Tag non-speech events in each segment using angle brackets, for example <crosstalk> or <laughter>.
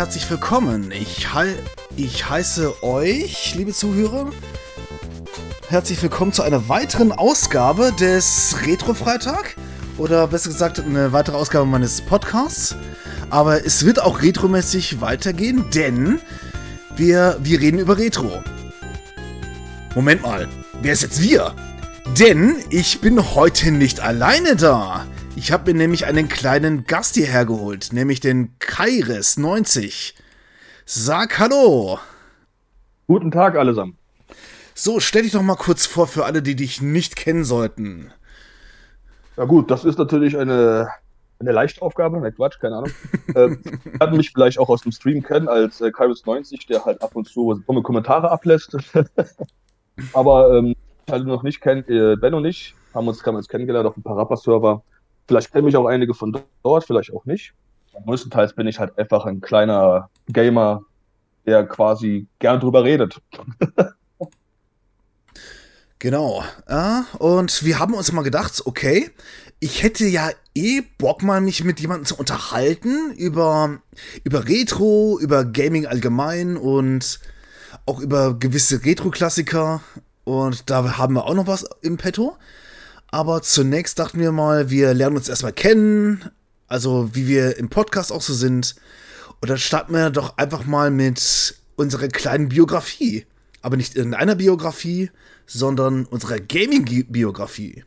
Herzlich willkommen. Ich, ich heiße euch, liebe Zuhörer, herzlich willkommen zu einer weiteren Ausgabe des Retro-Freitag. Oder besser gesagt, eine weitere Ausgabe meines Podcasts. Aber es wird auch retromäßig weitergehen, denn wir, wir reden über Retro. Moment mal, wer ist jetzt wir? Denn ich bin heute nicht alleine da. Ich habe mir nämlich einen kleinen Gast hierher geholt, nämlich den Kairis90. Sag Hallo. Guten Tag allesamt. So, stell dich doch mal kurz vor für alle, die dich nicht kennen sollten. Ja gut, das ist natürlich eine, eine leichte Aufgabe, ne Quatsch, keine Ahnung. <laughs> ähm, werden mich vielleicht auch aus dem Stream kennen als äh, Kairos90, der halt ab und zu dumme Kommentare ablässt. <laughs> Aber ähm, halt noch nicht kennt, äh, Ben und ich haben uns, uns kennengelernt auf dem Parappa-Server. Vielleicht kennen mich auch einige von dort, vielleicht auch nicht. Größtenteils bin ich halt einfach ein kleiner Gamer, der quasi gern drüber redet. <laughs> Genau. Ja, und wir haben uns mal gedacht, okay, ich hätte ja eh Bock mal mich mit jemandem zu unterhalten über, über Retro, über Gaming allgemein und auch über gewisse Retro-Klassiker. Und da haben wir auch noch was im Petto. Aber zunächst dachten wir mal, wir lernen uns erstmal kennen. Also wie wir im Podcast auch so sind. Und dann starten wir doch einfach mal mit unserer kleinen Biografie. Aber nicht irgendeiner Biografie, sondern unserer Gaming-Biografie.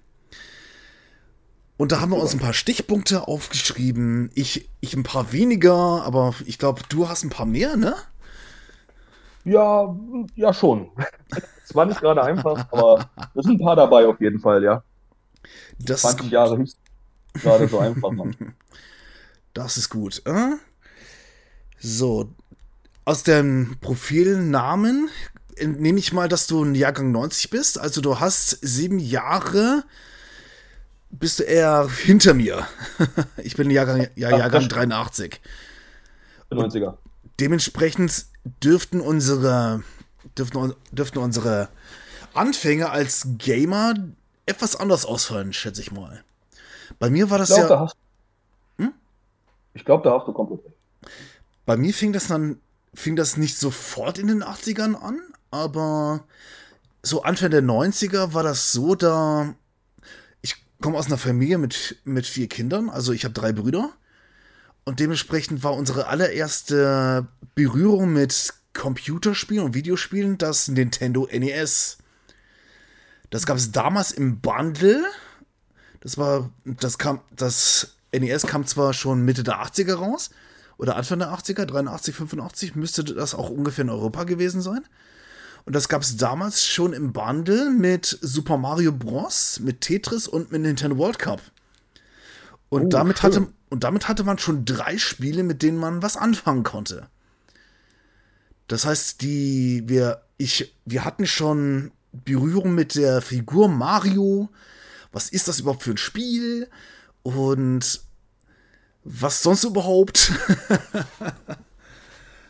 Und da haben wir uns ein paar Stichpunkte aufgeschrieben. Ich, ich ein paar weniger, aber ich glaube, du hast ein paar mehr, ne? Ja, ja schon. <laughs> Es war nicht gerade einfach, aber es sind ein paar dabei auf jeden Fall, ja. Das 20 Jahre hieß gerade so <laughs> einfach, Mann. Das ist gut. Äh? So, aus dem Profilnamen nehme ich mal, dass du ein Jahrgang 90 bist. Also du hast sieben Jahre, bist du eher hinter mir. <laughs> ich bin Jahrgang, ja, Jahrgang 83. 90er. Dementsprechend dürften unsere, dürften, dürften unsere Anfänge als Gamer etwas anders ausfallen, schätze ich mal. Bei mir war das ich glaub, ja. Da hast, hm? Ich glaube, da hast du komplett recht. Bei mir fing das dann, fing das nicht sofort in den 80ern an, aber so Anfang der 90er war das so, da ich komme aus einer Familie mit, mit vier Kindern, also ich habe drei Brüder. Und dementsprechend war unsere allererste Berührung mit Computerspielen und Videospielen das Nintendo NES. Das gab es damals im Bundle. Das war, das kam, das NES kam zwar schon Mitte der 80er raus, oder Anfang der 80er, 83, 85, müsste das auch ungefähr in Europa gewesen sein. Und das gab es damals schon im Bundle mit Super Mario Bros., mit Tetris und mit Nintendo World Cup. Und, oh, damit, hatte, und damit hatte man schon drei Spiele, mit denen man was anfangen konnte. Das heißt, die, wir, ich, wir hatten schon Berührung mit der Figur Mario. Was ist das überhaupt für ein Spiel? Und was sonst überhaupt? <laughs>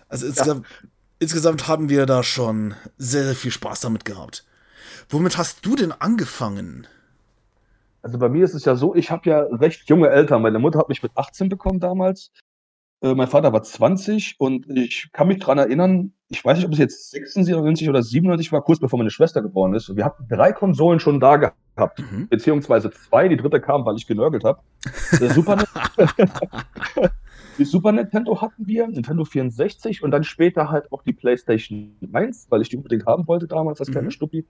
also insgesamt, ja. insgesamt haben wir da schon sehr, sehr viel Spaß damit gehabt. Womit hast du denn angefangen? Also bei mir ist es ja so, ich habe ja recht junge Eltern. Meine Mutter hat mich mit 18 bekommen damals. Äh, mein Vater war 20 und ich kann mich daran erinnern, ich weiß nicht, ob es jetzt 96 oder 97 war, kurz bevor meine Schwester geboren ist. Wir hatten drei Konsolen schon da gehabt, mhm. beziehungsweise zwei. Die dritte kam, weil ich genörgelt habe. Super <laughs> die Super Nintendo hatten wir, Nintendo 64 und dann später halt auch die PlayStation 1, weil ich die unbedingt haben wollte damals als kleiner mhm. Stuppi.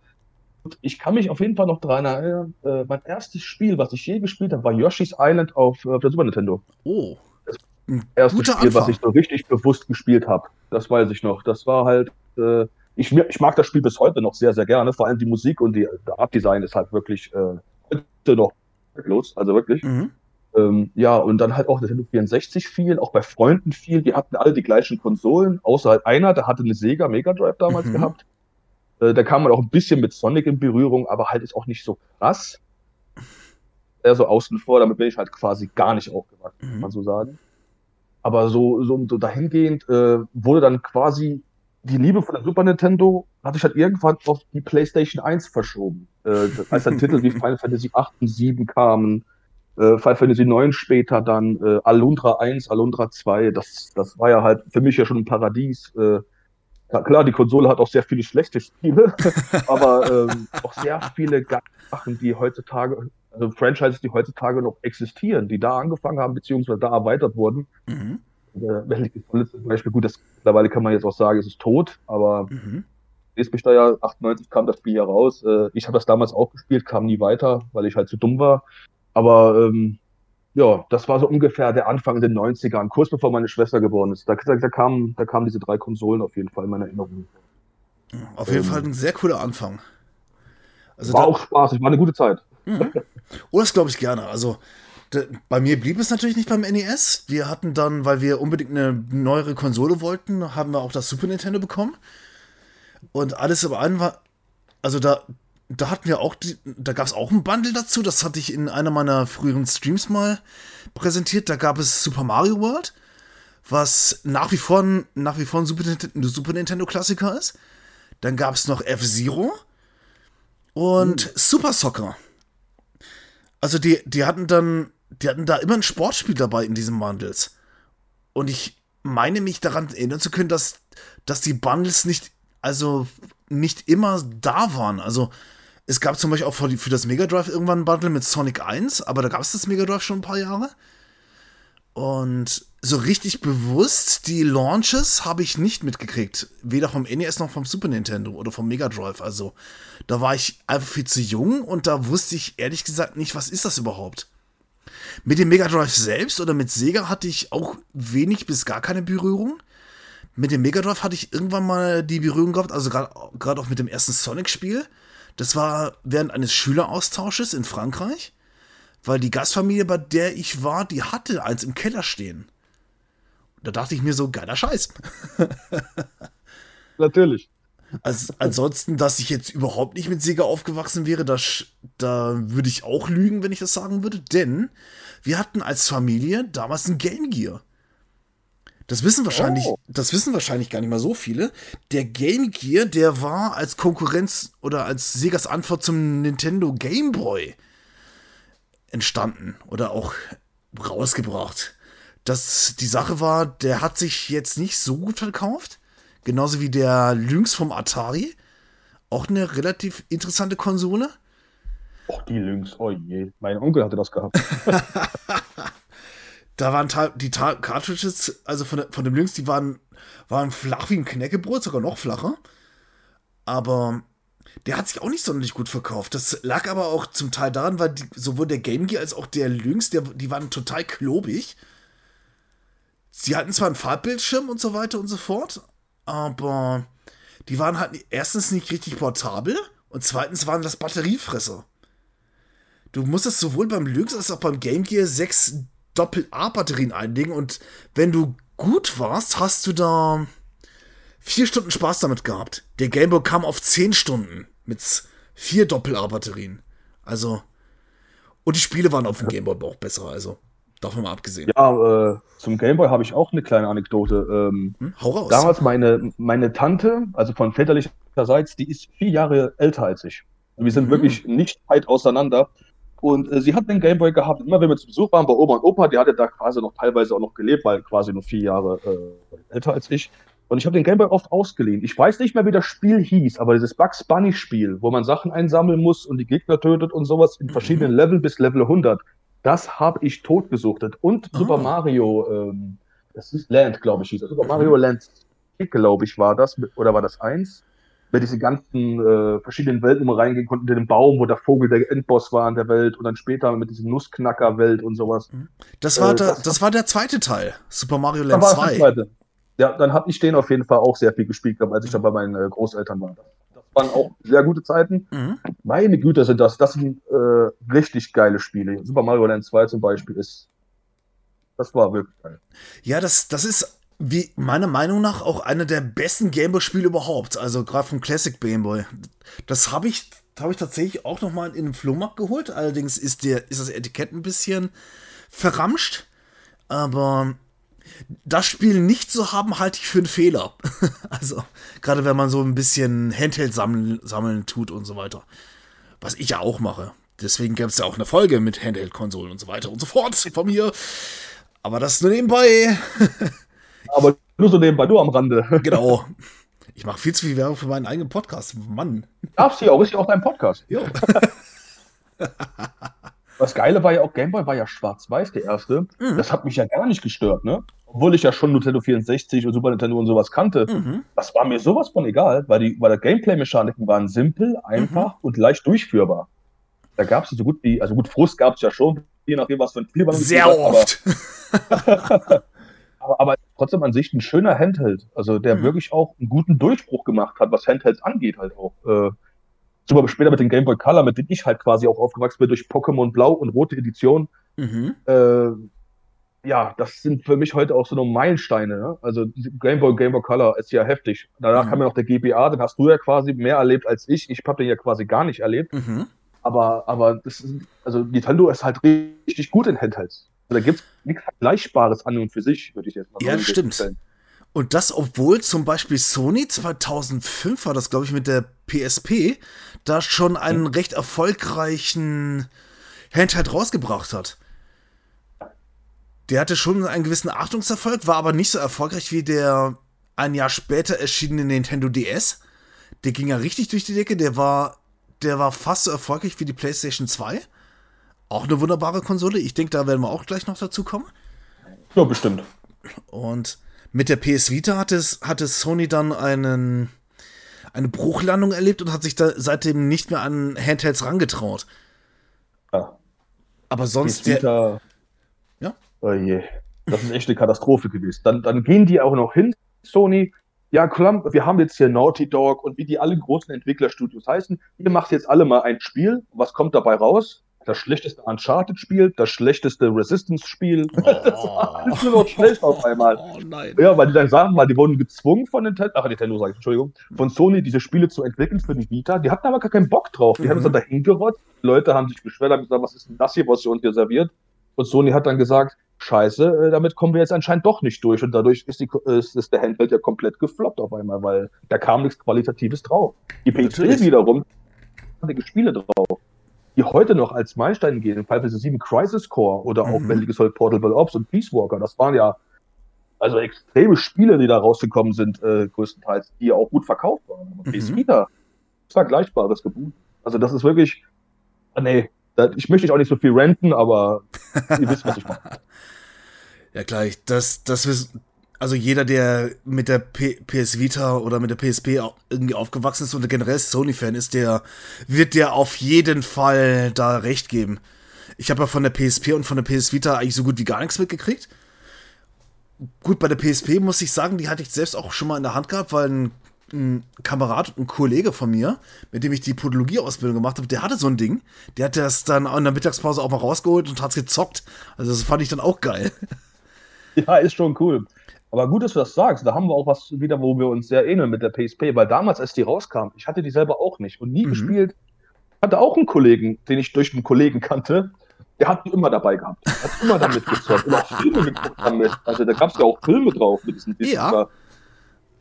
Und ich kann mich auf jeden Fall noch daran erinnern, äh, mein erstes Spiel, was ich je gespielt habe, war Yoshi's Island auf, auf der Super Nintendo. Oh. Das erste Guter Spiel, Anfang. was ich so richtig bewusst gespielt habe. Das weiß ich noch. Das war halt, äh, ich, ich mag das Spiel bis heute noch sehr, sehr gerne. Vor allem die Musik und die, der Art Design ist halt wirklich äh, heute noch los, also wirklich. Mhm. Ähm, ja, und dann halt auch Nintendo 64 viel, auch bei Freunden viel. Die hatten alle die gleichen Konsolen, außer halt einer, der hatte eine Sega Mega Drive damals mhm. gehabt. Äh, da kam man auch ein bisschen mit Sonic in Berührung, aber halt ist auch nicht so krass. Eher so außen vor, damit bin ich halt quasi gar nicht aufgewachsen, mhm. kann man so sagen. Aber so, so, so dahingehend äh, wurde dann quasi die Liebe von der Super Nintendo hat sich halt irgendwann auf die PlayStation 1 verschoben. Äh, <laughs> als dann Titel wie Final Fantasy 8 und 7 kamen, äh, Final Fantasy 9 später dann äh, Alundra 1, Alundra 2, das, das war ja halt für mich ja schon ein Paradies. Äh, klar, die Konsole hat auch sehr viele schlechte Spiele, <laughs> aber ähm, auch sehr viele Sachen, die heutzutage, also Franchises, die heutzutage noch existieren, die da angefangen haben, beziehungsweise da erweitert wurden. Mhm. Äh, zum Beispiel, gut, das, mittlerweile kann man jetzt auch sagen, es ist tot, aber mhm. Lesbesteuer 98 kam das Spiel ja raus. Äh, ich habe das damals auch gespielt, kam nie weiter, weil ich halt zu dumm war. Aber ähm, ja, das war so ungefähr der Anfang in den 90ern, kurz bevor meine Schwester geboren ist. Da, da, da, kamen, da kamen diese drei Konsolen auf jeden Fall in meiner Erinnerung. Auf jeden ähm, Fall ein sehr cooler Anfang. Also war da, auch spaßig, war eine gute Zeit. Mhm. Oh, das glaube ich gerne. Also bei mir blieb es natürlich nicht beim NES. Wir hatten dann, weil wir unbedingt eine neuere Konsole wollten, haben wir auch das Super Nintendo bekommen. Und alles im einen war, also da, da hatten wir auch, die, da gab es auch ein Bundle dazu. Das hatte ich in einer meiner früheren Streams mal präsentiert. Da gab es Super Mario World, was nach wie vor, nach wie vor ein Super Nintendo, Super Nintendo Klassiker ist. Dann gab es noch F-Zero und mhm. Super Soccer. Also die, die hatten dann, die hatten da immer ein Sportspiel dabei in diesen Bundles. Und ich meine mich daran erinnern zu können, dass, dass die Bundles nicht also nicht immer da waren. Also es gab zum Beispiel auch für, die, für das Mega Drive irgendwann ein Bundle mit Sonic 1, aber da gab es das Mega Drive schon ein paar Jahre. Und so richtig bewusst die Launches habe ich nicht mitgekriegt. Weder vom NES noch vom Super Nintendo oder vom Mega Drive. Also da war ich einfach viel zu jung und da wusste ich ehrlich gesagt nicht, was ist das überhaupt. Mit dem Mega Drive selbst oder mit Sega hatte ich auch wenig bis gar keine Berührung mit dem Mega Drive hatte ich irgendwann mal die Berührung gehabt, also gerade auch mit dem ersten Sonic-Spiel. Das war während eines Schüleraustausches in Frankreich, weil die Gastfamilie, bei der ich war, die hatte eins im Keller stehen. Da dachte ich mir so, geiler Scheiß. <laughs> Natürlich. Also, ansonsten, dass ich jetzt überhaupt nicht mit Sega aufgewachsen wäre, da, da würde ich auch lügen, wenn ich das sagen würde, denn wir hatten als Familie damals ein Game Gear. Das wissen wahrscheinlich, oh. das wissen wahrscheinlich gar nicht mal so viele. Der Game Gear, der war als Konkurrenz oder als Segas Antwort zum Nintendo Game Boy entstanden oder auch rausgebracht. Das die Sache war, der hat sich jetzt nicht so gut verkauft, genauso wie der Lynx vom Atari, auch eine relativ interessante Konsole. Och, die Lynx, oh je, mein Onkel hatte das gehabt. <laughs> da waren die Cartridges, also von, von dem Lynx, die waren, waren flach wie ein Knäckebrot, sogar noch flacher. Aber der hat sich auch nicht sonderlich gut verkauft. Das lag aber auch zum Teil daran, weil die, sowohl der Game Gear als auch der Lynx, der, die waren total klobig. Sie hatten zwar einen Farbbildschirm und so weiter und so fort, aber die waren halt erstens nicht richtig portabel und zweitens waren das Batteriefresser. Du musstest sowohl beim Lynx als auch beim Game Gear sechs Doppel-A-Batterien einlegen und wenn du gut warst, hast du da vier Stunden Spaß damit gehabt. Der Gameboy kam auf zehn Stunden mit vier Doppel-A-Batterien. Also, und die Spiele waren auf dem Gameboy auch besser, also davon mal abgesehen. Ja, äh, zum Gameboy habe ich auch eine kleine Anekdote. Ähm, hm? Hau raus. Damals meine, meine Tante, also von väterlicherseits, die ist vier Jahre älter als ich. Wir sind hm. wirklich nicht weit auseinander. Und äh, sie hat den Gameboy gehabt. Immer wenn wir zu Besuch waren bei Oma und Opa, die hatte da quasi noch teilweise auch noch gelebt, weil quasi nur vier Jahre äh, älter als ich. Und ich habe den Gameboy oft ausgeliehen. Ich weiß nicht mehr, wie das Spiel hieß, aber dieses Bugs Bunny Spiel, wo man Sachen einsammeln muss und die Gegner tötet und sowas in verschiedenen mhm. Level bis Level 100, das habe ich totgesuchtet. Und oh. Super Mario, ähm, das ist Land, glaube ich, hieß das. Super Mario Land, glaube ich, war das. Oder war das eins? wir diese ganzen äh, verschiedenen Welten immer reingehen konnten, in den Baum, wo der Vogel der Endboss war in der Welt und dann später mit diesem Nussknacker-Welt und sowas. Mhm. Das war, äh, der, das, das war der zweite Teil, Super Mario Land 2. Ja, dann habe ich den auf jeden Fall auch sehr viel gespielt, als ich da bei meinen äh, Großeltern war. Waren auch sehr gute Zeiten. Mhm. Meine Güte sind das. Das sind äh, richtig geile Spiele. Super Mario Land 2 zum Beispiel ist. Das war wirklich geil. Ja, das, das ist wie meiner Meinung nach auch einer der besten Gameboy-Spiele überhaupt. Also gerade vom Classic Gameboy. Das habe ich, hab ich tatsächlich auch noch mal in den Flohmarkt geholt. Allerdings ist, der, ist das Etikett ein bisschen verramscht. Aber das Spiel nicht zu haben, halte ich für einen Fehler. <laughs> also gerade wenn man so ein bisschen Handheld sammeln, sammeln tut und so weiter. Was ich ja auch mache. Deswegen gab es ja auch eine Folge mit Handheld-Konsolen und so weiter und so fort von mir. Aber das nur nebenbei. <laughs> Aber nur so nebenbei, nur am Rande. <laughs> Genau. Ich mache viel zu viel Werbung für meinen eigenen Podcast. Mann. Darfst du ja auch, ist ja auch dein Podcast. Ja. Das Geile war ja auch, Gameboy war ja schwarz-weiß, der erste. Mhm. Das hat mich ja gar nicht gestört, ne? Obwohl ich ja schon Nintendo 64 und Super Nintendo und sowas kannte. Mhm. Das war mir sowas von egal, weil die, weil die Gameplay-Mechaniken waren simpel, einfach mhm. und leicht durchführbar. Da gab es so gut wie, also gut, Frust gab es ja schon, je nachdem, was für ein Spiel man Sehr oft. Aber, <laughs> aber, aber, trotzdem an sich ein schöner Handheld, also der mhm. wirklich auch einen guten Durchbruch gemacht hat, was Handhelds angeht, halt auch. Äh, super später mit dem Game Boy Color, mit dem ich halt quasi auch aufgewachsen bin, durch Pokémon Blau und rote Edition. Mhm. Äh, ja, das sind für mich heute auch so nur Meilensteine. Ne? Also Game Boy, Game Boy Color ist ja heftig. Danach mhm. kam ja noch der GBA, den hast du ja quasi mehr erlebt als ich. Ich habe den ja quasi gar nicht erlebt. Mhm. Aber, aber das ist, also Nintendo ist halt richtig gut in Handhelds. Also da gibt es nichts Vergleichbares an und für sich, würde ich jetzt mal sagen. Ja, das stimmt. Stellen. Und das, obwohl zum Beispiel Sony 2005 war das, glaube ich, mit der PSP, da schon einen recht erfolgreichen Handheld rausgebracht hat. Der hatte schon einen gewissen Achtungserfolg, war aber nicht so erfolgreich wie der ein Jahr später erschienene Nintendo DS. Der ging ja richtig durch die Decke, der war, der war fast so erfolgreich wie die PlayStation 2. Auch eine wunderbare Konsole. Ich denke, da werden wir auch gleich noch dazu kommen. Ja, bestimmt. Und mit der PS Vita hatte, es, hatte Sony dann einen, eine Bruchlandung erlebt und hat sich da seitdem nicht mehr an Handhelds rangetraut. Ja. Aber sonst. PS Vita? Oh je. Das ist echt eine Katastrophe gewesen. Dann, dann gehen die auch noch hin, Sony. Ja, klar, wir haben jetzt hier Naughty Dog und wie die alle großen Entwicklerstudios heißen. Ihr macht jetzt alle mal ein Spiel. Was kommt dabei raus? das schlechteste Uncharted-Spiel, das schlechteste Resistance-Spiel. <laughs> Oh. Das war alles nur noch schlecht auf einmal. Oh nein. Ja, weil die dann sagen, weil die wurden gezwungen von Nintendo, ach Nintendo sage ich, Entschuldigung, von Sony diese Spiele zu entwickeln für die Vita. Die hatten aber gar keinen Bock drauf. Die mhm. haben es dann dahin gerotzt. Leute haben sich beschwert, haben gesagt, was ist denn das hier, was ihr uns hier serviert? Und Sony hat dann gesagt, Scheiße, äh, damit kommen wir jetzt anscheinend doch nicht durch. Und dadurch ist, die, ist, ist der Handheld ja komplett gefloppt auf einmal, weil da kam nichts Qualitatives drauf. Die PC wiederum, Spiele drauf die heute noch als Meilenstein gehen, Final Fantasy 7 Crisis Core oder auch mhm. Metal Gear Portable Ops und Peace Walker, das waren ja also extreme Spiele, die da rausgekommen sind, äh, größtenteils, die ja auch gut verkauft waren. Aber mhm. wieder vergleichbares Gebot. Also das ist wirklich, ah, nee, ich möchte auch nicht so viel renten, aber <laughs> ihr wisst, was ich meine. Ja, gleich. Das, das, also jeder, der mit der P PS Vita oder mit der PSP irgendwie aufgewachsen ist und generell Sony-Fan ist, der wird dir auf jeden Fall da recht geben. Ich habe ja von der PSP und von der PS Vita eigentlich so gut wie gar nichts mitgekriegt. Gut, bei der PSP muss ich sagen, die hatte ich selbst auch schon mal in der Hand gehabt, weil ein, ein Kamerad, ein Kollege von mir, mit dem ich die Podologie-Ausbildung gemacht habe, der hatte so ein Ding. Der hat das dann in der Mittagspause auch mal rausgeholt und hat's gezockt. Also das fand ich dann auch geil. <laughs> Ja, ist schon cool. Aber gut, dass du das sagst. Da haben wir auch was wieder, wo wir uns sehr ähneln mit der PSP, weil damals, als die rauskam, ich hatte die selber auch nicht und nie mhm. gespielt. Hatte auch einen Kollegen, den ich durch einen Kollegen kannte, der hat die immer dabei gehabt. Hat immer damit gezockt und auch Filme geguckt <laughs> damit. Also da gab es ja auch Filme drauf mit diesen Disney. Ja.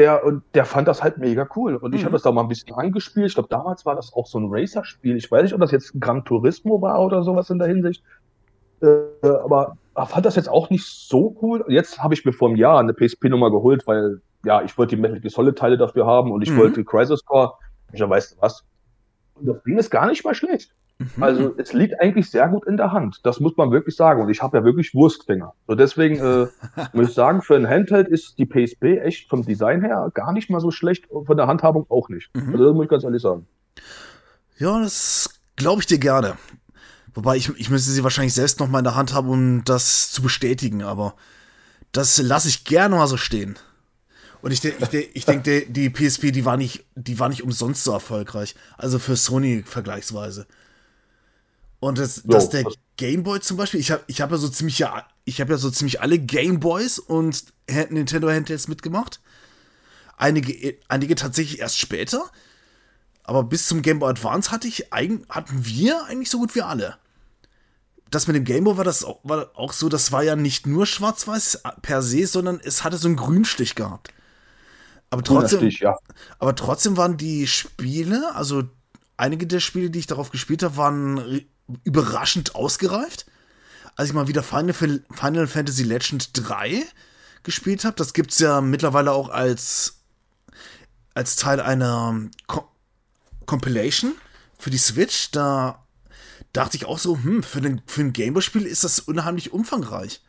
Der, und der fand das halt mega cool. Und ich mhm. habe das da mal ein bisschen angespielt. Ich glaube, damals war das auch so ein Racer-Spiel. Ich weiß nicht, ob das jetzt Gran Turismo war oder sowas in der Hinsicht. Äh, aber fand das jetzt auch nicht so cool. Jetzt habe ich mir vor einem Jahr eine PSP-Nummer geholt, weil ja, ich wollte die Metal Gear Solid-Teile dafür haben und ich mhm. wollte Crisis Core. Ich dann weißt du was? Und das Ding ist gar nicht mal schlecht. Mhm. Also es liegt eigentlich sehr gut in der Hand. Das muss man wirklich sagen. Und ich habe ja wirklich Wurstfinger. So deswegen äh, <laughs> muss ich sagen, für ein Handheld ist die PSP echt vom Design her gar nicht mal so schlecht. Von der Handhabung auch nicht. Mhm. Also das muss ich ganz ehrlich sagen. Ja, das glaube ich dir gerne. Wobei ich, ich müsste sie wahrscheinlich selbst noch mal in der Hand haben, um das zu bestätigen, aber das lasse ich gerne mal so stehen. Und ich, ich, ich denke, die PSP, die war, nicht, die war nicht umsonst so erfolgreich. Also für Sony vergleichsweise. Und das, jo, dass der Gameboy zum Beispiel, ich habe ich hab ja so ziemlich ja, ich habe ja so ziemlich alle Gameboys und Nintendo Handhelds mitgemacht. Einige, einige tatsächlich erst später. Aber bis zum Game Boy Advance hatte ich, hatten wir eigentlich so gut wie alle das mit dem Gameboy war das auch, war auch so, das war ja nicht nur schwarz-weiß per se, sondern es hatte so einen Grünstich gehabt. Aber trotzdem, Stich, ja. aber trotzdem waren die Spiele, also einige der Spiele, die ich darauf gespielt habe, waren, überraschend ausgereift. Als ich mal wieder Final, Final Fantasy Legend 3 gespielt habe, das gibt es ja mittlerweile auch als, als Teil einer Co Compilation für die Switch. Da dachte ich auch so, hm, für, den, für ein Gameboy-Spiel ist das unheimlich umfangreich.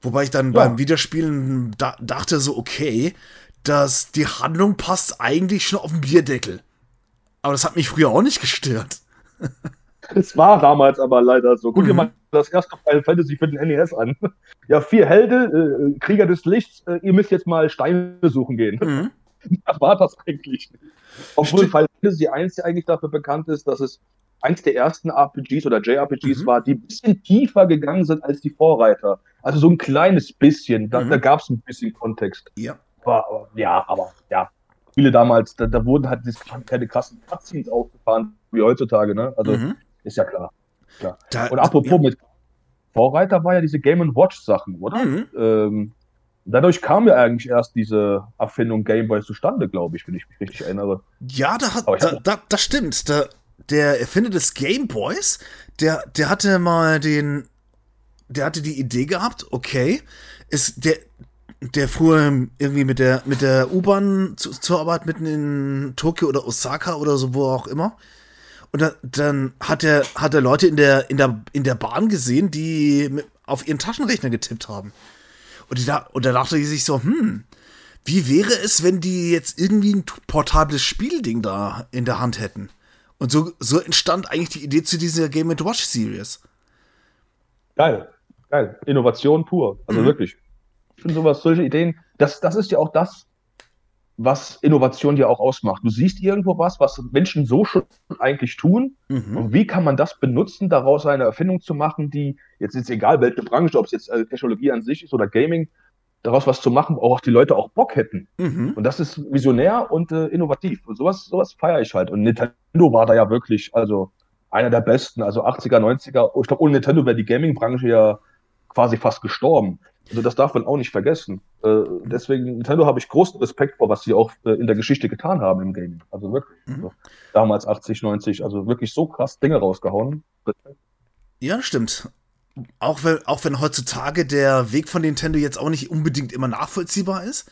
Wobei ich dann ja. beim Wiederspielen da, dachte so, okay, dass die Handlung passt eigentlich schon auf den Bierdeckel. Aber das hat mich früher auch nicht gestört. Es war damals aber leider so. Guck dir mhm. mal das erste Final Fantasy für den NES an. <laughs> Ja, vier Helden, äh, Krieger des Lichts, äh, ihr müsst jetzt mal Steine suchen gehen. Mhm. <laughs> Das war das eigentlich. Obwohl Stimmt. Final Fantasy 1 ja eigentlich dafür bekannt ist, dass es eins der ersten RPGs oder JRPGs mhm. war, die ein bisschen tiefer gegangen sind als die Vorreiter. Also so ein kleines bisschen. Da, mhm. da gab es ein bisschen Kontext. Ja. Aber, ja, aber ja. Viele damals, da, da wurden halt keine krassen Cutscenes aufgefahren wie heutzutage, ne? Also mhm. ist ja klar. klar. Da, Und apropos ja. mit Vorreiter war ja diese Game Watch Sachen, oder? Mhm. Ähm, dadurch kam ja eigentlich erst diese Erfindung Gameboy zustande, glaube ich, wenn ich mich richtig erinnere. Ja, da hat, da, da, das stimmt. Da, der Erfinder des Gameboys, der, der hatte mal den, der hatte die Idee gehabt, okay, ist der, der fuhr irgendwie mit der, mit der U-Bahn zu, zur Arbeit mitten in Tokio oder Osaka oder so, wo auch immer. Und da, dann hat er, hat er Leute in der, in, der, in der Bahn gesehen, die auf ihren Taschenrechner getippt haben. Und, die da, und da dachte ich sich so, hm, wie wäre es, wenn die jetzt irgendwie ein portables Spielding da in der Hand hätten? Und so, so entstand eigentlich die Idee zu dieser Game Watch Series. Geil, geil. Innovation pur. Also mhm. wirklich. Ich finde sowas, solche Ideen, das, das ist ja auch das, was Innovation ja auch ausmacht. Du siehst irgendwo was, was Menschen so schon eigentlich tun. Mhm. Und wie kann man das benutzen, daraus eine Erfindung zu machen, die jetzt ist egal, welche Branche, ob es jetzt äh, Technologie an sich ist oder Gaming, daraus was zu machen, auch die Leute auch Bock hätten. Mhm. Und das ist visionär und äh, innovativ. Und sowas, sowas feiere ich halt. Und Nintendo war da ja wirklich, also einer der besten, also 80er, 90er. Ich glaube, ohne Nintendo wäre die Gaming-Branche ja quasi fast gestorben. Also das darf man auch nicht vergessen. Äh, deswegen, Nintendo habe ich großen Respekt vor, was sie auch äh, in der Geschichte getan haben im Gaming. Also wirklich. Mhm. Also, damals 80, 90, also wirklich so krass Dinge rausgehauen. Ja, stimmt. Auch wenn, auch wenn heutzutage der Weg von Nintendo jetzt auch nicht unbedingt immer nachvollziehbar ist.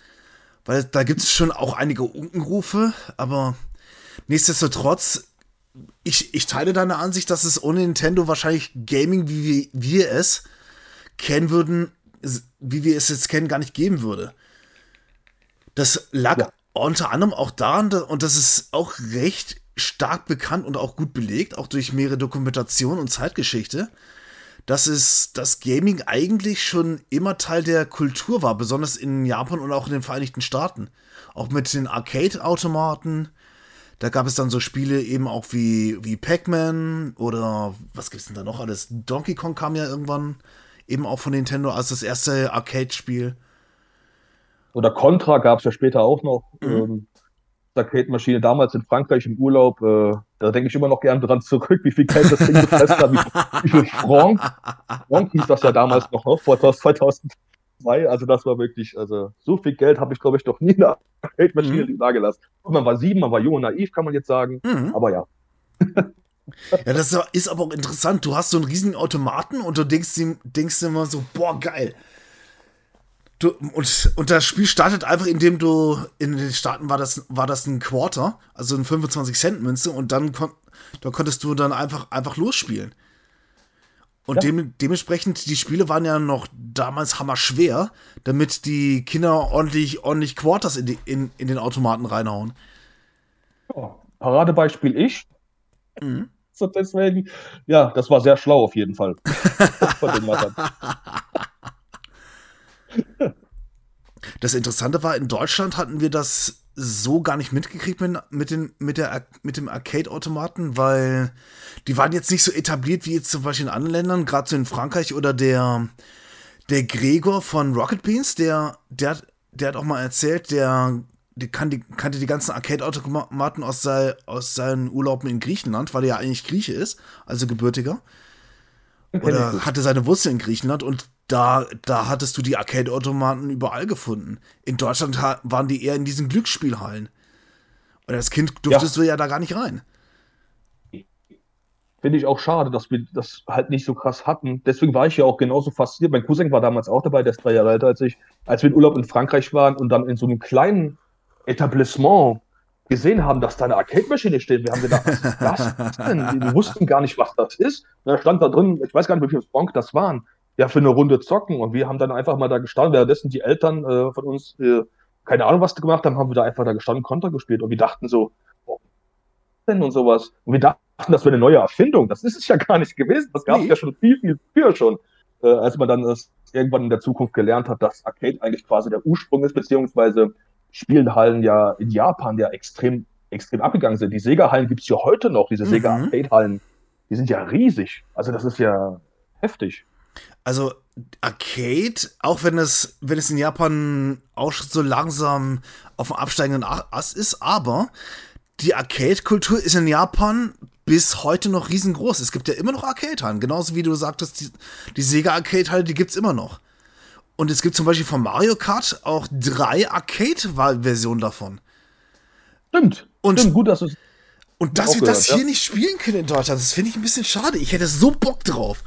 Weil da gibt es schon auch einige Unkenrufe, aber nichtsdestotrotz, ich, ich teile deine Ansicht, dass es ohne Nintendo wahrscheinlich Gaming, wie wir es kennen würden, wie wir es jetzt kennen, gar nicht geben würde. Das lag ja. unter anderem auch daran, und das ist auch recht stark bekannt und auch gut belegt, auch durch mehrere Dokumentationen und Zeitgeschichte, dass es das Gaming eigentlich schon immer Teil der Kultur war, besonders in Japan und auch in den Vereinigten Staaten. Auch mit den Arcade-Automaten. Da gab es dann so Spiele eben auch wie, wie Pac-Man oder was gibt's denn da noch alles? Donkey Kong kam ja irgendwann eben auch von Nintendo als das erste Arcade-Spiel. Oder Contra gab es ja später auch noch. Mhm. Ähm, Arcade-Maschine damals in Frankreich im Urlaub. Äh, da denke ich immer noch gern dran zurück, wie viel Geld das Ding gefressen hat. Wie, wie viel Franc. Franc hieß das ja damals noch, ne? vor 2002. Also das war wirklich, also so viel Geld habe ich, glaube ich, noch nie in der Arcade-Maschine mhm. da gelassen. Man war sieben, man war jung und naiv, kann man jetzt sagen. Mhm. Aber ja. Ja, das ist aber auch interessant. Du hast so einen riesigen Automaten und du denkst, denkst immer so, boah, geil. Du, und, und das Spiel startet einfach, indem du, in den Staaten war das, war das ein Quarter, also eine 25-Cent-Münze, und dann kon, da konntest du dann einfach, einfach losspielen. Und ja. dem, dementsprechend, die Spiele waren ja noch damals hammer schwer, damit die Kinder ordentlich, ordentlich Quarters in, die, in, in den Automaten reinhauen. Ja, Paradebeispiel ich. Mhm. <laughs> So deswegen, ja, das war sehr schlau auf jeden Fall. <laughs> das Interessante war, in Deutschland hatten wir das so gar nicht mitgekriegt mit, mit, den, mit, der, mit dem Arcade-Automaten, weil die waren jetzt nicht so etabliert wie jetzt zum Beispiel in anderen Ländern, gerade so in Frankreich oder der, der Gregor von Rocket Beans, der, der, der hat auch mal erzählt, der die, kann die, kannte die ganzen Arcade-Automaten aus, sei, aus seinen Urlauben in Griechenland, weil er ja eigentlich Grieche ist, also gebürtiger. Oder hatte seine Wurzeln in Griechenland und da, da hattest du die Arcade-Automaten überall gefunden. In Deutschland waren die eher in diesen Glücksspielhallen. Und als Kind durftest ja. du ja da gar nicht rein. finde ich auch schade, dass wir das halt nicht so krass hatten. Deswegen war ich ja auch genauso fasziniert. Mein Cousin war damals auch dabei, der ist drei Jahre älter als ich, als wir in Urlaub in Frankreich waren und dann in so einem kleinen Etablissement gesehen haben, dass da eine Arcade-Maschine steht. Wir haben gedacht, was ist das denn? Wir wussten gar nicht, was das ist. Und da stand da drin, ich weiß gar nicht, wie viele Frank das waren, ja, für eine Runde zocken. Und wir haben dann einfach mal da gestanden, währenddessen die Eltern äh, von uns, äh, keine Ahnung, was die gemacht haben, haben wir da einfach da gestanden, Konter gespielt. Und wir dachten so, oh, denn und sowas. Und wir dachten, das wäre eine neue Erfindung. Das ist es ja gar nicht gewesen. Das gab es nee. ja schon viel, viel früher schon. Äh, als man dann das irgendwann in der Zukunft gelernt hat, dass Arcade eigentlich quasi der Ursprung ist, beziehungsweise Spielhallen ja in Japan ja extrem, extrem abgegangen sind. Die Sega-Hallen gibt es ja heute noch, diese mhm. Sega-Arcade-Hallen. Die sind ja riesig. Also das ist ja heftig. Also Arcade, auch wenn es, wenn es in Japan auch so langsam auf dem absteigenden Ast ist, aber die Arcade-Kultur ist in Japan bis heute noch riesengroß. Es gibt ja immer noch Arcade-Hallen, genauso wie du sagtest, die, die Sega-Arcade-Halle, die gibt es immer noch. Und es gibt zum Beispiel von Mario Kart auch drei Arcade-Versionen davon. Stimmt. Und, Stimmt, gut, dass du Und dass wir das hier ja. nicht spielen können in Deutschland, das finde ich ein bisschen schade. Ich hätte so Bock drauf.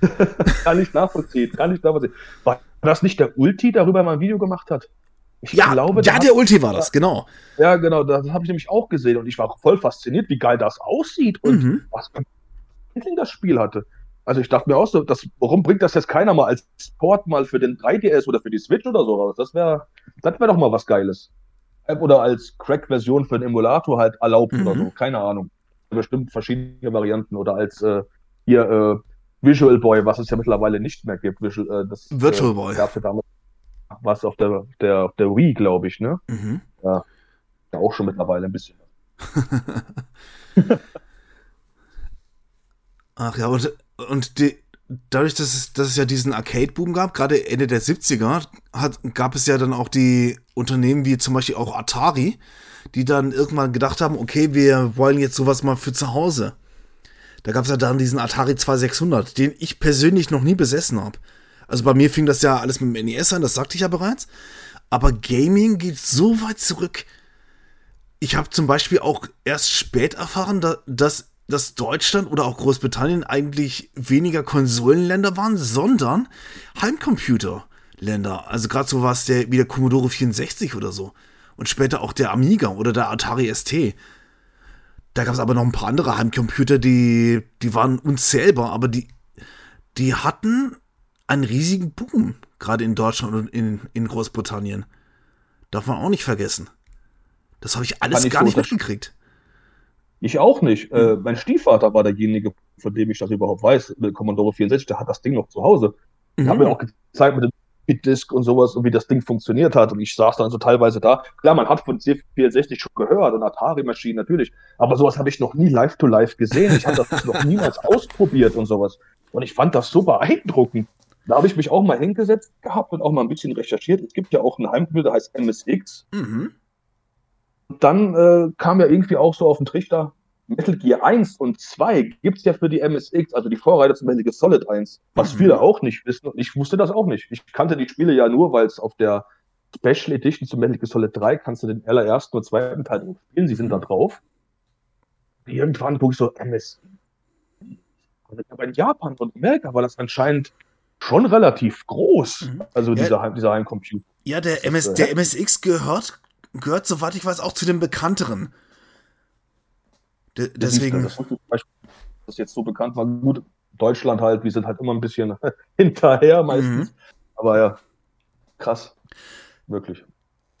<laughs> kann ich nachvollziehen, kann ich nachvollziehen. War das nicht der Ulti, darüber mal ein Video gemacht hat? Ich ja, glaube, ja, der Ulti war das, genau. Ja, genau, das habe ich nämlich auch gesehen und ich war voll fasziniert, wie geil das aussieht und mhm. was für ein das Spiel hatte. Also ich dachte mir auch so, das, warum bringt das jetzt keiner mal als Port mal für den 3DS oder für die Switch oder so raus? Das wäre das wäre doch mal was Geiles. Oder als Crack-Version für einen Emulator halt erlaubt mhm. oder so, keine Ahnung. Bestimmt verschiedene Varianten oder als äh, hier äh, Visual Boy, was es ja mittlerweile nicht mehr gibt. Visual, äh, das, Virtual äh, Boy. Gab ja damals was auf der, der, auf der Wii, glaube ich, ne? Mhm. Ja, ja, auch schon mittlerweile ein bisschen. <laughs> Ach ja, und und die, dadurch, dass es, dass es ja diesen Arcade-Boom gab, gerade Ende der 70er, hat, gab es ja dann auch die Unternehmen wie zum Beispiel auch Atari, die dann irgendwann gedacht haben, okay, wir wollen jetzt sowas mal für zu Hause. Da gab es ja dann diesen Atari 2600, den ich persönlich noch nie besessen habe. Also bei mir fing das ja alles mit dem NES an, das sagte ich ja bereits. Aber Gaming geht so weit zurück. Ich habe zum Beispiel auch erst spät erfahren, dass dass Deutschland oder auch Großbritannien eigentlich weniger Konsolenländer waren, sondern Heimcomputerländer. Also gerade so war es der, wie der Commodore 64 oder so. Und später auch der Amiga oder der Atari ST. Da gab es aber noch ein paar andere Heimcomputer, die, die waren unzählbar, aber die, die hatten einen riesigen Boom, gerade in Deutschland und in, in Großbritannien. Darf man auch nicht vergessen. Das habe ich alles gar nicht mitgekriegt. Ich auch nicht. Mhm. Äh, mein Stiefvater war derjenige, von dem ich das überhaupt weiß, mit Commodore 64, der hat das Ding noch zu Hause. Mhm. Hat mir auch gezeigt mit dem Bitdisk und sowas und wie das Ding funktioniert hat. Und ich saß dann so teilweise da. Klar, man hat von C64 schon gehört und Atari-Maschinen natürlich, aber sowas habe ich noch nie live to live gesehen. Ich habe das <laughs> noch niemals ausprobiert und sowas. Und ich fand das so beeindruckend. Da habe ich mich auch mal hingesetzt gehabt und auch mal ein bisschen recherchiert. Es gibt ja auch einen Heimcomputer, der heißt MSX. Mhm dann äh, kam ja irgendwie auch so auf den Trichter, Metal Gear 1 und 2 gibt es ja für die MSX, also die Vorreiter zum Metal Gear Solid 1, was mhm. viele auch nicht wissen und ich wusste das auch nicht. Ich kannte die Spiele ja nur, weil es auf der Special Edition zum Metal Gear Solid 3 kannst du den allerersten und zweiten Teil spielen, sie sind da drauf. Irgendwann gucke ich so, MSX. Aber in Japan und Amerika war das anscheinend schon relativ groß, mhm. also ja, dieser, dieser Heimcomputer. Ja, der, MS, äh, der MSX gehört gehört, soweit ich weiß, auch zu den bekannteren. De deswegen. Das, das jetzt so bekannt war. Gut, Deutschland halt, wir sind halt immer ein bisschen <laughs> hinterher meistens. Mhm. Aber ja, krass. Wirklich.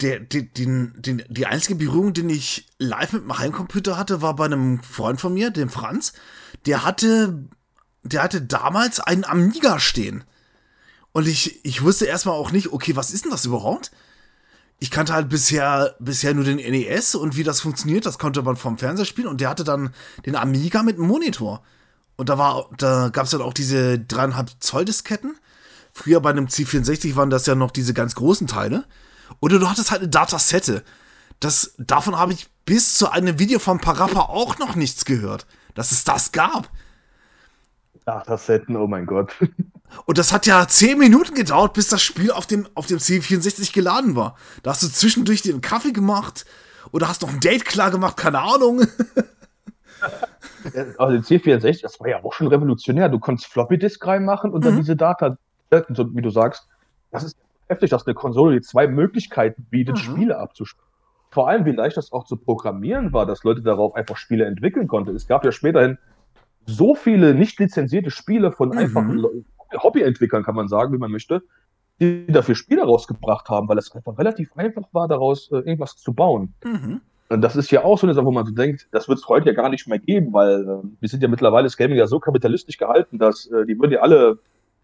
Der, die, die, die, die einzige Berührung, die ich live mit dem Heimcomputer hatte, war bei einem Freund von mir, dem Franz. Der hatte, der hatte damals einen Amiga stehen. Und ich, ich wusste erstmal auch nicht, okay, was ist denn das überhaupt? Ich kannte halt bisher, bisher nur den NES und wie das funktioniert, das konnte man vom Fernseher spielen und der hatte dann den Amiga mit einem Monitor. Und da da gab es dann auch diese dreieinhalb Zoll Disketten. Früher bei einem C64 waren das ja noch diese ganz großen Teile. Oder du hattest halt eine Datasette. Das, davon habe ich bis zu einem Video von Parappa auch noch nichts gehört, dass es das gab. Datasetten, oh mein Gott. <laughs> Und das hat ja 10 Minuten gedauert, bis das Spiel auf dem, auf dem C64 geladen war. Da hast du zwischendurch den Kaffee gemacht oder hast noch ein Date klar gemacht, keine Ahnung. <laughs> also C64, das war ja auch schon revolutionär. Du konntest Floppy Disk reinmachen und dann mhm. diese Data, wie du sagst, das ist heftig, dass eine Konsole die zwei Möglichkeiten bietet, mhm. Spiele abzuspielen. Vor allem, wie leicht das auch zu programmieren war, dass Leute darauf einfach Spiele entwickeln konnten. Es gab ja späterhin so viele nicht lizenzierte Spiele von mhm. Hobbyentwicklern, kann man sagen, wie man möchte, die dafür Spiele rausgebracht haben, weil es einfach relativ einfach war, daraus äh, irgendwas zu bauen. Mhm. Und das ist ja auch so eine Sache, wo man so denkt, das wird es heute ja gar nicht mehr geben, weil äh, wir sind ja mittlerweile das Gaming ja so kapitalistisch gehalten, dass äh, die würden ja alle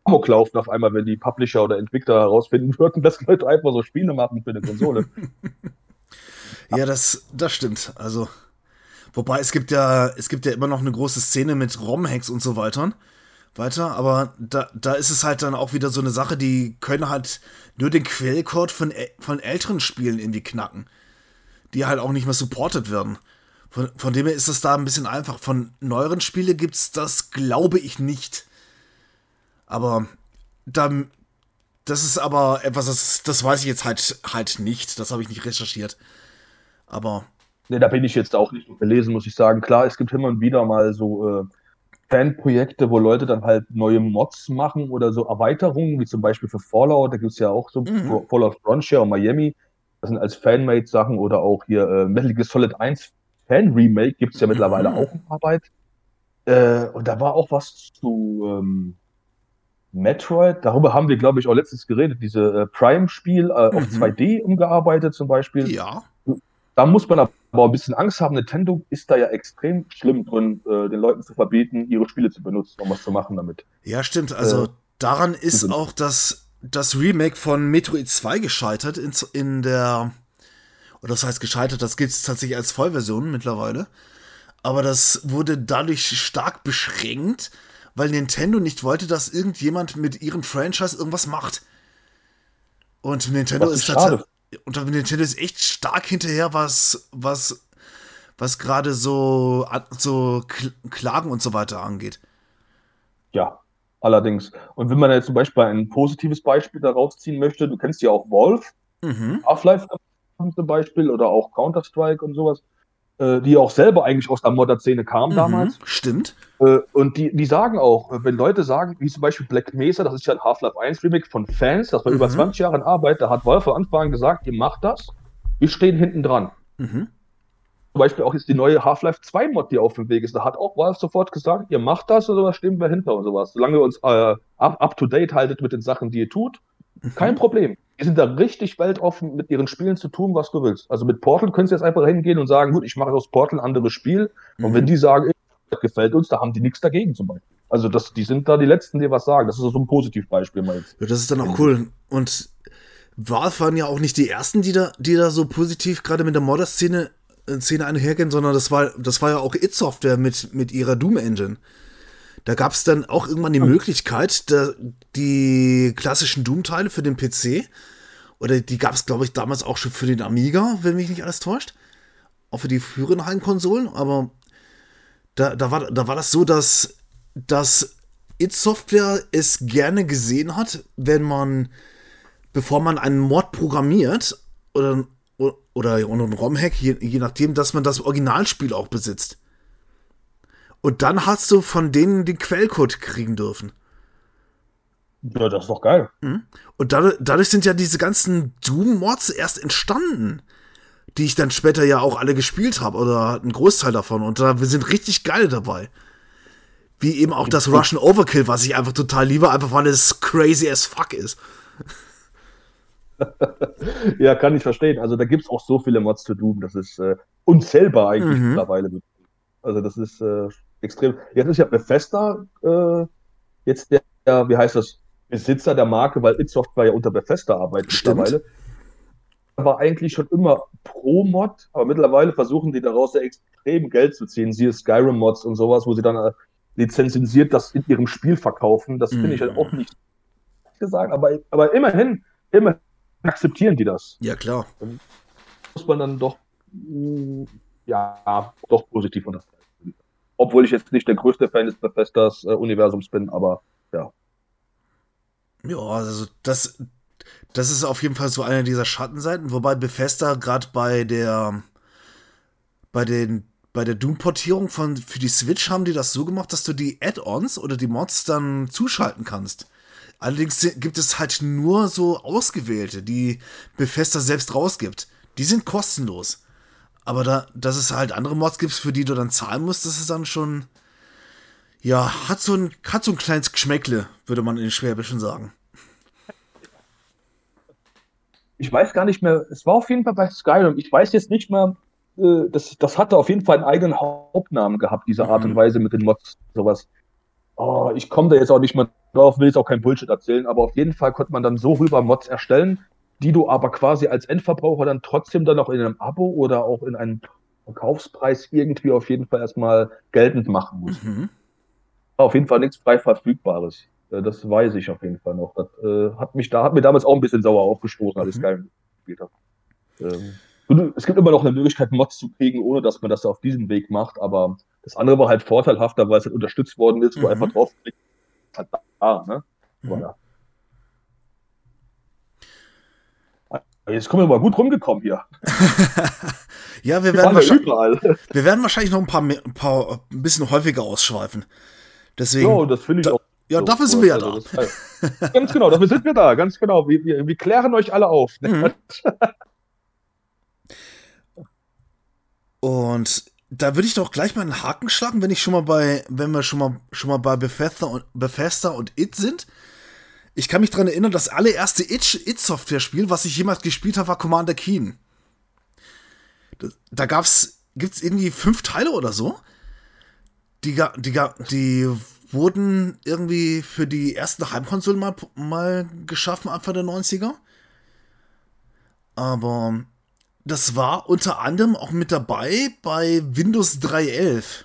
Amok laufen auf einmal, wenn die Publisher oder Entwickler herausfinden <laughs> würden, dass Leute einfach so Spiele machen für eine Konsole. <laughs> ja, das, das stimmt. Also, wobei es gibt ja, es gibt ja immer noch eine große Szene mit ROM-Hacks und so weiter. Weiter, aber da, da ist es halt dann auch wieder so eine Sache, die können halt nur den Quellcode von, von älteren Spielen irgendwie knacken, die halt auch nicht mehr supported werden. Von, von dem her ist es da ein bisschen einfach. Von neueren Spielen gibt es das, glaube ich, nicht. Aber da, das ist aber etwas, das, das weiß ich jetzt halt, halt nicht. Das habe ich nicht recherchiert. Aber. Ne, da bin ich jetzt auch nicht belesen, muss ich sagen. Klar, es gibt immer und wieder mal so äh, Fanprojekte, wo Leute dann halt neue Mods machen oder so Erweiterungen, wie zum Beispiel für Fallout. Da gibt es ja auch so mhm. Fallout Frontier und Miami. Das sind als Fanmade-Sachen oder auch hier äh, Metal Gear Solid 1 Fan-Remake gibt es ja mittlerweile mhm. auch in Arbeit. Äh, und da war auch was zu. Ähm, Metroid, darüber haben wir, glaube ich, auch letztens geredet, diese äh, Prime-Spiel äh, mhm. auf 2D umgearbeitet zum Beispiel. Ja. Da muss man aber ein bisschen Angst haben. Nintendo ist da ja extrem schlimm drin, äh, den Leuten zu verbieten, ihre Spiele zu benutzen, um was zu machen damit. Ja, stimmt. Also äh, daran ist auch das, das Remake von Metroid 2 gescheitert in, in der, oder das heißt gescheitert, das gibt es tatsächlich als Vollversion mittlerweile. Aber das wurde dadurch stark beschränkt, weil Nintendo nicht wollte, dass irgendjemand mit ihrem Franchise irgendwas macht. Und Nintendo ist, ist Und Nintendo ist echt stark hinterher, was, was, was gerade so, so Klagen und so weiter angeht. Ja, allerdings. Und wenn man jetzt zum Beispiel ein positives Beispiel daraus ziehen möchte, du kennst ja auch Wolf, mhm. Half-Life zum Beispiel oder auch Counter-Strike und sowas. Äh, die auch selber eigentlich aus der Modder-Szene kamen mhm, damals. Stimmt. Äh, und die, die sagen auch, wenn Leute sagen, wie zum Beispiel Black Mesa, das ist ja ein Half-Life 1 Remake von Fans, das war mhm. über 20 Jahre in Arbeit, da hat Wolf von Anfang an gesagt, ihr macht das, wir stehen hinten dran. Mhm. Zum Beispiel auch jetzt die neue Half-Life 2 Mod, die auf dem Weg ist. Da hat auch Valve sofort gesagt, ihr macht das oder sowas, stehen wir hinter und sowas. Solange ihr uns äh, up, up to date haltet mit den Sachen, die ihr tut, mhm. kein Problem die sind da richtig weltoffen, mit ihren Spielen zu tun, was du willst. Also mit Portal könntest du jetzt einfach hingehen und sagen, gut, ich mache aus Portal ein anderes Spiel. Mhm. Und wenn die sagen, das gefällt uns, da haben die nichts dagegen zum Beispiel. Also das, die sind da die Letzten, die was sagen. Das ist so ein Positivbeispiel mal jetzt. Ja, das ist dann auch cool. Und Valve waren ja auch nicht die Ersten, die da, die da so positiv gerade mit der Modder-Szene äh, Szene einhergehen, sondern das war, das war ja auch It Software mit, mit ihrer Doom-Engine. Da gab es dann auch irgendwann die Möglichkeit, da, die klassischen Doom-Teile für den PC, oder die gab es, glaube ich, damals auch schon für den Amiga, wenn mich nicht alles täuscht. Auch für die früheren Heimkonsolen, aber da, da, war, da war das so, dass, dass It Software es gerne gesehen hat, wenn man, bevor man einen Mod programmiert, oder, oder, oder einen ROM-Hack, je, je nachdem, dass man das Originalspiel auch besitzt. Und dann hast du von denen den Quellcode kriegen dürfen. Ja, das ist doch geil. Mhm. Und dadurch, dadurch, sind ja diese ganzen Doom-Mods erst entstanden, die ich dann später ja auch alle gespielt habe oder einen Großteil davon. Und da wir sind richtig geil dabei. Wie eben auch das Russian Overkill, was ich einfach total liebe, einfach weil es crazy as fuck ist. <laughs> ja, kann ich verstehen. Also da gibt es auch so viele Mods zu Doom, das ist äh, unzählbar eigentlich mhm. mittlerweile. Also das ist äh, extrem. Jetzt ist ja Bethesda äh, jetzt der, wie heißt das, Besitzer der Marke, weil It Software ja unter Bethesda arbeitet Stimmt. mittlerweile. War eigentlich schon immer pro Mod, aber mittlerweile versuchen die daraus ja extrem Geld zu ziehen. Siehe Skyrim-Mods und sowas, wo sie dann äh, lizenziert das in ihrem Spiel verkaufen. Das finde ich halt auch mhm. nicht gesagt, aber, aber immerhin, immerhin akzeptieren die das. Ja, klar. Dann muss man dann doch, ja, doch positiv unterstreichen. Obwohl ich jetzt nicht der größte Fan des Bethesdas äh, Universums bin, aber ja. Ja, also das, das ist auf jeden Fall so eine dieser Schattenseiten, wobei Bethesda gerade bei der bei den bei der Doom-Portierung von für die Switch haben die das so gemacht, dass du die Add-ons oder die Mods dann zuschalten kannst. Allerdings gibt es halt nur so ausgewählte, die Bethesda selbst rausgibt. Die sind kostenlos. Aber da, dass es halt andere Mods gibt, für die du dann zahlen musst, das ist dann schon. Ja, hat so ein, hat so ein kleines Geschmäckle, würde man in Schwäbischen sagen. Ich weiß gar nicht mehr, es war auf jeden Fall bei Skyrim. Ich weiß jetzt nicht mehr, äh, das, das hatte auf jeden Fall einen eigenen Hauptnamen gehabt, diese Art mhm. und Weise mit den Mods, sowas. Oh, ich komme da jetzt auch nicht mehr drauf, will jetzt auch kein Bullshit erzählen, aber auf jeden Fall konnte man dann so rüber Mods erstellen, die du aber quasi als Endverbraucher dann trotzdem dann noch in einem Abo oder auch in einem Verkaufspreis irgendwie auf jeden Fall erstmal geltend machen musst. Mhm. Auf jeden Fall nichts frei verfügbares. Äh, das weiß ich auf jeden Fall noch. Das äh, hat mich da, hat mir damals auch ein bisschen sauer aufgestoßen, als ich mhm. Skyrim gespielt habe. Ähm, es gibt immer noch eine Möglichkeit, Mods zu kriegen, ohne dass man das auf diesem Weg macht, aber das andere war halt vorteilhafter, weil es halt unterstützt worden ist, wo mhm. einfach drauf halt da, ne? Mhm. Ja. Jetzt kommen wir mal gut rumgekommen hier. <laughs> ja, wir werden, wahrscheinlich, wir werden wahrscheinlich noch ein paar, ein paar ein bisschen häufiger ausschweifen. Deswegen. Ja, das finde ich da, auch. Ja, so dafür sind wir ja da. ganz genau, dafür sind wir da, ganz genau. Wir, wir, wir klären euch alle auf. Mhm. Und da würde ich doch gleich mal einen Haken schlagen, wenn ich schon mal bei, wenn wir schon mal schon mal bei Bethesda und Bethesda und It sind. Ich kann mich daran erinnern, das allererste It-Software-Spiel, was ich jemals gespielt habe, war Commander Keen. Da gab's, gibt's irgendwie fünf Teile oder so. Die, die, die wurden irgendwie für die ersten Heimkonsolen mal, mal geschaffen, Anfang der 90er. Aber das war unter anderem auch mit dabei bei Windows 3.11.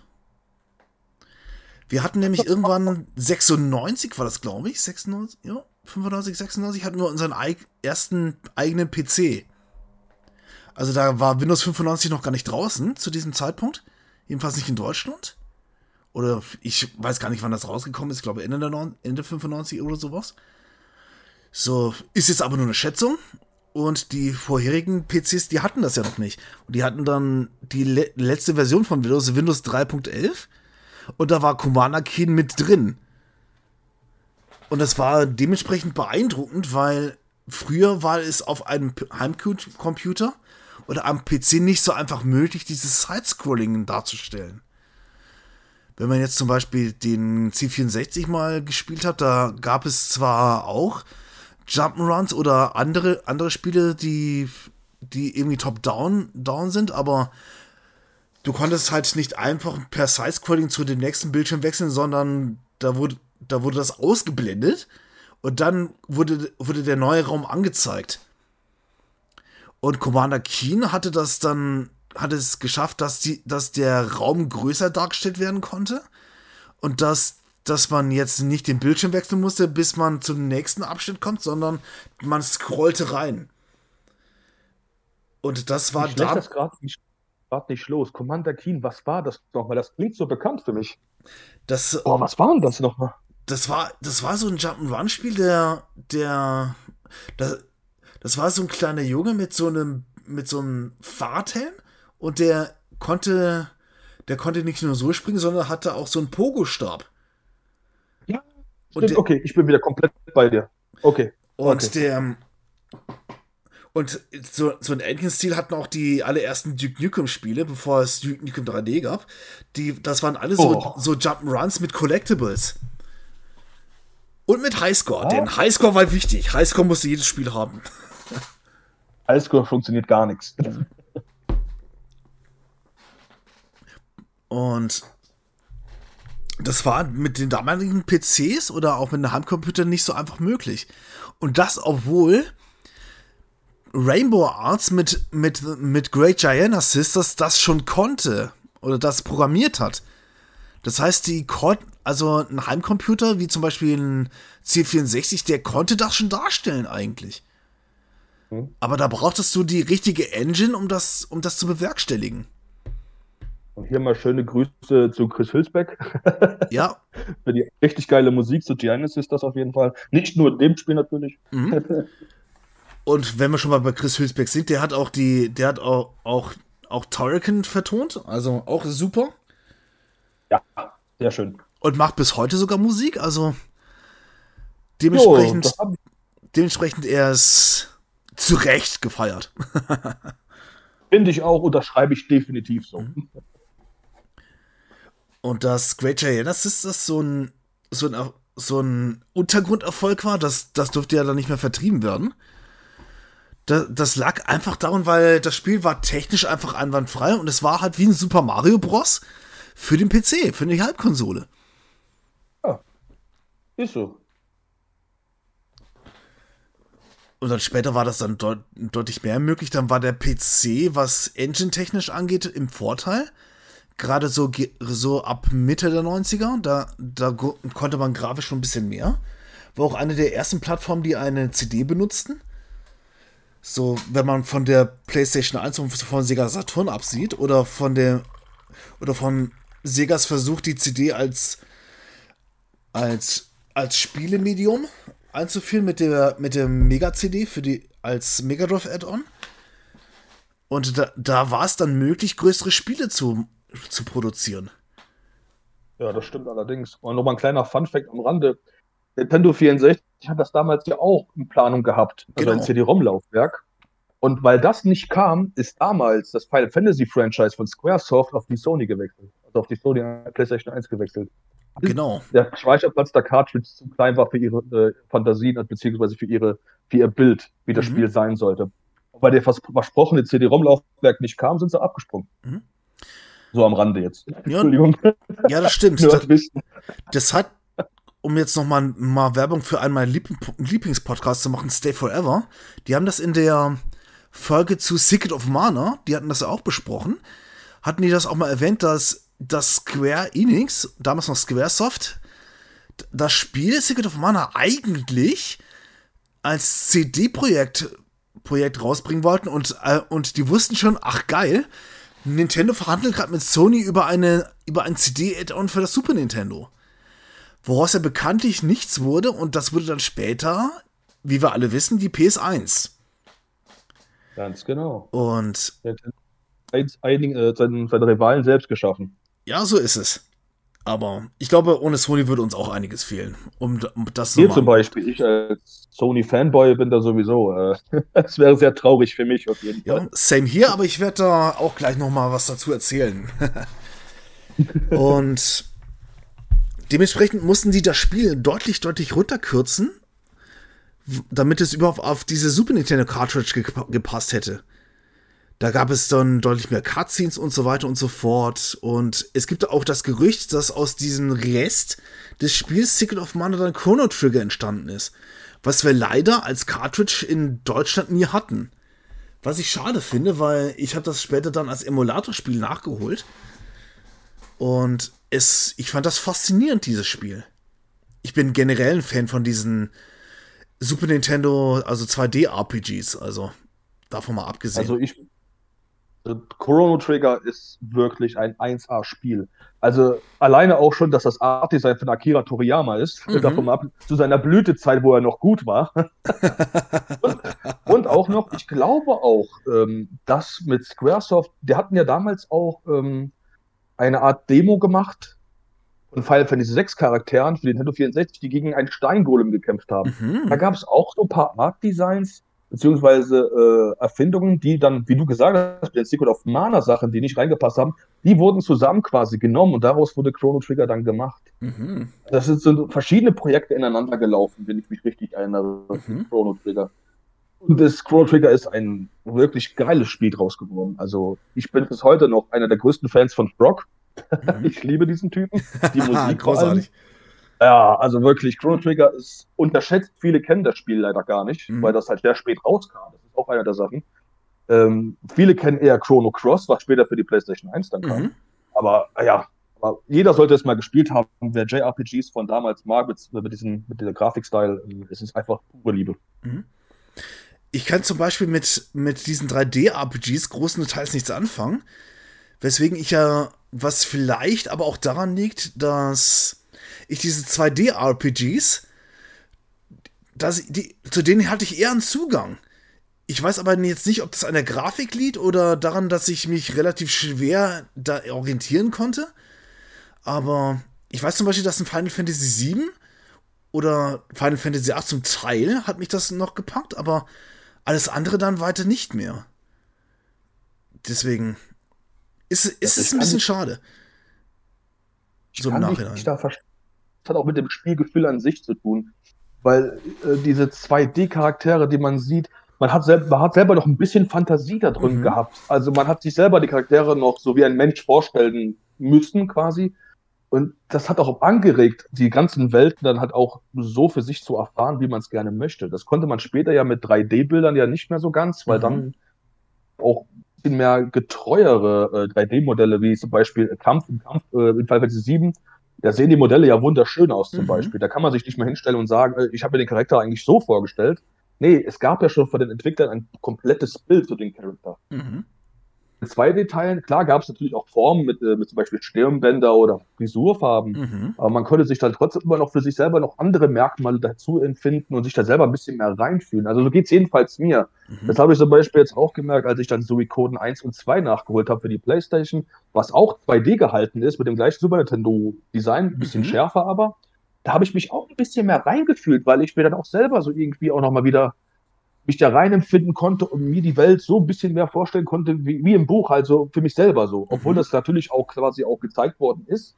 Wir hatten nämlich <laughs> irgendwann 96 war das, glaube ich, 96, ja, 95, 96 hatten wir unseren ersten eigenen PC. Also da war Windows 95 noch gar nicht draußen zu diesem Zeitpunkt. Jedenfalls nicht in Deutschland. Oder ich weiß gar nicht, wann das rausgekommen ist. Ich glaube Ende, der Ende 95 oder sowas. So, ist jetzt aber nur eine Schätzung. Und die vorherigen PCs, die hatten das ja noch nicht. Und die hatten dann die le letzte Version von Windows, Windows 3.11. Und da war Commander Keen mit drin. Und das war dementsprechend beeindruckend, weil früher war es auf einem Heimcomputer oder am PC nicht so einfach möglich, dieses Sidescrolling darzustellen. Wenn man jetzt zum Beispiel den C64 mal gespielt hat, da gab es zwar auch Jump'n'Runs oder andere, andere Spiele, die, die irgendwie top-down down sind, aber du konntest halt nicht einfach per Side-Scrolling zu dem nächsten Bildschirm wechseln, sondern da wurde, da wurde das ausgeblendet und dann wurde, wurde der neue Raum angezeigt. Und Commander Keen hatte das dann, hat es geschafft, dass, die, dass der Raum größer dargestellt werden konnte und dass dass man jetzt nicht den Bildschirm wechseln musste, bis man zum nächsten Abschnitt kommt, sondern man scrollte rein. Und das war ich da. das gerade nicht, nicht los. Commander Keen, was war das nochmal? Das klingt so bekannt für mich. Das, oh, was war denn das nochmal? Das war, das war so ein Jump'n'Run-Spiel, der, der, das, das war so ein kleiner Junge mit so einem, mit so einem Fahrradhelm und der konnte, der konnte nicht nur so springen, sondern hatte auch so einen Pogo-Stab. Und der, okay, ich bin wieder komplett bei dir. Okay. Und okay. der. Und so, so ein ähnlichen Stil hatten auch die allerersten Duke Nukem-Spiele, bevor es Duke Nukem 3D gab. Die, das waren alle so, oh. so Jump'n'Runs mit Collectibles. Und mit Highscore, oh. denn Highscore war wichtig. Highscore musste jedes Spiel haben. <laughs> Highscore funktioniert gar nichts. Und das war mit den damaligen PCs oder auch mit einem Heimcomputer nicht so einfach möglich. Und das, obwohl Rainbow Arts mit, mit, mit Great Giana Sisters das schon konnte oder das programmiert hat. Das heißt, die also ein Heimcomputer, wie zum Beispiel ein C64, der konnte das schon darstellen eigentlich. Hm. Aber da brauchtest du die richtige Engine, um das, um das zu bewerkstelligen. Und hier mal schöne Grüße zu Chris Hülsbeck. Ja. <laughs> Für die richtig geile Musik zu Giannis ist das auf jeden Fall. Nicht nur in dem Spiel natürlich. Mhm. <laughs> Und wenn wir schon mal bei Chris Hülsbeck sind, der hat auch die, der hat auch, auch, auch Turrican vertont, also auch super. Ja, sehr schön. Und macht bis heute sogar Musik, also dementsprechend, jo, dementsprechend er ist zu Recht gefeiert. <laughs> Finde ich auch, unterschreibe ich definitiv so. Mhm. Und das Great Giannis ist das so ein, so ein, so ein Untergrunderfolg war, das, das durfte ja dann nicht mehr vertrieben werden. Das, das lag einfach daran, weil das Spiel war technisch einfach einwandfrei und es war halt wie ein Super Mario Bros. für den PC, für die Halbkonsole. Ja, ist so. Und dann später war das dann deut deutlich mehr möglich. Dann war der PC, was engine-technisch angeht, im Vorteil. Gerade so, so ab Mitte der 90er, da, da konnte man grafisch schon ein bisschen mehr. War auch eine der ersten Plattformen, die eine CD benutzten. So, wenn man von der PlayStation 1 und von Sega Saturn absieht oder von der oder von Segas Versuch, die CD als als als Spielemedium einzuführen mit der, mit der Mega-CD für die, als Mega Drive Add-on. Und da, da war es dann möglich, größere Spiele zu, zu produzieren. Ja, das stimmt allerdings. Und nochmal ein kleiner Fun-Fact am Rande. Nintendo 64 hat das damals ja auch in Planung gehabt, also genau. ein CD-ROM-Laufwerk. Und weil das nicht kam, ist damals das Final Fantasy Franchise von Squaresoft auf die Sony gewechselt. Also auf die Sony PlayStation 1 gewechselt. Genau. Der Speicherplatz der Cartridge zu klein war für ihre äh, Fantasien, beziehungsweise für, ihre, für ihr Bild, wie das mhm. Spiel sein sollte. Und weil der versprochene CD-ROM-Laufwerk nicht kam, sind sie abgesprungen. Mhm. So am Rande jetzt. Ja, Entschuldigung. Ja, das stimmt. <laughs> das, das, hat, um jetzt noch mal, mal Werbung für einen meiner Lieblingspodcasts zu machen, Stay Forever. Die haben das in der Folge zu Secret of Mana, die hatten das ja auch besprochen, hatten die das auch mal erwähnt, dass dass Square Enix, damals noch Squaresoft, das Spiel Secret of Mana eigentlich als CD-Projekt Projekt rausbringen wollten und, äh, und die wussten schon, ach geil, Nintendo verhandelt gerade mit Sony über, eine, über ein CD-Add-on für das Super Nintendo. Woraus ja bekanntlich nichts wurde und das wurde dann später, wie wir alle wissen, die PS1. Ganz genau. Und einigen, äh, seinen, seine Rivalen selbst geschaffen. Ja, so ist es. Aber ich glaube, ohne Sony würde uns auch einiges fehlen, um, um das Hier zum Beispiel, ich als Sony-Fanboy bin da sowieso. Äh, <laughs> das wäre sehr traurig für mich auf jeden Fall. Ja, same hier, aber ich werde da auch gleich noch mal was dazu erzählen. <laughs> Und dementsprechend mussten die das Spiel deutlich, deutlich runterkürzen, damit es überhaupt auf diese Super Nintendo Cartridge gepasst hätte. Da gab es dann deutlich mehr Cutscenes und so weiter und so fort. Und es gibt auch das Gerücht, dass aus diesem Rest des Spiels Secret of Mana dann Chrono Trigger entstanden ist. Was wir leider als Cartridge in Deutschland nie hatten. Was ich schade finde, weil ich habe das später dann als Emulatorspiel nachgeholt. Und es, ich fand das faszinierend, dieses Spiel. Ich bin generell ein Fan von diesen Super Nintendo, also 2D-RPGs, also davon mal abgesehen. Also ich, Chrono Trigger ist wirklich ein 1A-Spiel. Also alleine auch schon, dass das Art-Design von Akira Toriyama ist, mhm. davon ab, zu seiner Blütezeit, wo er noch gut war. <laughs> und, und, auch noch, ich glaube auch, ähm, dass mit Squaresoft, die hatten ja damals auch ähm, eine Art Demo gemacht von Final Fantasy 6 Charakteren für den Nintendo 64, die gegen einen Steingolem gekämpft haben. Mhm. Da gab es auch so ein paar Art-Designs, beziehungsweise äh, Erfindungen, die dann, wie du gesagt hast, den Secret of Mana Sachen, die nicht reingepasst haben, die wurden zusammen quasi genommen und daraus wurde Chrono Trigger dann gemacht. Mhm. Das sind so verschiedene Projekte ineinander gelaufen, wenn ich mich richtig erinnere. Mhm. Chrono Trigger. Und das Chrono Trigger ist ein wirklich geiles Spiel draus geworden. Also ich bin bis heute noch einer der größten Fans von Brock. Mhm. <laughs> ich liebe diesen Typen. Die <laughs> Musik großartig. Ja, also wirklich, Chrono Trigger ist unterschätzt. Viele kennen das Spiel leider gar nicht, mhm. weil das halt sehr spät rauskam. Das ist auch einer der Sachen. Ähm, viele kennen eher Chrono Cross, was später für die PlayStation 1 dann kam. Mhm. Aber ja, aber jeder sollte es mal gespielt haben. Wer JRPGs von damals mag, mit, mit, diesem, mit dieser Grafikstyle, es ist einfach pure Liebe. Mhm. Ich kann zum Beispiel mit, mit diesen 3D-RPGs großen Teils nichts anfangen. Weswegen ich ja, was vielleicht aber auch daran liegt, dass ich diese 2D-RPGs, die, zu denen hatte ich eher einen Zugang. Ich weiß aber jetzt nicht, ob das an der Grafik liegt oder daran, dass ich mich relativ schwer da orientieren konnte. Aber ich weiß zum Beispiel, dass in Final Fantasy VII oder Final Fantasy VIII zum Teil hat mich das noch gepackt, aber alles andere dann weiter nicht mehr. Deswegen ist, ist es ein bisschen schade. So im Nachhinein. Da das hat auch mit dem Spielgefühl an sich zu tun. Weil äh, diese 2D-Charaktere, die man sieht, man hat, selber, man hat selber noch ein bisschen Fantasie da drin mhm. gehabt. Also man hat sich selber die Charaktere noch so wie ein Mensch vorstellen müssen, quasi. Und das hat auch angeregt, die ganzen Welten dann halt auch so für sich zu erfahren, wie man es gerne möchte. Das konnte man später ja mit 3D-Bildern ja nicht mehr so ganz, weil mhm. dann auch ein bisschen mehr getreuere äh, 3D-Modelle, wie zum Beispiel Kampf im Kampf äh, in Final Fantasy 7, da sehen die Modelle ja wunderschön aus zum mhm. Beispiel. Da kann man sich nicht mehr hinstellen und sagen, äh, ich habe mir den Charakter eigentlich so vorgestellt. Nee, es gab ja schon von den Entwicklern ein komplettes Bild zu dem Charakter. Mhm zwei Detailen. Klar gab es natürlich auch Formen mit, äh, mit zum Beispiel Stirnbänder oder Frisurfarben, mhm. aber man konnte sich dann trotzdem immer noch für sich selber noch andere Merkmale dazu empfinden und sich da selber ein bisschen mehr reinfühlen. Also so geht es jedenfalls mir. Mhm. Das habe ich zum Beispiel jetzt auch gemerkt, als ich dann Suikoden 1 und 2 nachgeholt habe für die Playstation, was auch 2D gehalten ist, mit dem gleichen Super Nintendo-Design, ein bisschen mhm. schärfer aber. Da habe ich mich auch ein bisschen mehr reingefühlt, weil ich mir dann auch selber so irgendwie auch nochmal wieder mich da rein empfinden konnte und mir die Welt so ein bisschen mehr vorstellen konnte, wie, wie im Buch, also für mich selber so. Obwohl mhm. das natürlich auch quasi auch gezeigt worden ist,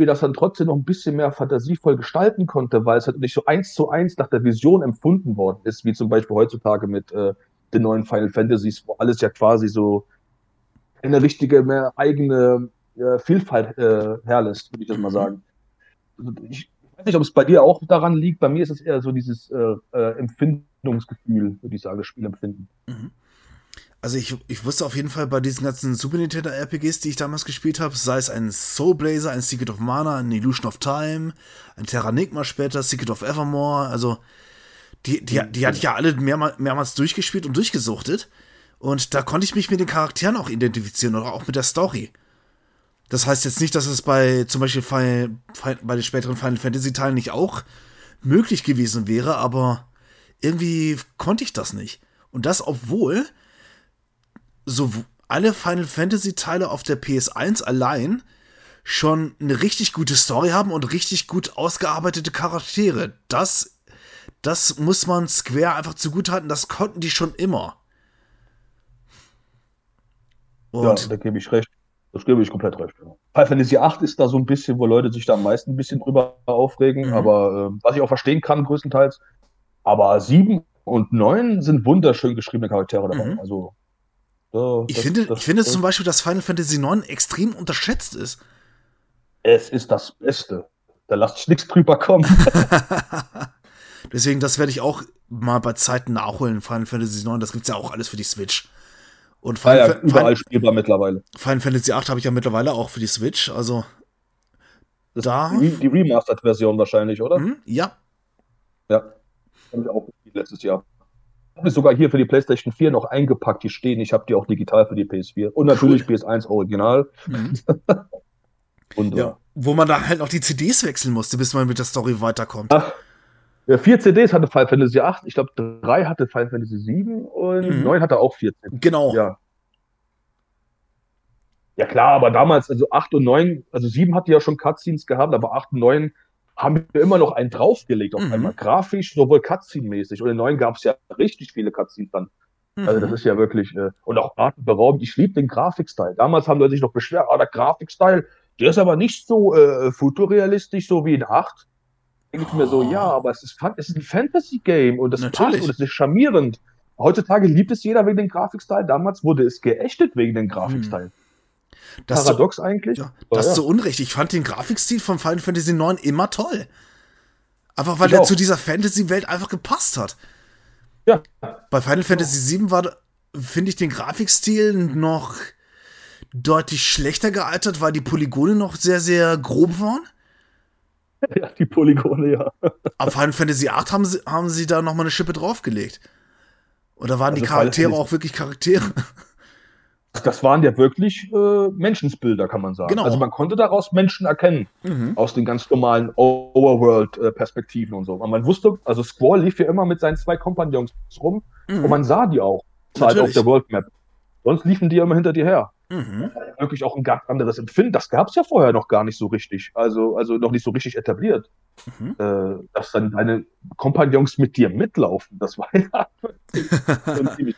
mir das dann trotzdem noch ein bisschen mehr fantasievoll gestalten konnte, weil es halt nicht so eins zu eins nach der Vision empfunden worden ist, wie zum Beispiel heutzutage mit äh, den neuen Final Fantasies, wo alles ja quasi so eine richtige, mehr eigene äh, Vielfalt äh, herlässt, würde ich das mal mhm. sagen. Also ich weiß nicht, ob es bei dir auch daran liegt. Bei mir ist es eher so dieses äh, äh, Empfinden Empfindungsgefühl, würde ich sagen, das Spiel empfinden. Mhm. Also ich, ich wusste auf jeden Fall bei diesen ganzen Super Nintendo RPGs, die ich damals gespielt habe, sei es ein Soul Blazer, ein Secret of Mana, ein Illusion of Time, ein Terranigma später, Secret of Evermore, also die, die, die hatte ich ja alle mehrmals, mehrmals durchgespielt und durchgesuchtet. Und da konnte ich mich mit den Charakteren auch identifizieren oder auch mit der Story. Das heißt jetzt nicht, dass es bei zum Beispiel Final, bei den späteren Final Fantasy Teilen nicht auch möglich gewesen wäre, aber irgendwie konnte ich das nicht. Und das, obwohl so alle Final Fantasy Teile auf der PS1 allein schon eine richtig gute Story haben und richtig gut ausgearbeitete Charaktere. Das, das muss man Square einfach zugutehalten, das konnten die schon immer. Und ja, da gebe ich recht. Das gebe ich komplett recht. Final Fantasy 8 ist da so ein bisschen, wo Leute sich da am meisten ein bisschen drüber aufregen, mhm. aber äh, was ich auch verstehen kann, größtenteils, aber sieben und neun sind wunderschön geschriebene Charaktere dabei. Mhm. Also, so, ich, das, finde, das, ich finde das, zum Beispiel, dass Final Fantasy IX extrem unterschätzt ist. Es ist das Beste. Da lasst sich nichts drüber kommen. <laughs> Deswegen, das werde ich auch mal bei Zeiten nachholen. Final Fantasy IX, das gibt es ja auch alles für die Switch. Und Final, ja, ja, überall spielbar mittlerweile. Final Fantasy VIII habe ich ja mittlerweile auch für die Switch, also das da. Die, die Remastered-Version wahrscheinlich, oder? Mhm, ja. Ja. Habe ich auch gespielt letztes Jahr. Habe ich sogar hier für die PlayStation 4 noch eingepackt, die stehen. Ich habe die auch digital für die PS4. Und natürlich cool. PS1 Original. Mhm. <laughs> Und, ja, wo man da halt noch die CDs wechseln musste, bis man mit der Story weiterkommt. Ach, ja, vier CDs hatte Final Fantasy 8, ich glaube drei hatte Final Fantasy 7 und mhm. neun hatte auch vier CDs. Genau. Ja. Ja klar, aber damals, also 8 und 9, also 7 hatte ja schon Cutscenes gehabt, aber 8 und 9 haben wir immer noch einen draufgelegt auf mhm. einmal. Grafisch, sowohl Cutscene-mäßig. Und in 9 gab es ja richtig viele Cutscenes dann. Mhm. Also das ist ja wirklich, äh, und auch atemberaubend. Ich liebe den Grafikstyle. Damals haben Leute sich noch beschwert, ah, der Grafikstyle, der ist aber nicht so äh, futurrealistisch, so wie in 8. Denke ich mir so, ja, aber es ist, es ist ein Fantasy-Game und das Natürlich. passt und es ist charmierend. Heutzutage liebt es jeder wegen dem Grafikstyle. Damals wurde es geächtet wegen dem Grafikstyle. Mhm. Das Paradox so, eigentlich. Ja, das ist ja. so unrecht. Ich fand den Grafikstil von Final Fantasy IX immer toll. Einfach weil ich er auch. zu dieser Fantasy-Welt einfach gepasst hat. Ja. Bei Final Fantasy VII war, finde ich, den Grafikstil noch deutlich schlechter gealtert, weil die Polygone noch sehr, sehr grob waren. <laughs> Ja, die Polygone, ja. Aber <laughs> Final Fantasy VIII haben sie, haben sie da nochmal eine Schippe draufgelegt. Oder waren also die Charaktere auch wirklich Charaktere? Das waren ja wirklich äh, Menschensbilder, kann man sagen. Genau. Also man konnte daraus Menschen erkennen, mhm. aus den ganz normalen Overworld-Perspektiven und so. Und man wusste, also Squall lief ja immer mit seinen zwei Kompagnons rum mhm. und man sah die auch. Halt auf der World Map. Sonst liefen die immer hinter dir her. Mhm. Wirklich auch ein ganz anderes Empfinden. Das gab es ja vorher noch gar nicht so richtig. Also, also noch nicht so richtig etabliert. Mhm. Äh, dass dann deine Kompagnons mit dir mitlaufen. Das war ja <laughs> ziemlich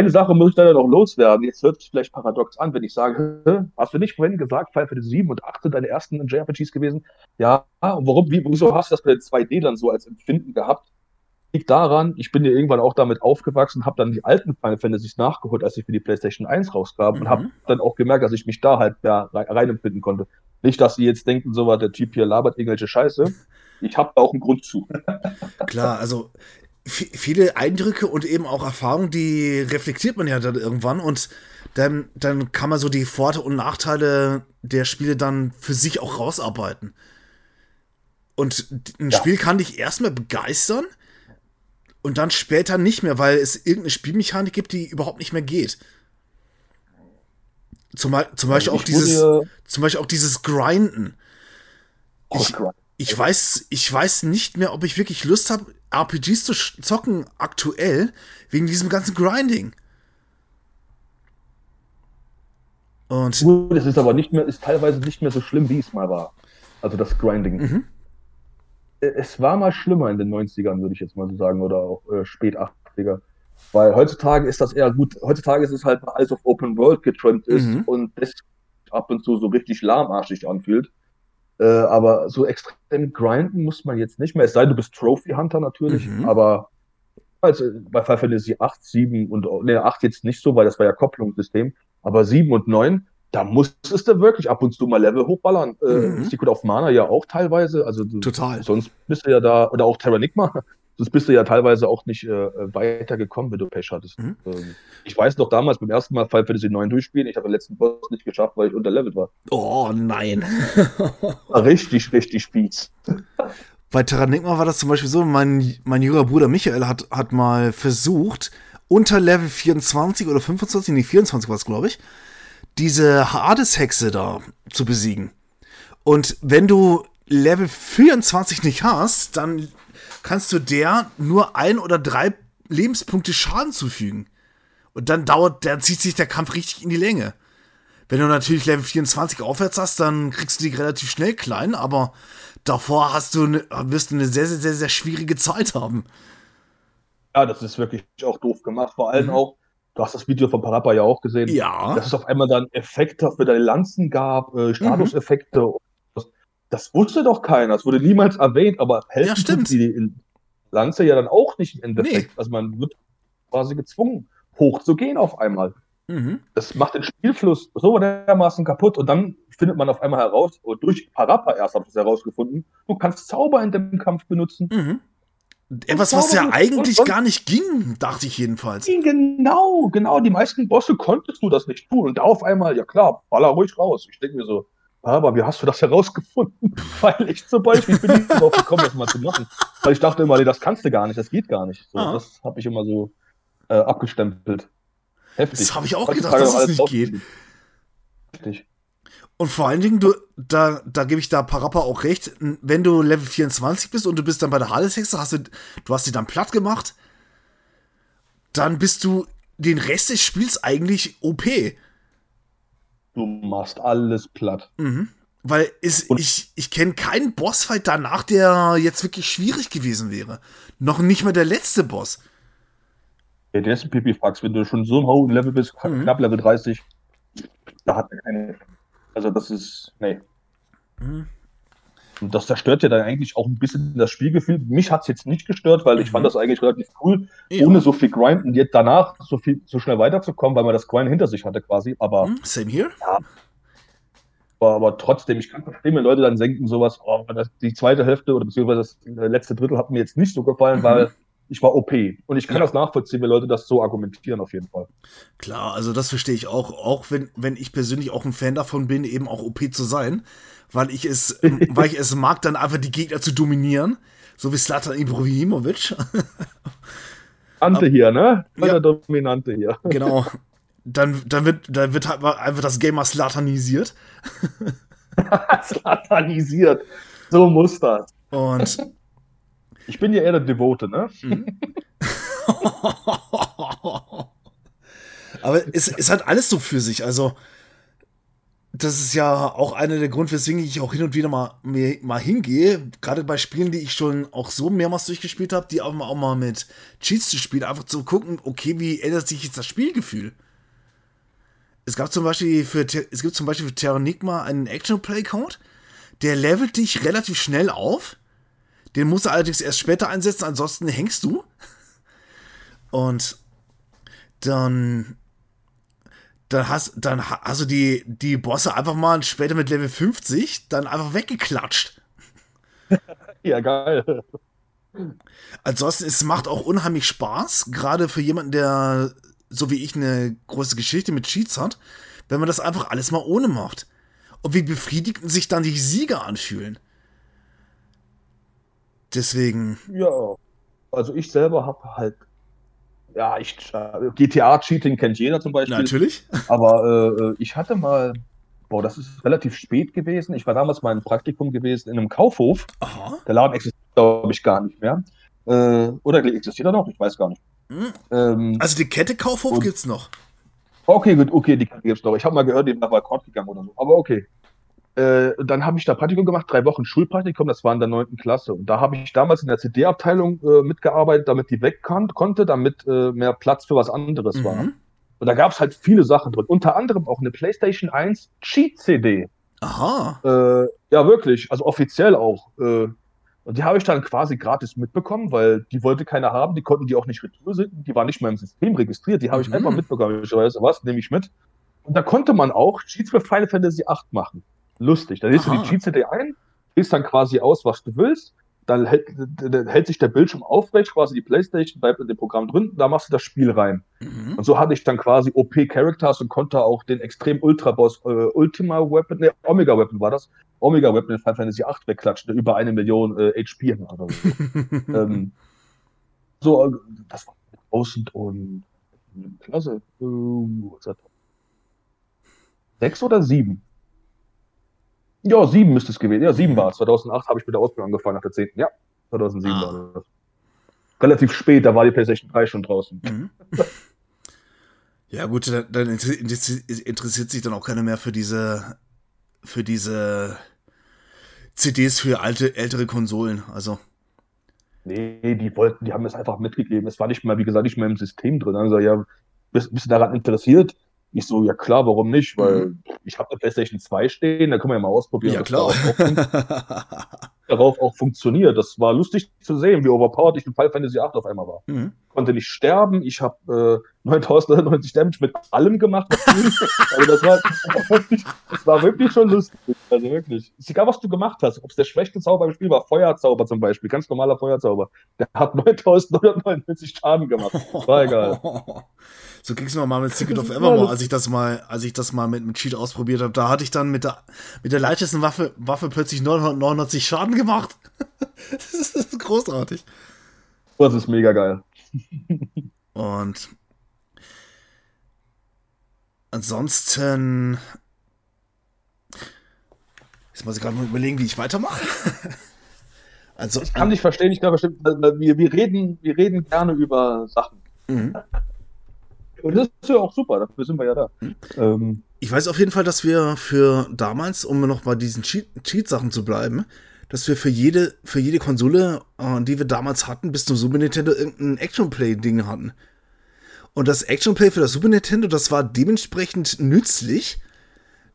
eine Sache muss ich leider noch loswerden. Jetzt hört es vielleicht paradox an, wenn ich sage, hast du nicht vorhin gesagt, Final Fantasy 7 und 8 sind deine ersten JRPGs gewesen? Ja, warum, wie, wieso hast du das bei den 2D dann so als Empfinden gehabt? Liegt daran, ich bin ja irgendwann auch damit aufgewachsen, habe dann die alten Final Fantasies nachgeholt, als sie für die PlayStation 1 rauskamen mhm. und habe dann auch gemerkt, dass ich mich da halt ja, rein empfinden konnte. Nicht, dass sie jetzt denken, so war der Typ hier labert irgendwelche Scheiße. Ich habe da auch einen Grund zu. Klar, also viele Eindrücke und eben auch Erfahrungen, die reflektiert man ja dann irgendwann und dann, dann kann man so die Vorteile und Nachteile der Spiele dann für sich auch rausarbeiten. Und ein ja. Spiel kann dich erstmal begeistern und dann später nicht mehr, weil es irgendeine Spielmechanik gibt, die überhaupt nicht mehr geht. Zum, zum Beispiel auch dieses, zum Beispiel auch dieses Grinden. Oh, ich, ich weiß, ich weiß nicht mehr, ob ich wirklich Lust habe, RPGs zu zocken aktuell, wegen diesem ganzen Grinding. Und Gut, es ist aber nicht mehr, ist teilweise nicht mehr so schlimm, wie es mal war. Also das Grinding. Mhm. Äh, es war mal schlimmer in den 90ern, würde ich jetzt mal so sagen, oder auch äh, spät 80er. Weil heutzutage ist das eher gut, heutzutage ist es halt alles auf Open World getrennt ist mhm. und das ab und zu so richtig lahmarschig anfühlt. Äh, aber so extrem grinden muss man jetzt nicht mehr. Es sei denn, du bist Trophy Hunter natürlich, mhm. aber also bei Final Fantasy 8, 7 und ne, 8 jetzt nicht so, weil das war ja Kopplungssystem, aber 7 und 9, da musstest du wirklich ab und zu mal Level hochballern. Äh, mhm. Secret of Mana ja auch teilweise. Also du, Total. Sonst bist du ja da, oder auch Terranigma, sonst bist du ja teilweise auch nicht äh, weitergekommen, wenn du Pech hattest. Mhm. Ähm, ich weiß noch damals beim ersten Mal Final Fantasy 9 durchspielen, ich habe den letzten Boss nicht geschafft, weil ich unterlevelt war. Oh nein. <laughs> richtig, richtig spieß. <laughs> Bei Terranigma war das zum Beispiel so, mein, mein jüngerer Bruder Michael hat, hat mal versucht, unter Level 24 oder 25, nee, 24 war es, glaube ich, diese Hades-Hexe da zu besiegen. Und wenn du Level 24 nicht hast, dann kannst du der nur ein oder drei Lebenspunkte Schaden zufügen. Und dann dauert, dann zieht sich der Kampf richtig in die Länge. Wenn du natürlich Level 24 aufwärts hast, dann kriegst du die relativ schnell klein, aber davor hast du ne, wirst du eine sehr, sehr, sehr, sehr schwierige Zeit haben. Ja, das ist wirklich auch doof gemacht. Vor allem mhm. auch, du hast das Video von Parappa ja auch gesehen, ja. dass es auf einmal dann Effekte für deine Lanzen gab, äh, Statuseffekte. Mhm. Das, das, wusste doch keiner, das wurde niemals erwähnt, aber helfen ja, stimmt. die Lanze ja dann auch nicht im Endeffekt. Nee. Also man wird quasi gezwungen, hochzugehen auf einmal. Mhm. Das macht den Spielfluss so dermaßen kaputt und dann findet man auf einmal heraus, und durch Parappa erst habe ich es herausgefunden, du kannst Zauber in dem Kampf benutzen. Mhm. Etwas, was ja eigentlich und, und, gar nicht ging, dachte ich jedenfalls. Genau, genau. Die meisten Bosse konntest du das nicht tun. Und da auf einmal, ja klar, baller ruhig raus. Ich denke mir so, aber wie hast du das herausgefunden? <laughs> Weil ich zum Beispiel bin nicht darauf gekommen, das mal zu machen. Weil ich dachte immer, nee, das kannst du gar nicht, das geht gar nicht. So, ah. Das habe ich immer so äh, abgestempelt. Heftig. Das habe ich auch gedacht, dass es nicht geht. Heftig. Und vor allen Dingen, du, da, da gebe ich da Parappa auch recht, wenn du Level 24 bist und du bist dann bei der Hades-Hexe, hast du, du hast sie dann platt gemacht, dann bist du den Rest des Spiels eigentlich OP. Du machst alles platt. Mhm. Weil es, ich, ich kenne keinen Bossfight danach, der jetzt wirklich schwierig gewesen wäre. Noch nicht mal der letzte Boss. Ja, der ist ein Pipifax. Wenn du schon so im hohen Level bist, mhm. knapp Level 30, da hat er keine. Also, das ist. Nee. Mhm. Und das zerstört ja dann eigentlich auch ein bisschen das Spielgefühl. Mich hat es jetzt nicht gestört, weil ich mhm. fand das eigentlich relativ cool, ja. ohne so viel Grind und jetzt danach so viel so schnell weiterzukommen, weil man das Grind hinter sich hatte quasi. Aber mhm, same here. Ja, aber, aber, trotzdem, ich kann verstehen, wenn Leute dann denken, sowas, oh, das, die zweite Hälfte oder beziehungsweise das letzte Drittel hat mir jetzt nicht so gefallen, mhm. weil ich war OP. Und ich kann ja. das nachvollziehen, wenn Leute das so argumentieren, auf jeden Fall. Klar, also das verstehe ich auch. Auch wenn, wenn ich persönlich auch ein Fan davon bin, eben auch OP zu sein, weil ich es, <laughs> weil ich es mag, dann einfach die Gegner zu dominieren. So wie Slatan Ibrahimovic. <laughs> Ante hier, ne? Ja. Der Dominante hier. <laughs> Genau. dann, dann, wird, dann wird halt einfach das Gamer slatanisiert. slatanisiert. So muss das. Und ich bin ja eher der Devote, ne? Mhm. Aber es, es hat alles so für sich. Also, das ist ja auch einer der Gründe, weswegen ich auch hin und wieder mal, mal hingehe. Gerade bei Spielen, die ich schon auch so mehrmals durchgespielt habe, die auch mal, auch mal mit Cheats zu spielen, einfach zu gucken, okay, wie ändert sich jetzt das Spielgefühl? Es gab zum Beispiel für, es gibt zum Beispiel für Terranigma einen Action-Play-Code, der levelt dich relativ schnell auf. Den musst du allerdings erst später einsetzen, ansonsten hängst du. Und dann dann hast, dann hast du die, die Bosse einfach mal später mit Level 50 dann einfach weggeklatscht. <laughs> ja, geil. Ansonsten, es macht auch unheimlich Spaß, gerade für jemanden, der so wie ich eine große Geschichte mit Cheats hat, wenn man das einfach alles mal ohne macht. Und wie befriedigend sich dann die Sieger anfühlen. Deswegen. Ja, also ich selber habe halt ja, ich, GTA-Cheating kennt jeder zum Beispiel. Natürlich. Aber äh, äh, ich hatte mal, boah, das ist relativ spät gewesen. Ich war damals mal im Praktikum gewesen in einem Kaufhof. Aha. Der Laden existiert, glaube ich, gar nicht mehr. Äh, oder existiert er noch? Ich weiß gar nicht. Hm. Ähm, also die Kette Kaufhof gibt es noch. Okay, gut, okay, die Kette gibt es noch. Ich habe mal gehört, die nach Akkord gegangen oder so. Aber okay. Äh, dann habe ich da Praktikum gemacht, drei Wochen Schulpraktikum, das war in der neunten Klasse. Und da habe ich damals in der CD-Abteilung äh, mitgearbeitet, damit die weg kann, konnte, damit äh, mehr Platz für was anderes mhm. war. Und da gab es halt viele Sachen drin. Unter anderem auch eine PlayStation 1 Cheat-CD. Aha. Äh, ja, wirklich, also offiziell auch. Äh, und die habe ich dann quasi gratis mitbekommen, weil die wollte keiner haben, die konnten die auch nicht retour senden, die war nicht mal im System registriert, die habe ich mhm. einfach mitbekommen. Ich weiß was, nehme ich mit. Und da konnte man auch Cheats für Final Fantasy 8 machen lustig. Da lädst du die Cheat-CD ein, wählst dann quasi aus, was du willst, dann hält, dann hält, sich der Bildschirm aufrecht, quasi die Playstation bleibt in dem Programm drin, da machst du das Spiel rein. Mhm. Und so hatte ich dann quasi OP-Characters und konnte auch den extrem Ultra-Boss, äh, Ultima Weapon, ne, Omega Weapon war das, Omega Weapon in Final Fantasy 8 wegklatschen, der über eine Million äh, HP hat oder so. <laughs> ähm, so, äh, das war 1000 und Klasse, äh, sechs oder sieben? Ja, sieben müsste es gewesen. Ja, sieben war es. 2008 habe ich mit der Ausbildung angefangen, nach der zehnten. Ja, 2007 ah. war das. Relativ spät, da war die PlayStation 3 schon draußen. Mhm. <laughs> ja, gut, dann, dann interessiert sich dann auch keiner mehr für diese, für diese CDs für alte, ältere Konsolen. Also. Nee, die wollten, die haben es einfach mitgegeben. Es war nicht mal, wie gesagt, nicht mehr im System drin. Also, ja, bist, bist du daran interessiert? Ich so, ja klar, warum nicht? Weil mhm. ich habe eine PlayStation 2 stehen, da können wir ja mal ausprobieren. Ja, klar. <laughs> darauf auch funktioniert. Das war lustig zu sehen, wie overpowered ich in Final Fantasy 8 auf einmal war. Mhm. Konnte nicht sterben, ich habe äh, 9090 Damage mit allem gemacht. <laughs> also das war, wirklich, das war wirklich schon lustig. Also wirklich. Ist egal, was du gemacht hast. Ob es der schwächste Zauber im Spiel war, Feuerzauber zum Beispiel, ganz normaler Feuerzauber. Der hat 9999 Schaden gemacht. War egal. <laughs> So ging es mir mal mit Secret of <laughs> Evermore, als ich das mal, als ich das mal mit einem Cheat ausprobiert habe. Da hatte ich dann mit der, mit der leichtesten Waffe, Waffe plötzlich 999 Schaden gemacht. <laughs> das ist großartig. Das ist mega geil. Und ansonsten. Jetzt muss ich gerade mal überlegen, wie ich weitermache. <laughs> also, ich kann dich verstehen, ich glaube, wir, wir, reden, wir reden gerne über Sachen. Mhm. Und das ist ja auch super, dafür sind wir ja da. Mhm. Ähm, ich weiß auf jeden Fall, dass wir für damals, um noch bei diesen Cheat-Sachen zu bleiben, dass wir für jede, für jede Konsole, äh, die wir damals hatten, bis zum Super Nintendo irgendein Action-Play-Ding hatten. Und das Action-Play für das Super Nintendo, das war dementsprechend nützlich.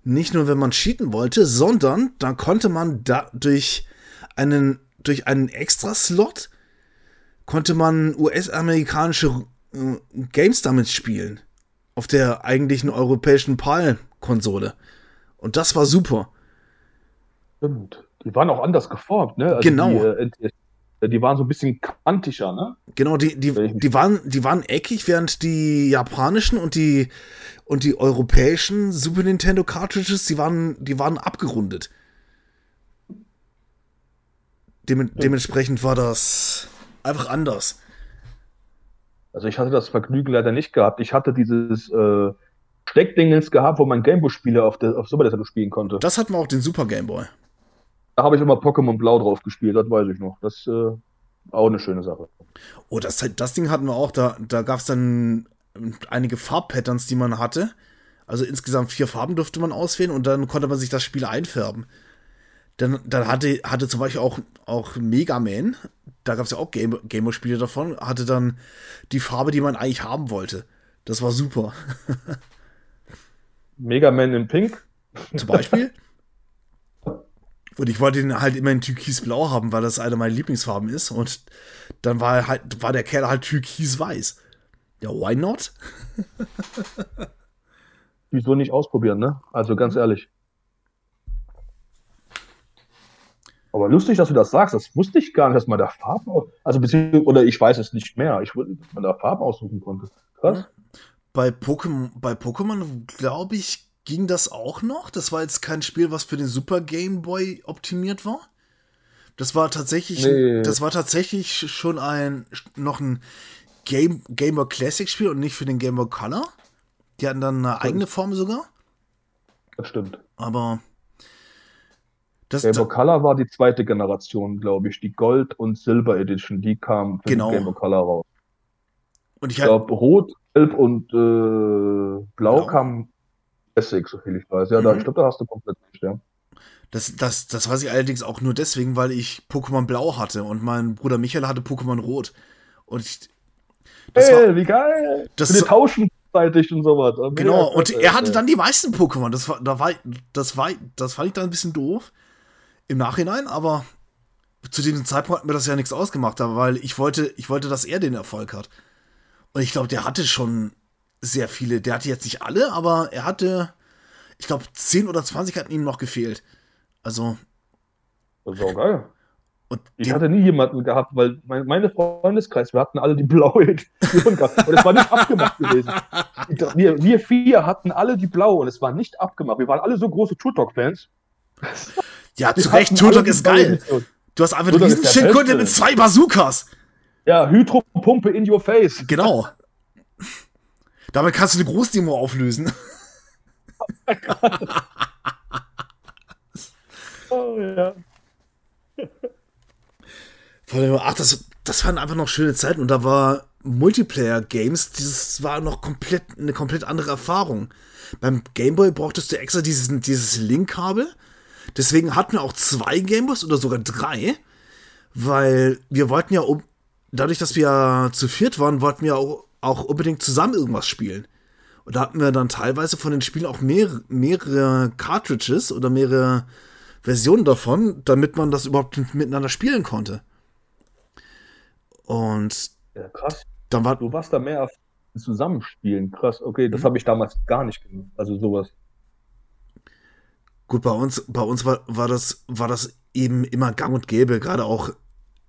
Nicht nur, wenn man cheaten wollte, sondern da konnte man da durch einen, durch einen Extra-Slot konnte man US-amerikanische Games damit spielen. Auf der eigentlichen europäischen PAL-Konsole. Und das war super. Stimmt. Die waren auch anders geformt, ne? Also genau. Die, äh, die, waren so ein bisschen kantischer, ne? Genau, die, die, die, waren, die waren eckig, während die japanischen und die, und die europäischen Super Nintendo Cartridges, die waren, die waren abgerundet. Dem, dementsprechend war das einfach anders. Also ich hatte das Vergnügen leider nicht gehabt. Ich hatte dieses äh, Steckdingens gehabt, wo man Gameboy-Spiele auf, der, auf Super Nintendo spielen konnte. Das hatten wir auch den Super Gameboy. Da habe ich immer Pokémon Blau drauf gespielt, das weiß ich noch. Das äh, auch eine schöne Sache. Oh, das, das Ding hatten wir auch. Da, da gab es dann einige Farbpatterns, die man hatte. Also insgesamt vier Farben durfte man auswählen und dann konnte man sich das Spiel einfärben. Dann, dann hatte, hatte zum Beispiel auch, auch Mega Man, da gab es ja auch Game, Gamer-Spiele davon, hatte dann die Farbe, die man eigentlich haben wollte. Das war super. <laughs> Mega Man in Pink? Zum Beispiel. <laughs> Und ich wollte ihn halt immer in Türkisblau haben, weil das eine meiner Lieblingsfarben ist. Und dann war halt, war der Kerl halt türkisweiß. Ja, why not? <laughs> Wieso nicht ausprobieren, ne? Also ganz ehrlich. Aber lustig, dass du das sagst. Das wusste ich gar nicht, dass man da Farben. Also beziehungsweise, oder ich weiß es nicht mehr. Ich wusste, dass man da Farben aussuchen konnte. Krass. Bei Pokémon, bei Pokémon, glaube ich, ging das auch noch. Das war jetzt kein Spiel, was für den Super Game Boy optimiert war. Das war tatsächlich, nee. das war tatsächlich schon ein noch ein Game, Game Boy Classic Spiel und nicht für den Game Boy Color. Die hatten dann eine stimmt. eigene Form sogar. Das stimmt. Aber das Game Boy Color war die zweite Generation, glaube ich. Die Gold- und Silber Edition, die kam für genau. Game Boy Color raus. Und ich, ich glaube, Rot, Gelb und äh, Blau, Blau kam Classic, so viel ich weiß. Ja, mhm. da, ich glaube, da hast du komplett recht, ja. Das, das, das weiß ich allerdings auch nur deswegen, weil ich Pokémon Blau hatte und mein Bruder Michael hatte Pokémon Rot. Und ich, das hey, war, wie geil! Das wir tauschen zeitig und sowas. Genau, und er hatte dann die meisten Pokémon. Das war, da war, das war, das fand ich dann ein bisschen doof im Nachhinein, aber zu diesem Zeitpunkt hat mir das ja nichts ausgemacht, weil ich wollte, ich wollte, dass er den Erfolg hat. Und ich glaube, der hatte schon sehr viele. Der hatte jetzt nicht alle, aber er hatte, ich glaube, 10 oder 20 hatten ihm noch gefehlt. Also. Das ist auch geil. Und ich hatte nie jemanden gehabt, weil mein, meine Freundeskreis, wir hatten alle die blaue Edition gehabt. Und es war nicht abgemacht gewesen. Wir, wir vier hatten alle die blaue und es war nicht abgemacht. Wir waren alle so große Turtok-Fans. Ja, zu Recht, Turtok ist geil. Du hast einfach eine Riesenschildkröte mit zwei Bazookas. Ja, Hydropumpe in your face. Genau. Damit kannst du eine Großdemo auflösen. <laughs> oh ja. Ach, das, das waren einfach noch schöne Zeiten und da war Multiplayer-Games, das war noch komplett eine komplett andere Erfahrung. Beim Gameboy brauchtest du extra dieses, dieses Link-Kabel. Deswegen hatten wir auch zwei Gameboys oder sogar drei, weil wir wollten ja um, dadurch, dass wir zu viert waren, wollten wir auch, auch unbedingt zusammen irgendwas spielen. Und da hatten wir dann teilweise von den Spielen auch mehrere, mehrere Cartridges oder mehrere Versionen davon, damit man das überhaupt miteinander spielen konnte. Und ja, krass. Dann war, du warst da mehr auf Zusammenspielen. Krass, okay, das mhm. habe ich damals gar nicht gemacht. Also sowas. Gut, bei uns, bei uns war, war, das, war das eben immer gang und gäbe, gerade auch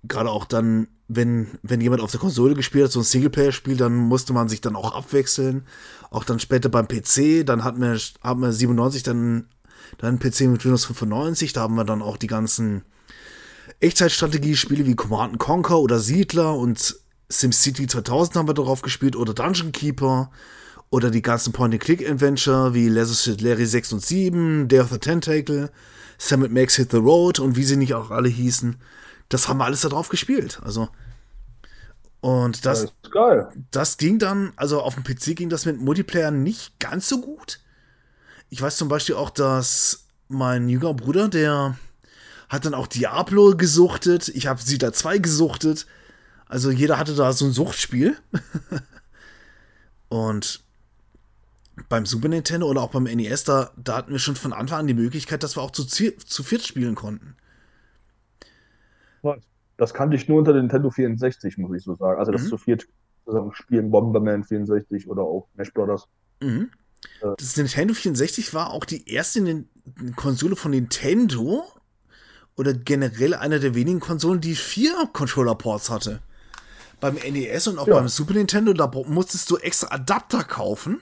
gerade auch dann, wenn, wenn jemand auf der Konsole gespielt hat, so ein Singleplayer-Spiel, dann musste man sich dann auch abwechseln. Auch dann später beim PC, dann hatten wir, haben wir 97 dann, dann PC mit Windows 95, da haben wir dann auch die ganzen Echtzeitstrategiespiele wie Command Conquer oder Siedler und SimCity 2000 haben wir darauf gespielt oder Dungeon Keeper oder die ganzen Point-and-Click-Adventure wie Larry 6 und 7, Day of the Tentacle, Sam Max Hit the Road und wie sie nicht auch alle hießen das haben wir alles darauf gespielt. Also. Und das, das, das ging dann, also auf dem PC ging das mit Multiplayer nicht ganz so gut. Ich weiß zum Beispiel auch, dass mein jüngerer Bruder, der hat dann auch Diablo gesuchtet. Ich habe Zeta 2 gesuchtet. Also jeder hatte da so ein Suchtspiel. <laughs> Und beim Super Nintendo oder auch beim NES, da, da hatten wir schon von Anfang an die Möglichkeit, dass wir auch zu, zu viert spielen konnten. Das kannte ich nur unter Nintendo 64, muss ich so sagen. Also das mhm. zu viert zusammen spielen, Bomberman 64 oder auch Smash Brothers. Mhm. Äh. Das Nintendo 64 war auch die erste Konsole von Nintendo oder generell einer der wenigen Konsolen, die vier Controller-Ports hatte. Beim NES und auch ja. beim Super Nintendo, da musstest du extra Adapter kaufen,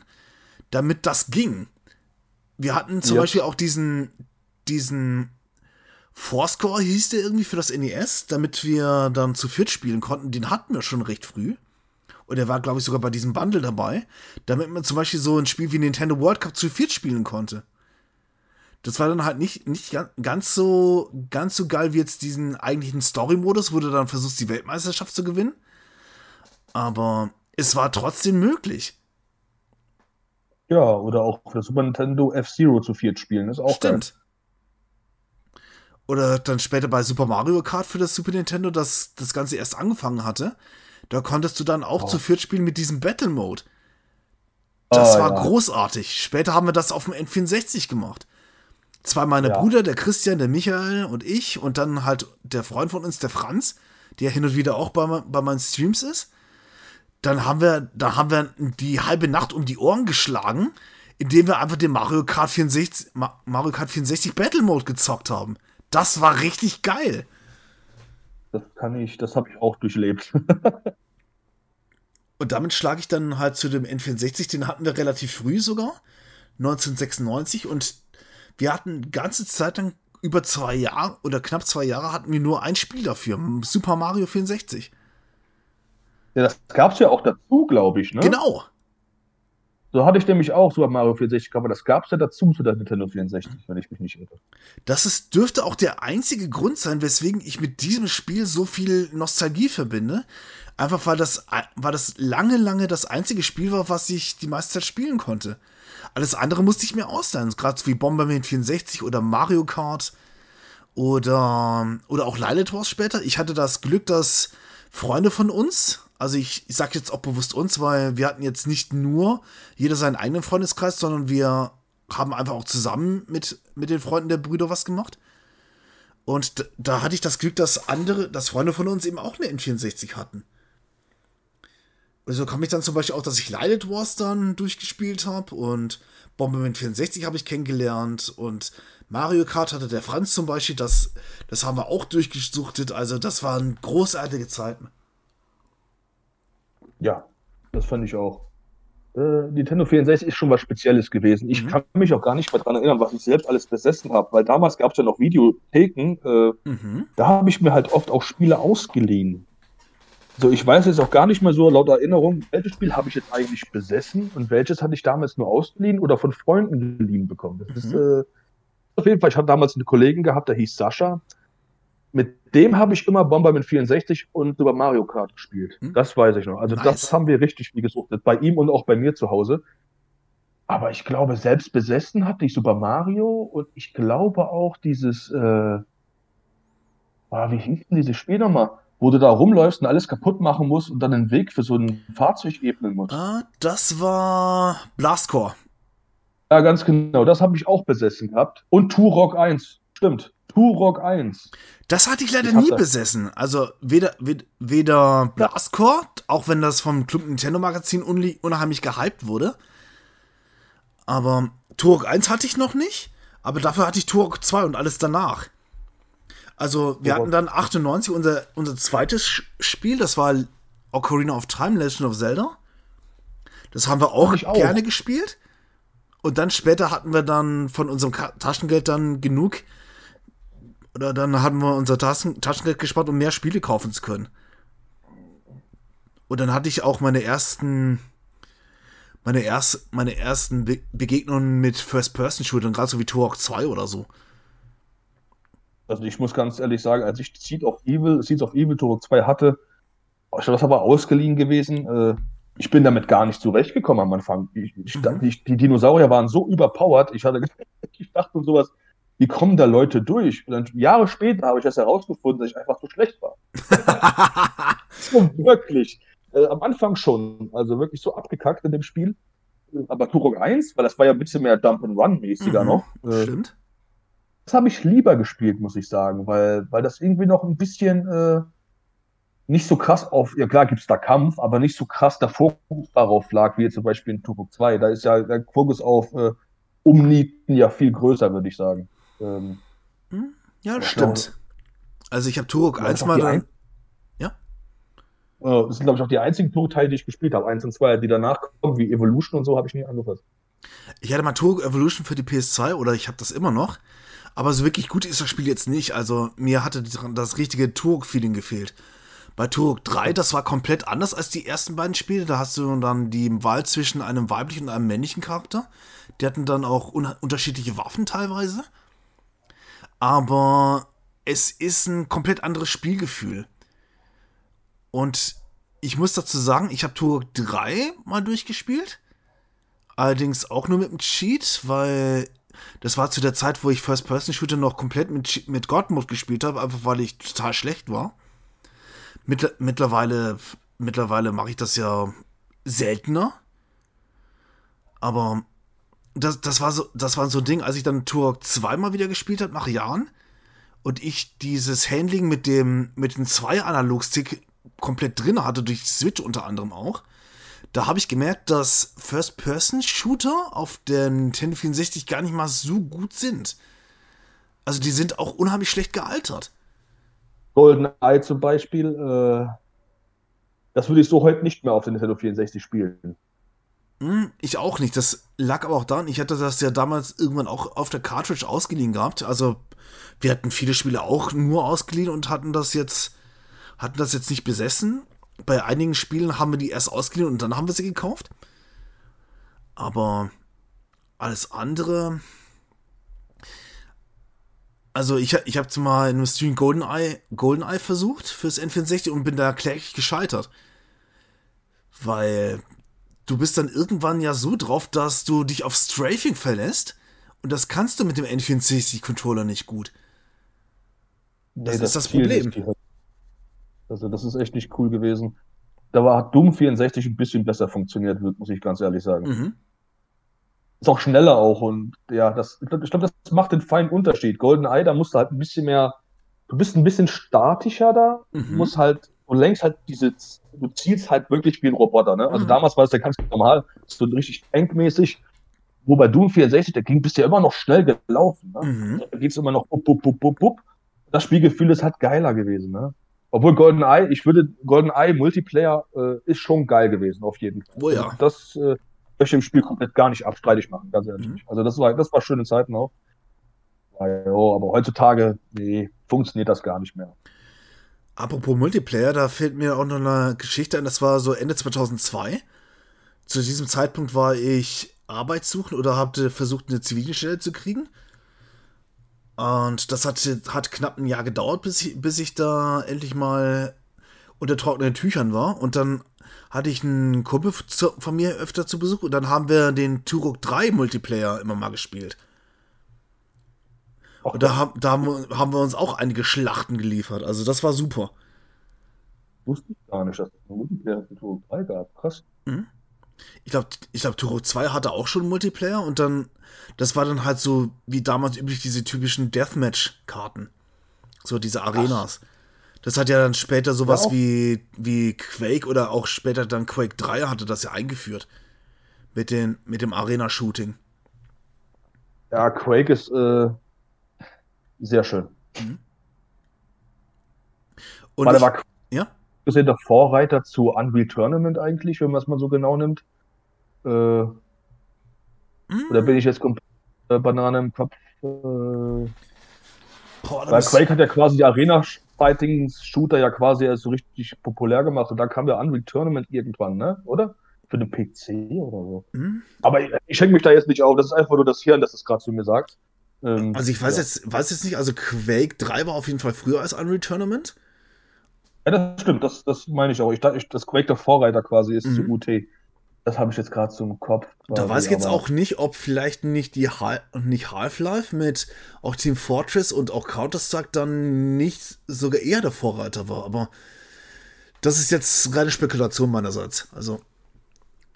damit das ging. Wir hatten zum ja. Beispiel auch diesen, diesen Fourscore hieß der irgendwie für das NES, damit wir dann zu viert spielen konnten. Den hatten wir schon recht früh. Und er war, glaube ich, sogar bei diesem Bundle dabei, damit man zum Beispiel so ein Spiel wie Nintendo World Cup zu viert spielen konnte. Das war dann halt nicht, nicht ganz so, ganz so geil wie jetzt diesen eigentlichen Story-Modus, wo du dann versuchst, die Weltmeisterschaft zu gewinnen. Aber es war trotzdem möglich. Ja, oder auch für Super Nintendo F-Zero zu viert spielen, ist auch Stimmt. Geil. Oder dann später bei Super Mario Kart für das Super Nintendo, das das Ganze erst angefangen hatte. Da konntest du dann auch oh. zu viert spielen mit diesem Battle Mode. Das oh, war ja. großartig. Später haben wir das auf dem N64 gemacht. Zwei meine ja. Brüder, der Christian, der Michael und ich und dann halt der Freund von uns, der Franz, der hin und wieder auch bei, bei meinen Streams ist. Dann haben wir, da haben wir die halbe Nacht um die Ohren geschlagen, indem wir einfach den Mario Kart 64, Mario Kart 64 Battle Mode gezockt haben. Das war richtig geil. Das kann ich, das habe ich auch durchlebt. <laughs> Und damit schlage ich dann halt zu dem N64, den hatten wir relativ früh sogar, 1996. Und wir hatten ganze Zeit lang über zwei Jahre oder knapp zwei Jahre hatten wir nur ein Spiel dafür, Super Mario 64. Ja, das gab es ja auch dazu, glaube ich, ne? Genau. So hatte ich nämlich auch Super Mario 64, aber das gab es ja dazu zu der Nintendo 64, wenn ich mich nicht irre. Das ist, dürfte auch der einzige Grund sein, weswegen ich mit diesem Spiel so viel Nostalgie verbinde. Einfach weil das, weil das lange, lange das einzige Spiel war, was ich die meiste Zeit spielen konnte. Alles andere musste ich mir ausleihen, gerade wie Bomberman 64 oder Mario Kart oder, oder auch Lilith Wars später. Ich hatte das Glück, dass Freunde von uns, also ich, ich sage jetzt auch bewusst uns, weil wir hatten jetzt nicht nur jeder seinen eigenen Freundeskreis, sondern wir haben einfach auch zusammen mit, mit den Freunden der Brüder was gemacht. Und da hatte ich das Glück, dass andere, dass Freunde von uns eben auch eine N64 hatten. Also kam ich dann zum Beispiel auch, dass ich Lilith Wars dann durchgespielt habe und Bomberman 64 habe ich kennengelernt und Mario Kart hatte der Franz zum Beispiel, das, das haben wir auch durchgesuchtet. Also das waren großartige Zeiten. Ja, das fand ich auch. Äh, Nintendo 64 ist schon was Spezielles gewesen. Ich mhm. kann mich auch gar nicht mehr daran erinnern, was ich selbst alles besessen habe, weil damals gab es ja noch Videotheken. Äh, mhm. Da habe ich mir halt oft auch Spiele ausgeliehen. So, ich weiß jetzt auch gar nicht mehr so laut Erinnerung, welches Spiel habe ich jetzt eigentlich besessen und welches hatte ich damals nur ausgeliehen oder von Freunden geliehen bekommen. Das mhm. ist äh, auf jeden Fall, ich hatte damals einen Kollegen gehabt, der hieß Sascha mit dem habe ich immer Bomber mit 64 und über Mario Kart gespielt. Hm? Das weiß ich noch. Also nice. das haben wir richtig viel gesuchtet. Bei ihm und auch bei mir zu Hause. Aber ich glaube, selbst besessen hatte ich Super Mario und ich glaube auch dieses, äh, ah, wie hieß denn dieses Spiel nochmal? Wo du da rumläufst und alles kaputt machen musst und dann den Weg für so ein Fahrzeug ebnen musst. Ah, das war Blastcore. Ja, ganz genau. Das habe ich auch besessen gehabt. Und Turok 1. Stimmt. Turok 1. Das hatte ich leider ich nie das. besessen. Also weder, weder Blastcore, auch wenn das vom Club Nintendo Magazin unheimlich gehypt wurde. Aber Turok 1 hatte ich noch nicht. Aber dafür hatte ich Turok 2 und alles danach. Also wir hatten dann 98 unser, unser zweites Spiel, das war Ocarina of Time, Legend of Zelda. Das haben wir auch, auch gerne gespielt. Und dann später hatten wir dann von unserem Taschengeld dann genug, oder dann hatten wir unser Taschen Taschengeld gespart, um mehr Spiele kaufen zu können. Und dann hatte ich auch meine ersten, meine, erst, meine ersten Be Begegnungen mit First-Person-Shootern, gerade so wie Turok 2 oder so. Also ich muss ganz ehrlich sagen, als ich Seed of Evil, Seeds of Evil Turok 2 hatte, ich das aber ausgeliehen gewesen. Äh, ich bin damit gar nicht zurechtgekommen am Anfang. Ich, ich, mhm. die, die, Dinosaurier waren so überpowered, ich hatte, <laughs> ich dachte sowas, wie kommen da Leute durch? Und dann Jahre später habe ich das herausgefunden, dass ich einfach so schlecht war. <laughs> so wirklich. Äh, am Anfang schon. Also wirklich so abgekackt in dem Spiel. Aber Turok 1, weil das war ja ein bisschen mehr Dump and Run mäßiger mhm, noch. Äh, stimmt. Das habe ich lieber gespielt, muss ich sagen, weil, weil das irgendwie noch ein bisschen äh, nicht so krass auf, ja klar gibt es da Kampf, aber nicht so krass der Fokus darauf lag, wie jetzt zum Beispiel in Turok 2. Da ist ja der Fokus auf äh, Umnieten ja viel größer, würde ich sagen. Ähm, hm? ja, das stimmt. Glaube, also ich habe Turok 1 mal dann. Ja? Das sind, glaube ich, auch die einzigen Turok-Teile, die ich gespielt habe. Eins und zwei, die danach kommen, wie Evolution und so, habe ich nie angefasst. Ich hatte mal Turok Evolution für die PS2 oder ich habe das immer noch. Aber so wirklich gut ist das Spiel jetzt nicht. Also mir hatte das richtige Turok-Feeling gefehlt. Bei Turok 3, das war komplett anders als die ersten beiden Spiele. Da hast du dann die Wahl zwischen einem weiblichen und einem männlichen Charakter. Die hatten dann auch un unterschiedliche Waffen teilweise. Aber es ist ein komplett anderes Spielgefühl. Und ich muss dazu sagen, ich habe Turok 3 mal durchgespielt. Allerdings auch nur mit dem Cheat, weil das war zu der Zeit, wo ich First-Person-Shooter noch komplett mit, mit God-Mode gespielt habe, einfach weil ich total schlecht war. Mittler mittlerweile mittlerweile mache ich das ja seltener. Aber das, das, war so, das war so ein Ding, als ich dann Turok zweimal wieder gespielt habe, nach Jahren, und ich dieses Handling mit dem, mit dem zwei Analog-Stick komplett drin hatte, durch Switch unter anderem auch, da habe ich gemerkt, dass First-Person-Shooter auf der Nintendo 64 gar nicht mal so gut sind. Also die sind auch unheimlich schlecht gealtert. Golden Eye zum Beispiel, äh, das würde ich so heute nicht mehr auf der Nintendo 64 spielen. Hm, ich auch nicht. Das lag aber auch daran, ich hatte das ja damals irgendwann auch auf der Cartridge ausgeliehen gehabt. Also wir hatten viele Spiele auch nur ausgeliehen und hatten das jetzt, hatten das jetzt nicht besessen bei einigen Spielen haben wir die erst ausgeliehen und dann haben wir sie gekauft. Aber alles andere. Also ich, ich habe mal in einem Stream GoldenEye, GoldenEye versucht fürs N64 und bin da kläglich gescheitert. Weil du bist dann irgendwann ja so drauf, dass du dich auf Strafing verlässt und das kannst du mit dem N64-Controller nicht gut. Das, nee, das ist das Problem. Also das ist echt nicht cool gewesen. Da war Doom 64 ein bisschen besser funktioniert, muss ich ganz ehrlich sagen. Mhm. Ist auch schneller auch und ja, das, ich glaube, glaub, das macht den feinen Unterschied. Golden Eye, da musst du halt ein bisschen mehr, du bist ein bisschen statischer da, mhm. musst halt, du lenkst halt diese, du zielst halt wirklich wie ein Roboter, ne? Also mhm. damals war es ja ganz normal, so richtig tankmäßig. Wo bei Doom 64, da ging, bist du ja immer noch schnell gelaufen, ne? Mhm. Da geht's immer noch bup, bup, bup, bup, bup. Das Spielgefühl ist halt geiler gewesen, ne? Obwohl GoldenEye, ich würde, GoldenEye Multiplayer äh, ist schon geil gewesen, auf jeden Fall. Oh ja. Also das äh, möchte ich im Spiel komplett gar nicht abstreitig machen, ganz ehrlich. Mhm. Also das war, das war schöne Zeiten auch. Ja, aber heutzutage, nee, funktioniert das gar nicht mehr. Apropos Multiplayer, da fehlt mir auch noch eine Geschichte ein, das war so Ende 2002. Zu diesem Zeitpunkt war ich arbeitssuchend oder habe versucht, eine zivile Stelle zu kriegen. Und das hat, hat knapp ein Jahr gedauert, bis ich, bis ich da endlich mal unter trockenen Tüchern war. Und dann hatte ich einen Kumpel von mir öfter zu Besuch und dann haben wir den Turok 3 Multiplayer immer mal gespielt. Und da, haben, da haben wir uns auch einige Schlachten geliefert. Also das war super. Wusste ich gar nicht, dass es einen Multiplayer für Turok 3 gab. Krass. Mhm. Ich glaube, ich glaub, Turok 2 hatte auch schon Multiplayer und dann, das war dann halt so wie damals üblich diese typischen Deathmatch-Karten. So diese Arenas. Ach. Das hat ja dann später sowas ja, wie, wie Quake oder auch später dann Quake 3 hatte das ja eingeführt. Mit, den, mit dem Arena-Shooting. Ja, Quake ist äh, sehr schön. Mhm. Und Warte, ich, war ja? gesehen der Vorreiter zu Unreal Tournament eigentlich, wenn man es mal so genau nimmt. Äh, mm. Oder bin ich jetzt komplett äh, Banane im Kopf? Äh, Boah, weil Quake hat ja quasi die Arena-Fighting-Shooter ja quasi erst so richtig populär gemacht und dann kam der Unreal Tournament irgendwann, ne? Oder? Für den PC oder so. Mm. Aber ich, ich schenke mich da jetzt nicht auf, das ist einfach nur das Hirn, das es gerade zu mir sagt. Ähm, also ich weiß, ja. jetzt, weiß jetzt nicht, also Quake 3 war auf jeden Fall früher als Unreal Tournament. Ja, das stimmt, das, das meine ich auch. Ich, ich, das Quake der Vorreiter quasi ist mhm. zu UT. Das habe ich jetzt gerade zum Kopf. Quasi, da weiß ich jetzt auch nicht, ob vielleicht nicht die Half, nicht Half-Life mit auch Team Fortress und auch Counter-Strike dann nicht sogar eher der Vorreiter war. Aber das ist jetzt reine Spekulation meinerseits. Also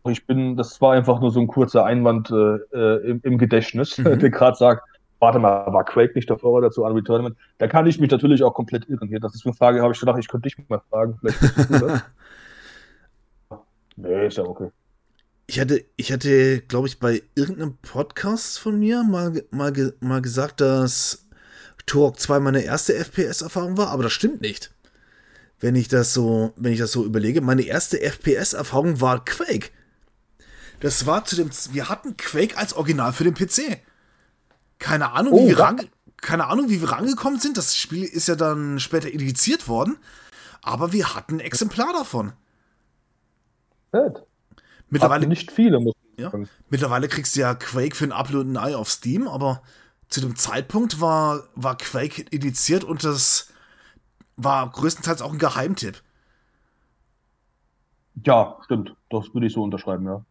ich bin, das war einfach nur so ein kurzer Einwand äh, äh im, im, Gedächtnis, mhm. <laughs> der gerade sagt, warte mal, war Quake nicht der Vorreiter zu Unreal Tournament? Da kann ich mich natürlich auch komplett irren hier. Das ist eine Frage, habe ich gedacht, ich könnte dich mal fragen. Vielleicht du das. <laughs> nee, ist ja okay. Ich hatte, ich hatte, glaube ich, bei irgendeinem Podcast von mir mal, mal, mal gesagt, dass Turok 2 meine erste FPS-Erfahrung war, aber das stimmt nicht. Wenn ich das so, wenn ich das so überlege, meine erste FPS-Erfahrung war Quake. Das war zu dem, wir hatten Quake als Original für den PC. Keine Ahnung, oh, wie wir ran, keine Ahnung, wie wir rangekommen sind. Das Spiel ist ja dann später indiziert worden. aber wir hatten ein Exemplar davon. Fett. Mittlerweile Hatten nicht viele, muss ich ja, sagen. Mittlerweile kriegst du ja Quake für ein Upload und ein Eye auf Steam, aber zu dem Zeitpunkt war, war Quake indiziert und das war größtenteils auch ein Geheimtipp. Ja, stimmt. Das würde ich so unterschreiben, ja.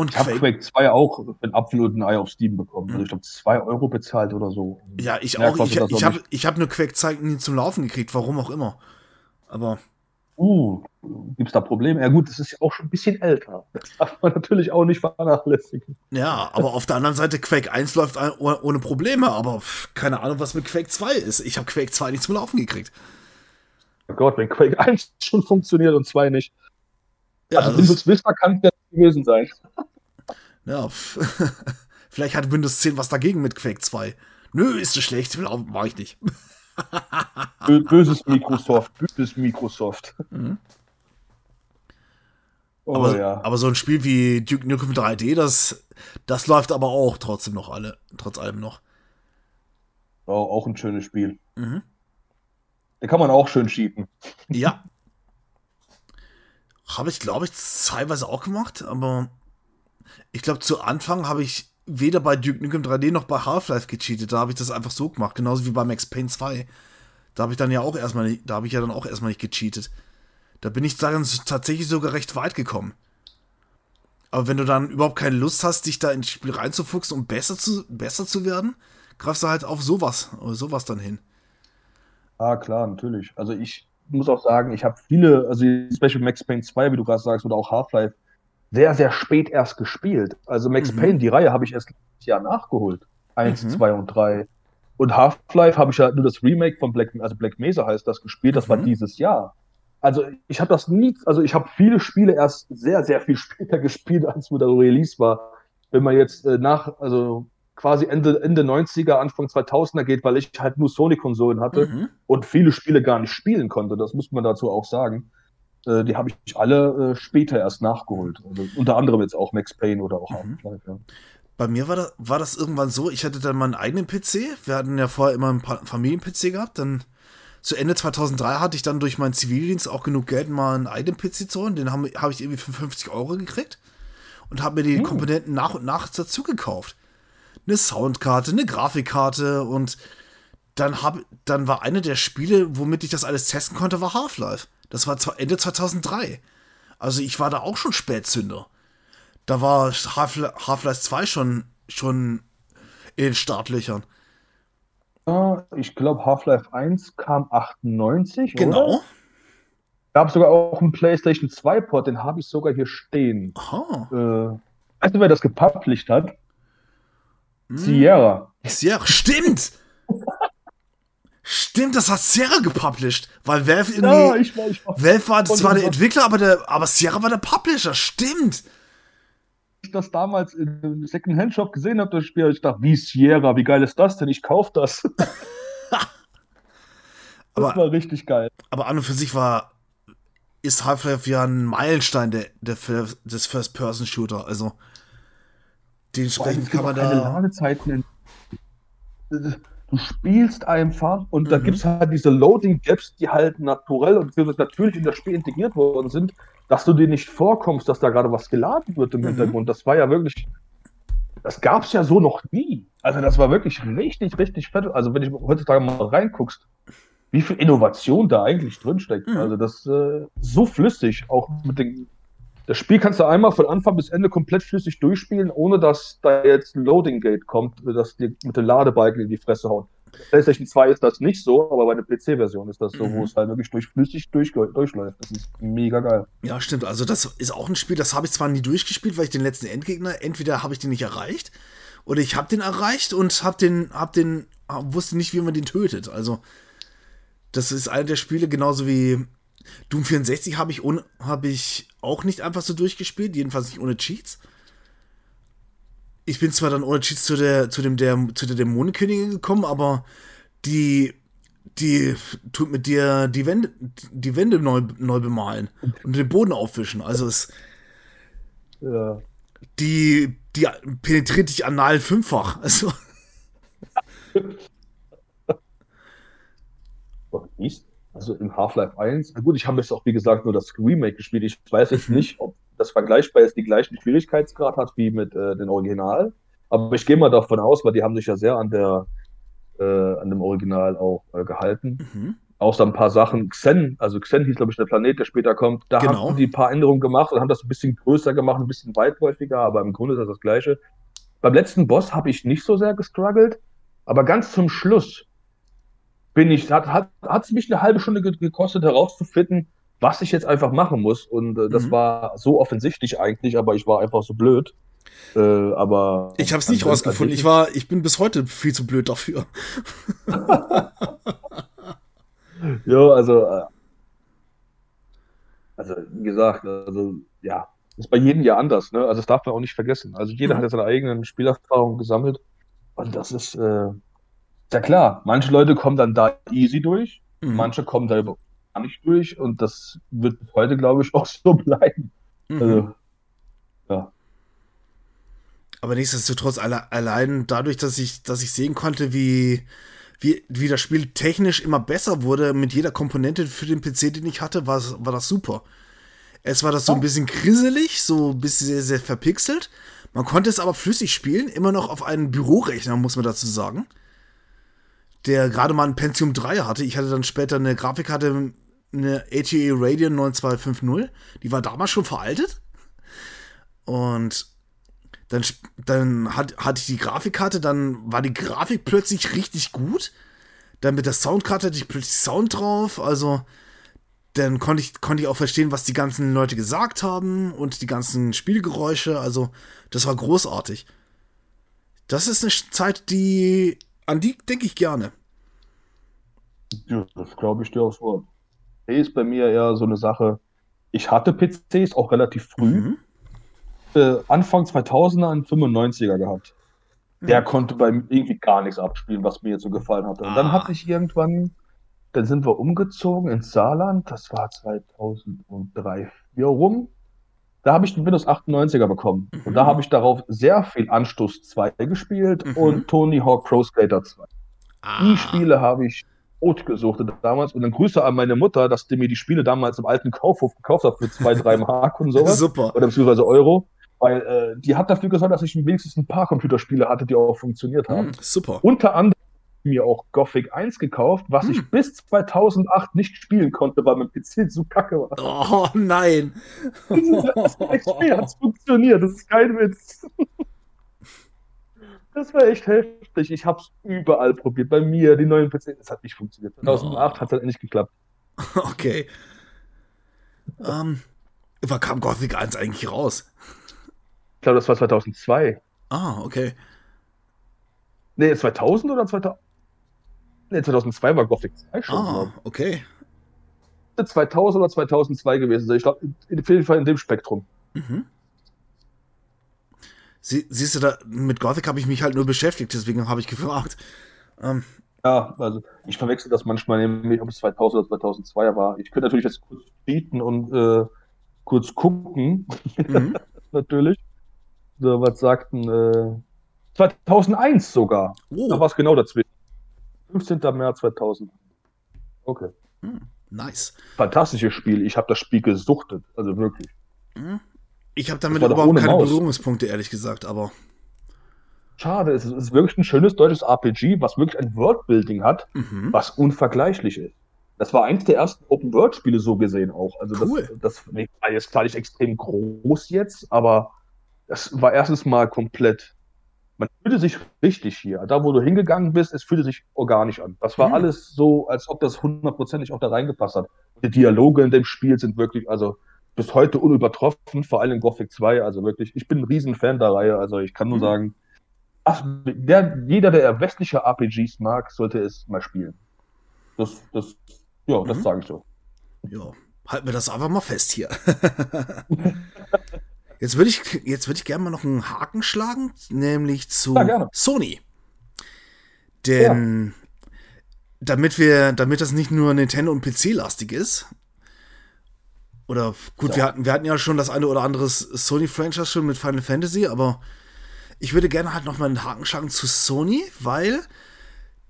Und ich habe Quake 2 auch ein Apfel und ein Ei auf Steam bekommen. Also ich glaube 2 Euro bezahlt oder so. Ja, ich auch. Ich, ich habe hab nur Quake 2 nie zum Laufen gekriegt, warum auch immer. Aber. Uh, gibt es da Probleme? Ja gut, das ist ja auch schon ein bisschen älter. Das darf man <laughs> natürlich auch nicht vernachlässigen. Ja, aber auf der anderen Seite, Quake 1 läuft ohne Probleme, aber keine Ahnung, was mit Quake 2 ist. Ich habe Quake 2 nicht zum Laufen gekriegt. Oh Gott, wenn Quake 1 <laughs> schon funktioniert und 2 nicht. Ja, also Windows Vista kann es gewesen sein. Ja, <laughs> vielleicht hat Windows 10 was dagegen mit Quake 2. Nö, ist so schlecht, mach ich nicht. <laughs> Böses Microsoft, böses Microsoft. Mhm. Oh, aber, ja. aber so ein Spiel wie Duke Nukem 3D, das, das läuft aber auch trotzdem noch alle, trotz allem noch. Oh, auch ein schönes Spiel. Mhm. Da kann man auch schön cheaten. Ja. Habe ich, glaube ich, teilweise auch gemacht, aber ich glaube, zu Anfang habe ich weder bei Duke Nukem 3D noch bei Half-Life gecheatet. Da habe ich das einfach so gemacht, genauso wie bei Max Payne 2. Da habe ich dann ja auch erstmal nicht, da habe ich ja dann auch erstmal nicht gecheatet. Da bin ich dann tatsächlich sogar recht weit gekommen. Aber wenn du dann überhaupt keine Lust hast, dich da ins Spiel reinzufuchsen, um besser zu, besser zu werden, greifst du halt auf sowas, sowas dann hin. Ah, klar, natürlich. Also ich muss auch sagen, ich habe viele, also Special Max Payne 2, wie du gerade sagst, oder auch Half-Life, sehr, sehr spät erst gespielt. Also Max mhm. Payne, die Reihe habe ich erst letztes Jahr nachgeholt. Eins, mhm. zwei und drei. Und Half-Life habe ich ja nur das Remake von Black, also Black Mesa heißt das, gespielt. Das mhm. war dieses Jahr. Also ich habe das nie, also ich habe viele Spiele erst sehr, sehr viel <laughs> später gespielt, als mir der Release war. Wenn man jetzt äh, nach, also quasi Ende, Ende 90er, Anfang 2000er geht, weil ich halt nur Sony-Konsolen hatte mhm. und viele Spiele gar nicht spielen konnte. Das muss man dazu auch sagen. Äh, die habe ich alle äh, später erst nachgeholt. Also unter anderem jetzt auch Max Payne oder auch mhm. ja. Bei mir war das, war das irgendwann so, ich hatte dann meinen eigenen PC. Wir hatten ja vorher immer einen Familien-PC gehabt. Dann zu Ende 2003 hatte ich dann durch meinen Zivildienst auch genug Geld, mal einen eigenen PC zu holen. Den habe hab ich irgendwie für 50 Euro gekriegt und habe mir die mhm. Komponenten nach und nach dazu gekauft. Eine Soundkarte, eine Grafikkarte und dann, hab, dann war eine der Spiele, womit ich das alles testen konnte, war Half-Life. Das war Ende 2003. Also ich war da auch schon Spätzünder. Da war Half-Life 2 schon, schon in den Startlöchern. Ich glaube, Half-Life 1 kam 98. Genau. Oder? Gab sogar auch einen PlayStation 2-Port, den habe ich sogar hier stehen. Aha. Äh, weißt du, wer das gepublished hat? Hm. Sierra. Sierra, stimmt! Stimmt, das hat Sierra gepublished, weil Valve irgendwie. Ja, ich war, ich war Valve war zwar der Entwickler, aber, der, aber Sierra war der Publisher, stimmt. Ich das damals im Second-Hand-Shop gesehen habe, das Spiel, ich dachte, wie Sierra, wie geil ist das denn? Ich kauf das. <laughs> das aber, war richtig geil. Aber an und für sich war, ist Half-Life ja ein Meilenstein der, der, des First-Person-Shooter. Also, dementsprechend kann man da. Ladezeiten in du spielst einfach und mhm. da gibt es halt diese Loading-Gaps, die halt naturell und natürlich in das Spiel integriert worden sind, dass du dir nicht vorkommst, dass da gerade was geladen wird im mhm. Hintergrund. Das war ja wirklich, das gab es ja so noch nie. Also das war wirklich richtig, richtig fett. Also wenn ich heutzutage mal reinguckst, wie viel Innovation da eigentlich drinsteckt. Mhm. Also das äh, so flüssig, auch mit den das Spiel kannst du einmal von Anfang bis Ende komplett flüssig durchspielen, ohne dass da jetzt ein Loading Gate kommt, das dir mit dem Ladebalken in die Fresse haut. PlayStation 2 ist das nicht so, aber bei der PC-Version ist das so, mhm. wo es halt wirklich durch, flüssig durch, durchläuft. Das ist mega geil. Ja, stimmt. Also, das ist auch ein Spiel, das habe ich zwar nie durchgespielt, weil ich den letzten Endgegner, entweder habe ich den nicht erreicht oder ich habe den erreicht und habe den, hab den, wusste nicht, wie man den tötet. Also, das ist einer der Spiele, genauso wie Doom 64 habe ich, hab ich auch nicht einfach so durchgespielt, jedenfalls nicht ohne Cheats. Ich bin zwar dann ohne Cheats zu der, zu dem, der, zu der Dämonenkönigin gekommen, aber die, die tut mit dir die Wände, die Wände neu, neu bemalen und den Boden aufwischen. Also es. Ja. Die, die penetriert dich anal fünffach. Also. <laughs> Was ist? Also im Half-Life 1. Na gut, ich habe jetzt auch, wie gesagt, nur das Remake gespielt. Ich weiß jetzt nicht, ob das vergleichbar ist, die gleichen Schwierigkeitsgrad hat wie mit äh, den Original. Aber ich gehe mal davon aus, weil die haben sich ja sehr an der äh, an dem Original auch äh, gehalten. Mhm. Außer ein paar Sachen. Xen, also Xen hieß, glaube ich, der Planet, der später kommt. Da genau. haben die ein paar Änderungen gemacht und haben das ein bisschen größer gemacht, ein bisschen weitläufiger, aber im Grunde ist das das Gleiche. Beim letzten Boss habe ich nicht so sehr gestruggelt, aber ganz zum Schluss bin ich, hat es hat, hat's mich eine halbe Stunde gekostet, herauszufinden, was ich jetzt einfach machen muss. Und äh, das mhm. war so offensichtlich eigentlich, aber ich war einfach so blöd. Äh, aber ich habe es nicht rausgefunden. Ich war, ich bin bis heute viel zu blöd dafür. <laughs> ja, also, äh, also wie gesagt, also ja, ist bei jedem ja anders. Ne? Also das darf man auch nicht vergessen. Also jeder mhm. hat ja seine eigenen Spielerfahrungen gesammelt und das ist äh, ja klar. Manche Leute kommen dann da easy durch, mhm. manche kommen da gar nicht durch und das wird heute, glaube ich, <laughs> auch so bleiben. Mhm. Also, ja. Aber nichtsdestotrotz, alle, allein dadurch, dass ich, dass ich sehen konnte, wie, wie, wie das Spiel technisch immer besser wurde mit jeder Komponente für den PC, den ich hatte, war, war das super. Es war das so ein bisschen grisselig, so ein bisschen sehr, sehr verpixelt. Man konnte es aber flüssig spielen, immer noch auf einem Bürorechner, muss man dazu sagen. Der gerade mal ein Pentium 3 hatte. Ich hatte dann später eine Grafikkarte, eine ATA Radeon 9250. Die war damals schon veraltet. Und dann, dann hat, hatte ich die Grafikkarte, dann war die Grafik plötzlich richtig gut. Dann mit der Soundkarte hatte ich plötzlich Sound drauf. Also, dann konnte ich, konnte ich auch verstehen, was die ganzen Leute gesagt haben und die ganzen Spielgeräusche. Also, das war großartig. Das ist eine Zeit, die, an die denke ich gerne. Ja, das glaube ich dir aufs Wort. ist bei mir eher so eine Sache. Ich hatte PCs auch relativ früh. Mhm äh, Anfang 2000er einen 95er gehabt. Der mhm. konnte bei mir irgendwie gar nichts abspielen, was mir jetzt so gefallen hatte. Und ah. dann hatte ich irgendwann, dann sind wir umgezogen ins Saarland, das war 2003, 4 rum. Da habe ich den Windows 98er bekommen. Mhm. Und da habe ich darauf sehr viel Anstoß 2 gespielt mhm. und Tony Hawk Pro Skater 2. Ah. Die Spiele habe ich gesucht damals. Und dann Grüße an meine Mutter, dass die mir die Spiele damals im alten Kaufhof gekauft hat für 2, 3 <laughs> Mark und sowas. Super. Oder beziehungsweise Euro. Weil äh, die hat dafür gesorgt, dass ich wenigstens ein paar Computerspiele hatte, die auch funktioniert haben. Mm, super. Unter anderem mir auch Gothic 1 gekauft, was mm. ich bis 2008 nicht spielen konnte, weil mein PC zu kacke war. Oh nein! das war echt schwer, hat funktioniert, das ist kein Witz. Das war echt heftig. Ich hab's überall probiert. Bei mir, die neuen PCs, das hat nicht funktioniert. 2008 oh. hat es halt nicht geklappt. Okay. Ähm, wann kam Gothic 1 eigentlich raus? Ich glaube, das war 2002. Ah, okay. Nee, 2000 oder 2000? Nee, 2002 war Gothic 2 schon. Ah, okay. 2000 oder 2002 gewesen sein. Ich glaube, auf jeden Fall in dem Spektrum. Mhm. Sie, siehst du, da mit Gothic habe ich mich halt nur beschäftigt, deswegen habe ich gefragt. Ähm. Ja, also ich verwechsel das manchmal nämlich, ob es 2000 oder 2002 war. Ich könnte natürlich jetzt kurz bieten und äh, kurz gucken. Mhm. <laughs> natürlich. So, was sagten, äh, 2001 sogar. Oh. Da war es genau dazwischen. 15. März 2000. Okay. Hm, nice. Fantastisches Spiel. Ich habe das Spiel gesuchtet. Also wirklich. Hm. Ich habe damit überhaupt keine Maus. Berührungspunkte, ehrlich gesagt, aber. Schade, es ist wirklich ein schönes deutsches RPG, was wirklich ein Worldbuilding hat, mhm. was unvergleichlich ist. Das war eins der ersten Open-World-Spiele so gesehen auch. Also cool. das, das war jetzt klar nicht extrem groß jetzt, aber das war erstens mal komplett. Man fühlte sich richtig hier. Da, wo du hingegangen bist, es fühlte sich organisch an. Das war mhm. alles so, als ob das hundertprozentig auch da reingepasst hat. Die Dialoge in dem Spiel sind wirklich, also bis heute unübertroffen, vor allem in Gothic 2. Also wirklich, ich bin ein Riesenfan der Reihe. Also ich kann nur mhm. sagen, ach, der, jeder, der westliche RPGs mag, sollte es mal spielen. Das, das, ja, das mhm. sage ich so. Ja, halten wir das einfach mal fest hier. <laughs> <laughs> Jetzt würde ich, jetzt würde ich gerne mal noch einen Haken schlagen, nämlich zu ja, Sony. Denn ja. damit wir, damit das nicht nur Nintendo und PC-lastig ist, oder gut, ja. wir, hatten, wir hatten ja schon das eine oder andere Sony-Franchise schon mit Final Fantasy, aber ich würde gerne halt noch mal einen Haken schlagen zu Sony, weil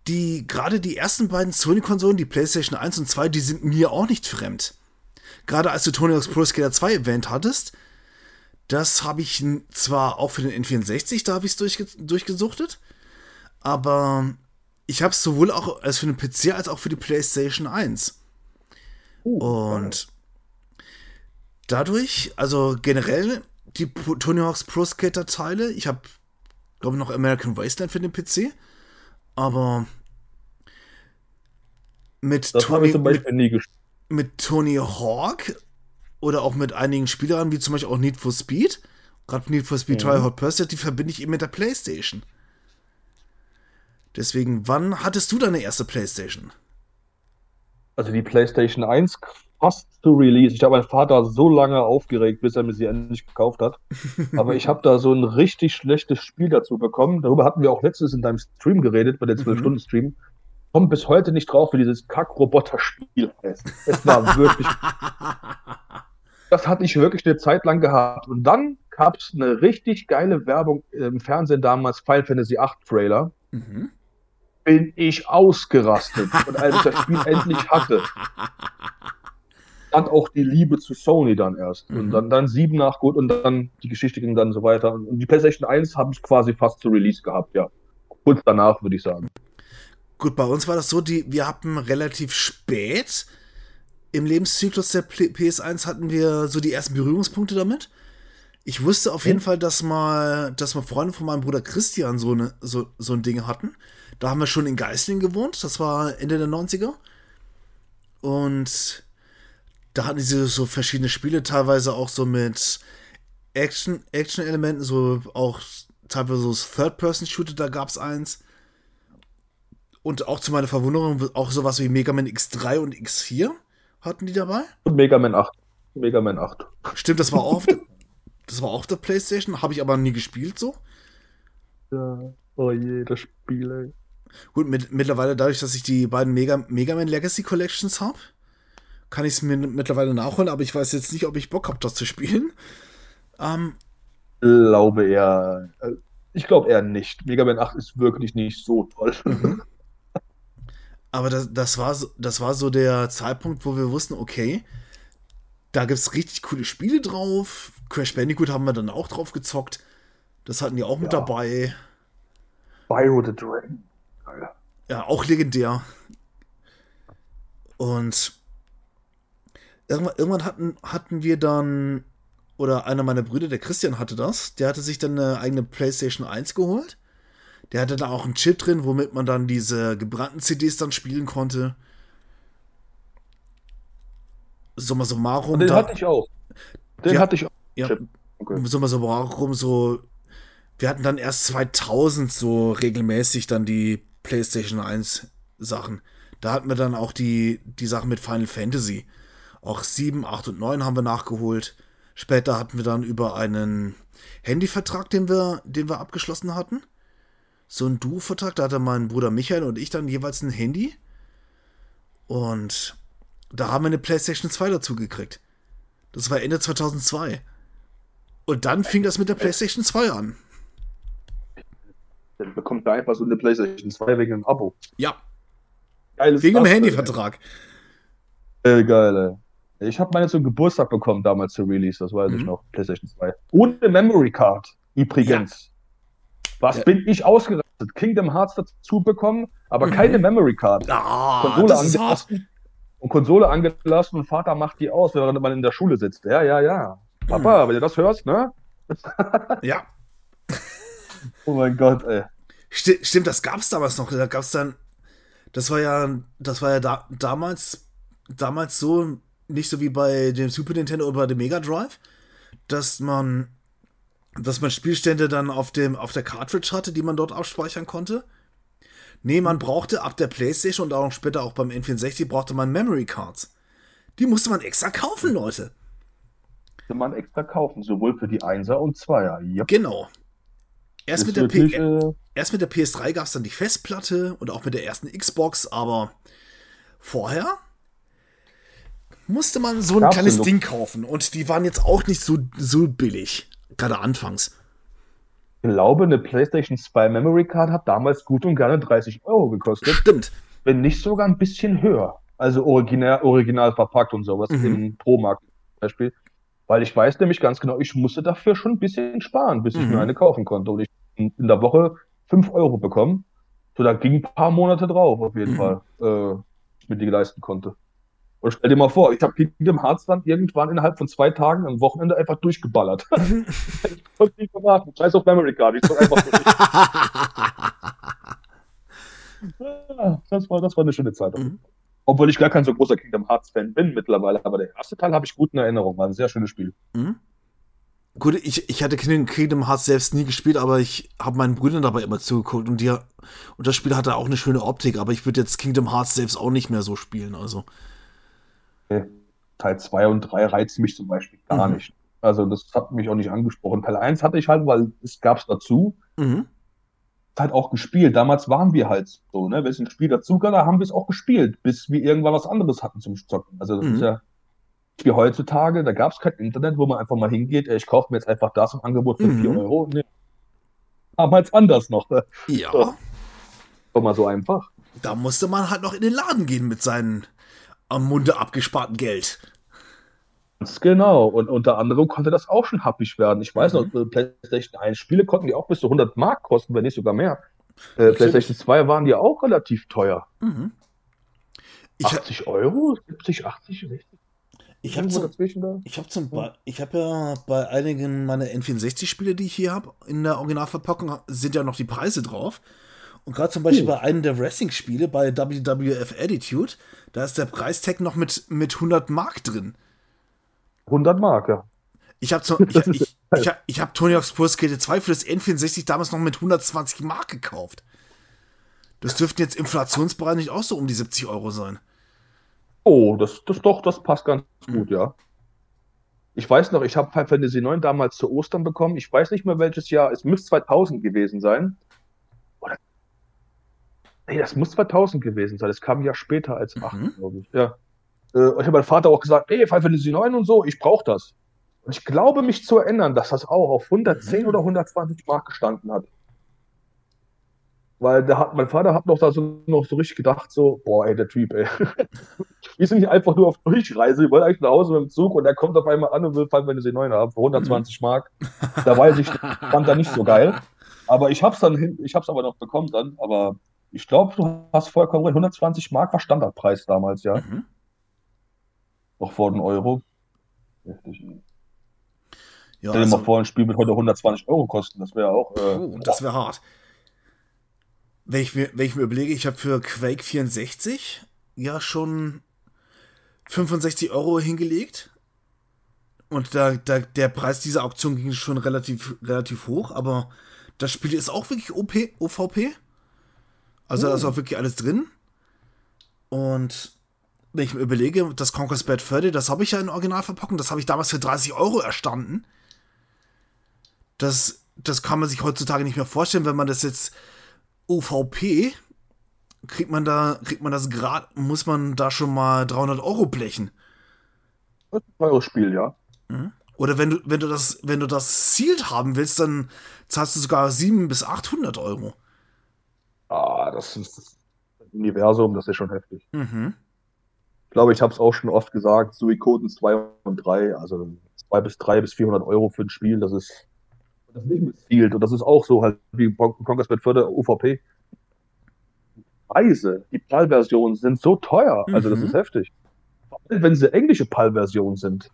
die, gerade die ersten beiden Sony-Konsolen, die PlayStation 1 und 2, die sind mir auch nicht fremd. Gerade als du Tony Hawk's Pro Skater 2 erwähnt hattest, das habe ich zwar auch für den N64, da habe ich es durchge durchgesuchtet, aber ich habe es sowohl auch als für den PC als auch für die PlayStation 1. Uh, und dadurch, also generell die Tony Hawk's Pro Skater Teile, ich habe glaube noch American Wasteland für den PC, aber mit das Tony mit, mit Tony Hawk oder auch mit einigen Spielern, wie zum Beispiel auch Need for Speed, gerade Need for Speed mhm. Hot Pursuit, die verbinde ich eben mit der PlayStation. Deswegen, wann hattest du deine erste PlayStation? Also die PlayStation 1 fast zu Release. Ich habe meinen Vater so lange aufgeregt, bis er mir sie endlich gekauft hat. <laughs> Aber ich habe da so ein richtig schlechtes Spiel dazu bekommen. Darüber hatten wir auch letztens in deinem Stream geredet, bei der 12-Stunden-Stream. Mhm. Komme bis heute nicht drauf, wie dieses Kack-Roboter-Spiel heißt. Es war <laughs> wirklich. Das hatte ich wirklich eine Zeit lang gehabt. Und dann gab es eine richtig geile Werbung im Fernsehen damals, Final Fantasy VIII Trailer. Mhm. Bin ich ausgerastet. Und als ich das Spiel <laughs> endlich hatte, stand auch die Liebe zu Sony dann erst. Mhm. Und dann, dann 7 nach gut und dann die Geschichte ging dann so weiter. Und die PlayStation 1 habe ich quasi fast zu Release gehabt, ja. Kurz danach, würde ich sagen. Gut, bei uns war das so, die, wir hatten relativ spät im Lebenszyklus der PS1 hatten wir so die ersten Berührungspunkte damit. Ich wusste auf jeden Fall, dass mal, dass mal Freunde von meinem Bruder Christian so, eine, so, so ein Ding hatten. Da haben wir schon in Geislingen gewohnt. Das war Ende der 90er. Und da hatten sie so verschiedene Spiele, teilweise auch so mit Action, Action-Elementen, so auch teilweise so Third-Person-Shooter, da gab es eins. Und auch zu meiner Verwunderung auch sowas wie Mega Man X3 und X4 hatten die dabei? Und Mega Man 8. Mega Man 8. Stimmt, das war auch auf der, <laughs> das war auch auf der Playstation, habe ich aber nie gespielt so. Ja, oh je, das Spiel, ey. Gut, mit, mittlerweile dadurch, dass ich die beiden Mega, Mega Man Legacy Collections habe, kann ich es mir mittlerweile nachholen, aber ich weiß jetzt nicht, ob ich Bock habe, das zu spielen. Ähm, glaube eher, äh, ich glaube eher nicht. Mega Man 8 ist wirklich nicht so toll. <laughs> Aber das, das, war so, das war so der Zeitpunkt, wo wir wussten, okay, da gibt es richtig coole Spiele drauf. Crash Bandicoot haben wir dann auch drauf gezockt. Das hatten die auch ja. mit dabei. Byro the Dragon. Ja, auch legendär. Und irgendwann, irgendwann hatten, hatten wir dann, oder einer meiner Brüder, der Christian hatte das, der hatte sich dann eine eigene PlayStation 1 geholt. Der hatte da auch einen Chip drin, womit man dann diese gebrannten CDs dann spielen konnte. Summa summarum. Den da, hatte ich auch. Den wir, hatte ich auch. Ja, okay. Summa summarum so. Wir hatten dann erst 2000 so regelmäßig dann die PlayStation 1 Sachen. Da hatten wir dann auch die, die Sachen mit Final Fantasy. Auch 7, 8 und 9 haben wir nachgeholt. Später hatten wir dann über einen Handyvertrag, den wir, den wir abgeschlossen hatten, so ein Duo-Vertrag. Da hatte mein Bruder Michael und ich dann jeweils ein Handy. Und da haben wir eine PlayStation 2 dazu gekriegt. Das war Ende 2002. Und dann fing das mit der PlayStation 2 an. Dann bekommt er einfach so eine PlayStation 2 wegen einem Abo. Ja. Geiles wegen einem Handyvertrag. Äh, geil, ey. Ich habe meine zum Geburtstag bekommen damals zur Release, das weiß mhm. ich noch, PlayStation 2. Ohne Memory Card, übrigens. Was ja. bin ich ausgerastet? Kingdom Hearts dazu bekommen, aber mhm. keine Memory Card. Ah, Konsole angelassen. Und Konsole angelassen und Vater macht die aus, während man in der Schule sitzt. Ja, ja, ja. Papa, mhm. wenn du das hörst, ne? ja. <laughs> oh mein Gott, ey. Stimmt, stimmt das gab's damals noch. Da gab's dann. Das war ja, das war ja da, damals, damals so, nicht so wie bei dem Super Nintendo oder bei dem Mega Drive, dass man dass man Spielstände dann auf, dem, auf der Cartridge hatte, die man dort abspeichern konnte. Nee, man brauchte ab der PlayStation und auch später auch beim N64 brauchte man Memory Cards. Die musste man extra kaufen, Leute. Musste man extra kaufen, sowohl für die 1er und 2er. Yep. Genau. Erst mit, wirklich, äh... erst mit, der PS3 gab es dann die Festplatte und auch mit der ersten Xbox, aber vorher musste man so ein kleines Ding kaufen und die waren jetzt auch nicht so, so billig. Gerade anfangs. glaube, eine PlayStation 2 Memory Card hat damals gut und gerne 30 Euro gekostet. Stimmt. Wenn nicht sogar ein bisschen höher. Also original, original verpackt und sowas mhm. im Pro-Markt zum Beispiel. Weil ich weiß nämlich ganz genau, ich musste dafür schon ein bisschen sparen, bis ich mhm. mir eine kaufen konnte. Und ich in der Woche 5 Euro bekommen. So, da ging ein paar Monate drauf, auf jeden mhm. Fall, äh, ich mir die leisten konnte. Und stell dir mal vor, ich habe Kingdom Hearts dann irgendwann innerhalb von zwei Tagen am Wochenende einfach durchgeballert. ich konnte nicht verraten. Scheiß auf Memory Card. Ich einfach <laughs> das, war, das war eine schöne Zeit. Mhm. Obwohl ich gar kein so großer Kingdom Hearts Fan bin mittlerweile, aber der erste Teil habe ich gut in Erinnerung. War ein sehr schönes Spiel. Mhm. Gut, ich, ich hatte Kingdom Hearts selbst nie gespielt, aber ich habe meinen Brüdern dabei immer zugeguckt und, die, und das Spiel hatte auch eine schöne Optik, aber ich würde jetzt Kingdom Hearts selbst auch nicht mehr so spielen, also. Teil 2 und 3 reizen mich zum Beispiel gar mhm. nicht. Also das hat mich auch nicht angesprochen. Teil 1 hatte ich halt, weil es gab es dazu. Mhm. Halt auch gespielt. Damals waren wir halt so, ne? Wenn es ein Spiel dazu gab, da haben wir es auch gespielt, bis wir irgendwann was anderes hatten zum Zocken. Also das mhm. ist ja wie heutzutage, da gab es kein Internet, wo man einfach mal hingeht, ich kaufe mir jetzt einfach das im Angebot für mhm. 4 Euro. Nee. Damals anders noch. Ja. So. War mal so einfach. Da musste man halt noch in den Laden gehen mit seinen am Munde abgesparten Geld. Ganz genau. Und unter anderem konnte das auch schon happig werden. Ich weiß mhm. noch, PlayStation 1 Spiele konnten die auch bis zu 100 Mark kosten, wenn nicht sogar mehr. Äh, PlayStation 2 waren die auch relativ teuer. Mhm. 80 Euro? 70, 80, 60? Ich habe zum, ich hab zum ja. ich habe ja bei einigen meiner N64-Spiele, die ich hier habe, in der Originalverpackung sind ja noch die Preise drauf. Und gerade zum Beispiel hm. bei einem der Wrestling-Spiele, bei WWF Attitude, da ist der Preistag noch mit, mit 100 Mark drin. 100 Mark, ja. Ich habe <laughs> ich, ich, ich, hab, ich hab Tony Hawk's Pro Skater 2 für das N64 damals noch mit 120 Mark gekauft. Das dürften jetzt inflationsbereinigt auch so um die 70 Euro sein. Oh, das, das doch, das passt ganz mhm. gut, ja. Ich weiß noch, ich habe Final Fantasy 9 damals zu Ostern bekommen. Ich weiß nicht mehr welches Jahr. Es müsste 2000 gewesen sein. Nee, das muss 2000 gewesen sein. Das kam ja später als 8, mhm. glaube ich. Ja. Äh, ich habe meinem Vater auch gesagt, ey, Final Fantasy 9 und so, ich brauche das. Und ich glaube mich zu erinnern, dass das auch auf 110 mhm. oder 120 Mark gestanden hat. Weil der hat, mein Vater hat noch da so, noch so richtig gedacht, so, boah, ey, der Typ, ey. <laughs> Wir sind nicht einfach nur auf Durchreise, wir wollen eigentlich nach Hause mit dem Zug und er kommt auf einmal an und will Final Fantasy 9 haben für 120 mhm. Mark. Da weiß ich, <laughs> fand er nicht so geil. Aber ich hab's dann hin, ich hab's aber noch bekommen dann, aber ich glaube, du hast vollkommen recht. 120 Mark war Standardpreis damals, ja. Mhm. Noch vor den Euro. Heftig. Ja, Stell dir also, mal vor, ein Spiel wird heute 120 Euro kosten. Das wäre auch. Äh, oh, das wäre hart. Wenn ich, mir, wenn ich mir überlege, ich habe für Quake 64 ja schon 65 Euro hingelegt. Und da, da, der Preis dieser Auktion ging schon relativ, relativ hoch, aber das Spiel ist auch wirklich OP, OVP. Also da ist auch wirklich alles drin. Und wenn ich mir überlege, das Conquest Bad 30, das habe ich ja in Originalverpackung, das habe ich damals für 30 Euro erstanden. Das, das kann man sich heutzutage nicht mehr vorstellen, wenn man das jetzt OVP kriegt man da, kriegt man das gerade, muss man da schon mal 300 Euro blechen. Das ist ein teures Spiel, ja. Mhm. Oder wenn du, wenn du das, wenn du das Sealed haben willst, dann zahlst du sogar 700 bis 800 Euro. Ah, das ist das Universum, das ist schon heftig. Mhm. Ich glaube, ich habe es auch schon oft gesagt, Suikoden 2 und 3, also 2 bis 3 bis 400 Euro für ein Spiel, das ist das nicht mitzielt. Und das ist auch so halt wie Conquest Bad Förder UVP. Preise, die PAL-Versionen sind so teuer, also mhm. das ist heftig. Vor allem, wenn sie englische PAL-Versionen sind.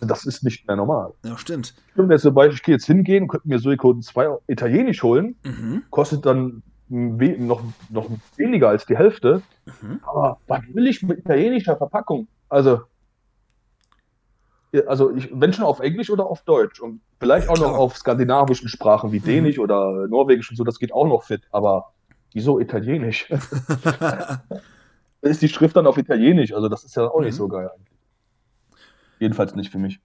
Das ist nicht mehr normal. Ja, stimmt. Könnte jetzt zum Beispiel, ich gehe jetzt hingehen, könnte mir Suikoden 2 italienisch holen, mhm. kostet dann noch, noch weniger als die Hälfte. Mhm. Aber was will ich mit italienischer Verpackung? Also, also ich, wenn schon auf Englisch oder auf Deutsch und vielleicht auch noch auf skandinavischen Sprachen wie mhm. Dänisch mhm. oder Norwegisch und so, das geht auch noch fit, aber wieso Italienisch? <laughs> ist die Schrift dann auf Italienisch, also das ist ja auch mhm. nicht so geil eigentlich. Jedenfalls nicht für mich.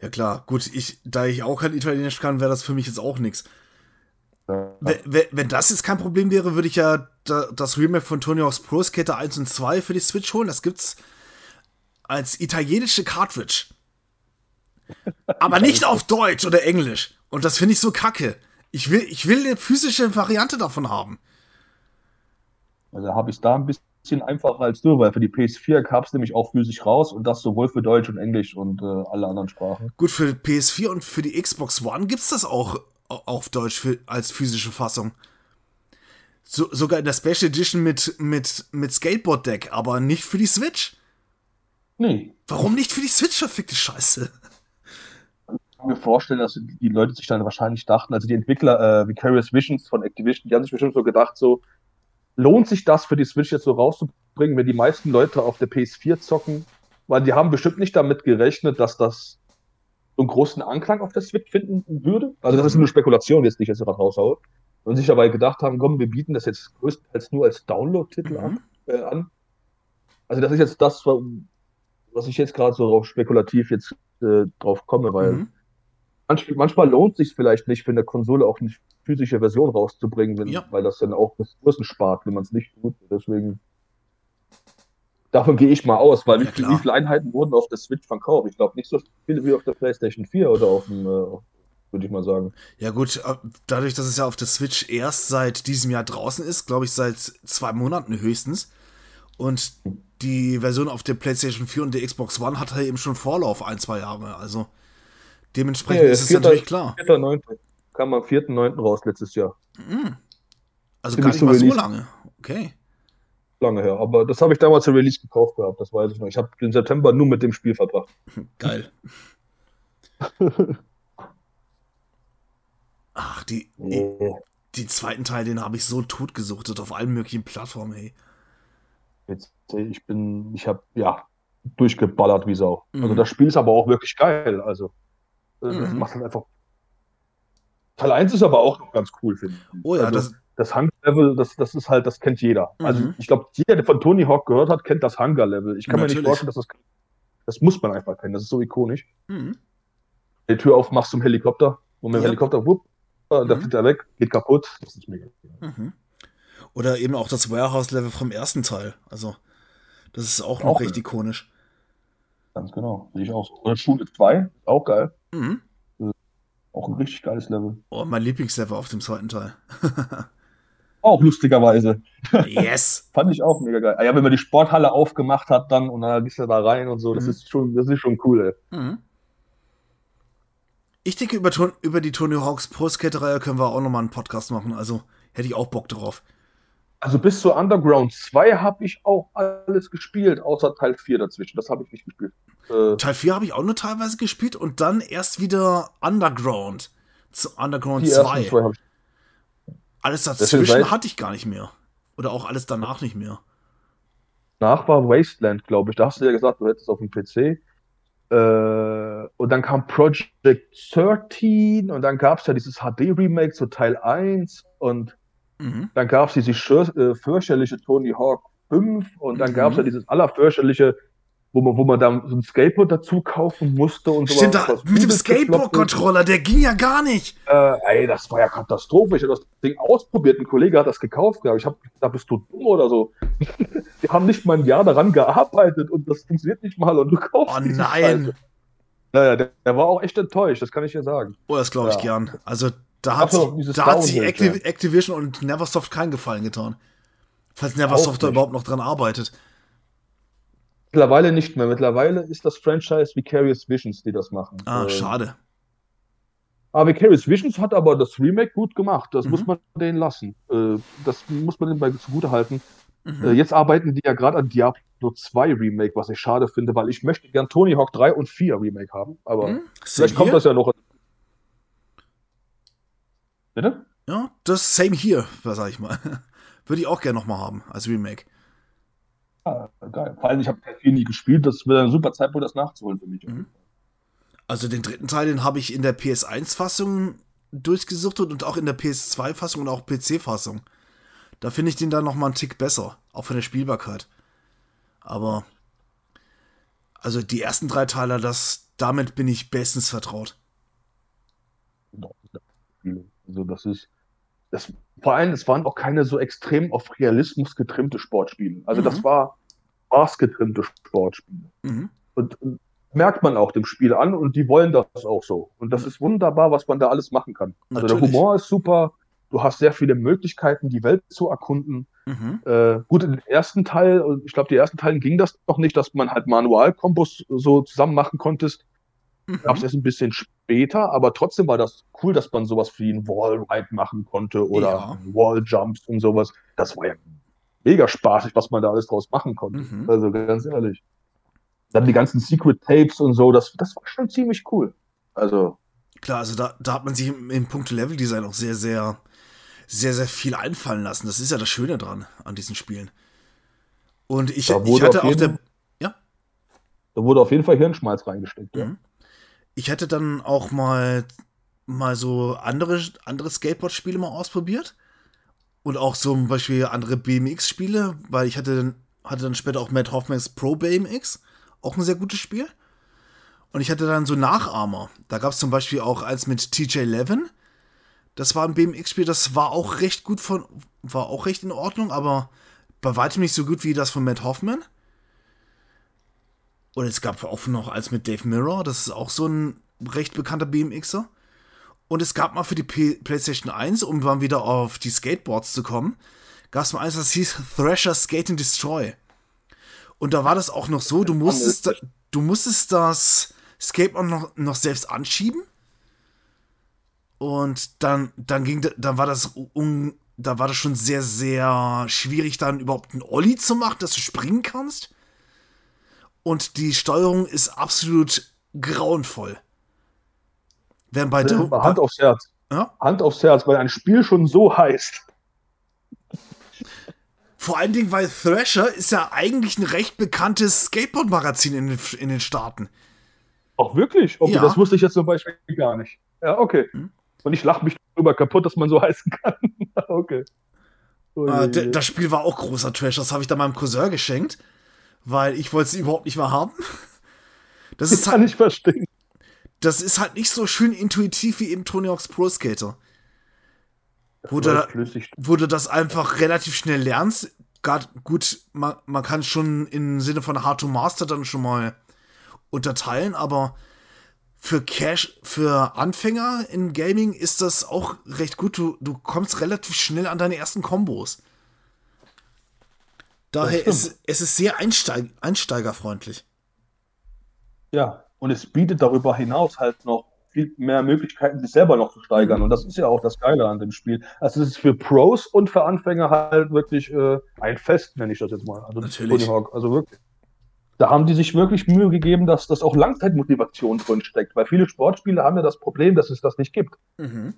Ja klar, gut, ich, da ich auch kein Italienisch kann, wäre das für mich jetzt auch nichts. Wenn, wenn das jetzt kein Problem wäre, würde ich ja das Remake von Tony Hawk's Pro Skater 1 und 2 für die Switch holen. Das gibt's als italienische Cartridge. Aber nicht auf Deutsch oder Englisch. Und das finde ich so kacke. Ich will, ich will eine physische Variante davon haben. Also habe ich es da ein bisschen einfacher als du, weil für die PS4 gab es nämlich auch physisch raus und das sowohl für Deutsch und Englisch und äh, alle anderen Sprachen. Gut, für PS4 und für die Xbox One gibt es das auch auf Deutsch für, als physische Fassung. So, sogar in der Special Edition mit, mit, mit Skateboard-Deck, aber nicht für die Switch. Nee. Warum nicht für die Switch, verfickte Scheiße? Ich kann mir vorstellen, dass die Leute sich dann wahrscheinlich dachten, also die Entwickler, äh, Vicarious Visions von Activision, die haben sich bestimmt so gedacht, so, lohnt sich das für die Switch jetzt so rauszubringen, wenn die meisten Leute auf der PS4 zocken? Weil die haben bestimmt nicht damit gerechnet, dass das so einen großen Anklang auf der Switch finden würde. Also das ist eine Spekulation, jetzt die ich jetzt gerade raushaue. Und sich dabei gedacht haben, komm, wir bieten das jetzt größtenteils nur als Download-Titel mhm. an, äh, an. Also das ist jetzt das, was ich jetzt gerade so drauf spekulativ jetzt äh, drauf komme, weil mhm. manchmal, manchmal lohnt sich vielleicht nicht, für eine Konsole auch eine physische Version rauszubringen, wenn, ja. weil das dann auch Ressourcen spart, wenn man es nicht tut. Deswegen davon gehe ich mal aus, weil ja, wie, wie, viele Einheiten wurden auf der Switch verkauft? Ich glaube nicht so viele wie auf der PlayStation 4 oder auf dem, äh, würde ich mal sagen. Ja gut, äh, dadurch, dass es ja auf der Switch erst seit diesem Jahr draußen ist, glaube ich seit zwei Monaten höchstens. Und die Version auf der PlayStation 4 und der Xbox One hat halt eben schon Vorlauf ein, zwei Jahre. Also dementsprechend ja, ist es natürlich klar. 4. Kam am 4.9. raus letztes Jahr. Mhm. Also gar nicht mal so lange. Okay. Lange her. Aber das habe ich damals zur Release gekauft gehabt, das weiß ich noch. Ich habe den September nur mit dem Spiel verbracht. <laughs> Geil. <laughs> Ach, die, oh. die, zweiten Teil, den habe ich so totgesuchtet auf allen möglichen Plattformen, hey. Jetzt, ich bin, ich habe, ja, durchgeballert wie Sau. Also mhm. Also das Spiel ist aber auch wirklich geil. Also, das mhm. macht halt einfach. Teil 1 ist aber auch ganz cool, finde ich. Oh ja, also, das, das Hunger-Level, das, das ist halt, das kennt jeder. Also, mhm. Also ich glaube, jeder, der von Tony Hawk gehört hat, kennt das Hunger-Level. Ich kann Natürlich. mir nicht vorstellen, dass das. Das muss man einfach kennen. Das ist so ikonisch. Mhm. Die Tür aufmachst zum Helikopter und mit dem ja. Helikopter, wupp, da mhm. fliegt er weg, geht kaputt. Das ist mega. Mhm. Oder eben auch das Warehouse-Level vom ersten Teil. Also, das ist auch noch auch recht ikonisch. Ganz genau, sehe ich auch so. Oder Schule 2, auch geil. Mhm. Auch ein richtig geiles Level. Oh, mein Lieblingslevel auf dem zweiten Teil. <laughs> auch lustigerweise. Yes. <laughs> Fand ich auch mega geil. Ah ja, wenn man die Sporthalle aufgemacht hat dann und dann gehst du da rein und so, das mhm. ist schon, das ist schon cool, ey. Mhm. Ich denke, über, über die Tony Hawks Pro Skater-Reihe können wir auch nochmal einen Podcast machen. Also hätte ich auch Bock drauf. Also bis zu Underground 2 habe ich auch alles gespielt, außer Teil 4 dazwischen. Das habe ich nicht gespielt. Äh, Teil 4 habe ich auch nur teilweise gespielt und dann erst wieder Underground. Zu Underground 2. alles dazwischen hatte ich gar nicht mehr. Oder auch alles danach nicht mehr. Nach war Wasteland, glaube ich. Da hast du ja gesagt, du hättest auf dem PC. Äh, und dann kam Project 13 und dann gab es ja dieses HD-Remake zu Teil 1 und Mhm. Dann gab es diese äh, fürchterliche Tony Hawk 5 und dann mhm. gab es ja dieses allerfürchterliche, wo man, wo man dann so ein Skateboard dazu kaufen musste und so. Stimmt, da, mit dem Skateboard-Controller, der ging ja gar nicht. Äh, ey, das war ja Katastrophe. Ich habe das Ding ausprobiert, ein Kollege hat das gekauft. Ich habe da bist du dumm oder so. <laughs> Die haben nicht mal ein Jahr daran gearbeitet und das funktioniert nicht mal und du kaufst Oh nein. Naja, der, der, war auch echt enttäuscht, das kann ich dir sagen. Oh, das glaube ich ja. gern. Also da hat, da hat sich Activ ja. Activision und Neversoft keinen Gefallen getan. Falls Neversoft da überhaupt noch dran arbeitet. Mittlerweile nicht mehr. Mittlerweile ist das Franchise Vicarious Visions, die das machen. Ah, äh, schade. Aber Vicarious Visions hat aber das Remake gut gemacht. Das mhm. muss man denen lassen. Äh, das muss man denen bei zugute halten. Mhm. Äh, jetzt arbeiten die ja gerade an Diablo 2 Remake, was ich schade finde, weil ich möchte gern Tony Hawk 3 und 4 Remake haben. Aber mhm. vielleicht kommt das ja noch Bitte? Ja, das Same hier, sag ich mal. <laughs> Würde ich auch gerne nochmal haben als Remake. Ah, geil. Vor allem, ich habe viel nie gespielt. Das wäre ein super Zeitpunkt, das nachzuholen für mich. Mhm. Also den dritten Teil, den habe ich in der PS1-Fassung durchgesucht und auch in der PS2-Fassung und auch PC-Fassung. Da finde ich den dann nochmal einen Tick besser, auch von der Spielbarkeit. Aber also die ersten drei Teile, das, damit bin ich bestens vertraut. Also das ist, das, vor allem, es waren auch keine so extrem auf Realismus getrimmte Sportspiele. Also mhm. das war Spaß getrimmte Sportspiele. Mhm. Und, und, merkt man auch dem Spiel an und die wollen das auch so. Und das ist wunderbar, was man da alles machen kann. Also Natürlich. der Humor ist super, du hast sehr viele Möglichkeiten, die Welt zu erkunden. Mhm. Äh, gut, im ersten Teil, ich glaube, die ersten Teilen ging das noch nicht, dass man halt Manualkombos so zusammen machen konntest. Mhm. Gab es erst ein bisschen später, aber trotzdem war das cool, dass man sowas wie ein Wallride machen konnte oder ja. Walljumps und sowas. Das war ja mega spaßig, was man da alles draus machen konnte. Mhm. Also ganz ehrlich. Dann die ganzen Secret Tapes und so, das, das war schon ziemlich cool. Also. Klar, also da, da hat man sich im, im Punkt Leveldesign auch sehr, sehr, sehr, sehr viel einfallen lassen. Das ist ja das Schöne dran an diesen Spielen. Und ich, ich hatte auf, der. Ja? Da wurde auf jeden Fall Hirnschmalz reingesteckt, ja. Ich hätte dann auch mal, mal so andere, andere Skateboard-Spiele mal ausprobiert. Und auch zum Beispiel andere BMX-Spiele, weil ich hatte, hatte dann später auch Matt Hoffmans Pro BMX. Auch ein sehr gutes Spiel. Und ich hatte dann so Nachahmer. Da gab es zum Beispiel auch eins mit TJ Levin. Das war ein BMX-Spiel, das war auch recht gut von, war auch recht in Ordnung, aber bei weitem nicht so gut wie das von Matt Hoffman. Und es gab auch noch eins mit Dave Mirror, das ist auch so ein recht bekannter BMXer. Und es gab mal für die P PlayStation 1, um dann wieder auf die Skateboards zu kommen, gab es mal eins, das hieß Thrasher Skate and Destroy. Und da war das auch noch so, du musstest, da, du musstest das Skateboard noch, noch selbst anschieben. Und dann, dann ging, dann war das um, da war das schon sehr, sehr schwierig, dann überhaupt einen Olli zu machen, dass du springen kannst. Und die Steuerung ist absolut grauenvoll. Während bei ja, Hand aufs Herz. Ja? Hand aufs Herz, weil ein Spiel schon so heißt. Vor allen Dingen, weil Thrasher ist ja eigentlich ein recht bekanntes Skateboard-Magazin in, den, in den Staaten. Ach, wirklich? Okay, ja. das wusste ich jetzt zum Beispiel gar nicht. Ja, okay. Hm? Und ich lache mich darüber kaputt, dass man so <laughs> heißen kann. okay. Äh, das Spiel war auch großer Trash. Das habe ich dann meinem Cousin geschenkt, weil ich wollte es überhaupt nicht mehr haben. <laughs> Das ist halt, kann ich verstehen. Das ist halt nicht so schön intuitiv wie eben Tony Hawk's Pro Skater wo du, wo du das einfach relativ schnell lernst. Grad, gut, man, man kann schon im Sinne von Hard to Master dann schon mal unterteilen, aber für Cash, für Anfänger in Gaming ist das auch recht gut. Du, du kommst relativ schnell an deine ersten Kombos. Daher ist es ist sehr einsteig, einsteigerfreundlich. Ja, und es bietet darüber hinaus halt noch viel mehr Möglichkeiten, sich selber noch zu steigern. Mhm. Und das ist ja auch das Geile an dem Spiel. Also es ist für Pros und für Anfänger halt wirklich äh, ein Fest, nenne ich das jetzt mal. Also Natürlich. Also wirklich. Da haben die sich wirklich Mühe gegeben, dass das auch Langzeitmotivation drin steckt. Weil viele Sportspiele haben ja das Problem, dass es das nicht gibt. Mhm.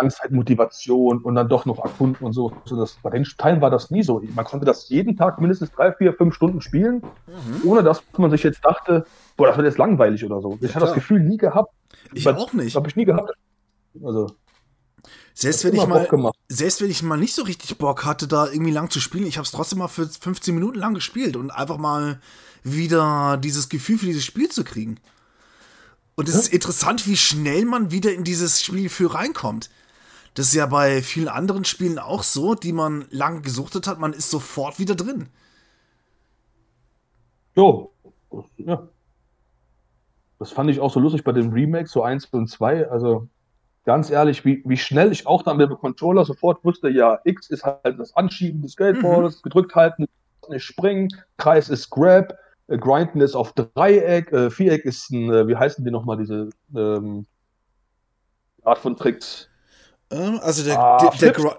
Langzeitmotivation und dann doch noch erkunden und so. Also das, bei den Teilen war das nie so. Man konnte das jeden Tag mindestens drei, vier, fünf Stunden spielen, mhm. ohne dass man sich jetzt dachte, boah, das wird jetzt langweilig oder so. Ich ja, habe das Gefühl nie gehabt. Ich Weil, auch nicht. Habe ich nie gehabt. Also. Selbst wenn, ich mal, selbst wenn ich mal nicht so richtig Bock hatte, da irgendwie lang zu spielen, ich habe es trotzdem mal für 15 Minuten lang gespielt und einfach mal wieder dieses Gefühl für dieses Spiel zu kriegen. Und es ja. ist interessant, wie schnell man wieder in dieses Spielgefühl reinkommt. Das ist ja bei vielen anderen Spielen auch so, die man lange gesuchtet hat, man ist sofort wieder drin. Jo, ja. Das fand ich auch so lustig bei den Remakes, so 1 und 2. Also ganz ehrlich, wie, wie schnell ich auch dann mit dem Controller sofort wusste, ja, X ist halt das Anschieben des Skateboards, mhm. gedrückt halten, nicht springen, Kreis ist Grab, äh, Grinden ist auf Dreieck, äh, Viereck ist ein, äh, wie heißen die nochmal, diese ähm, Art von Tricks? Ähm, also der, ah, der, der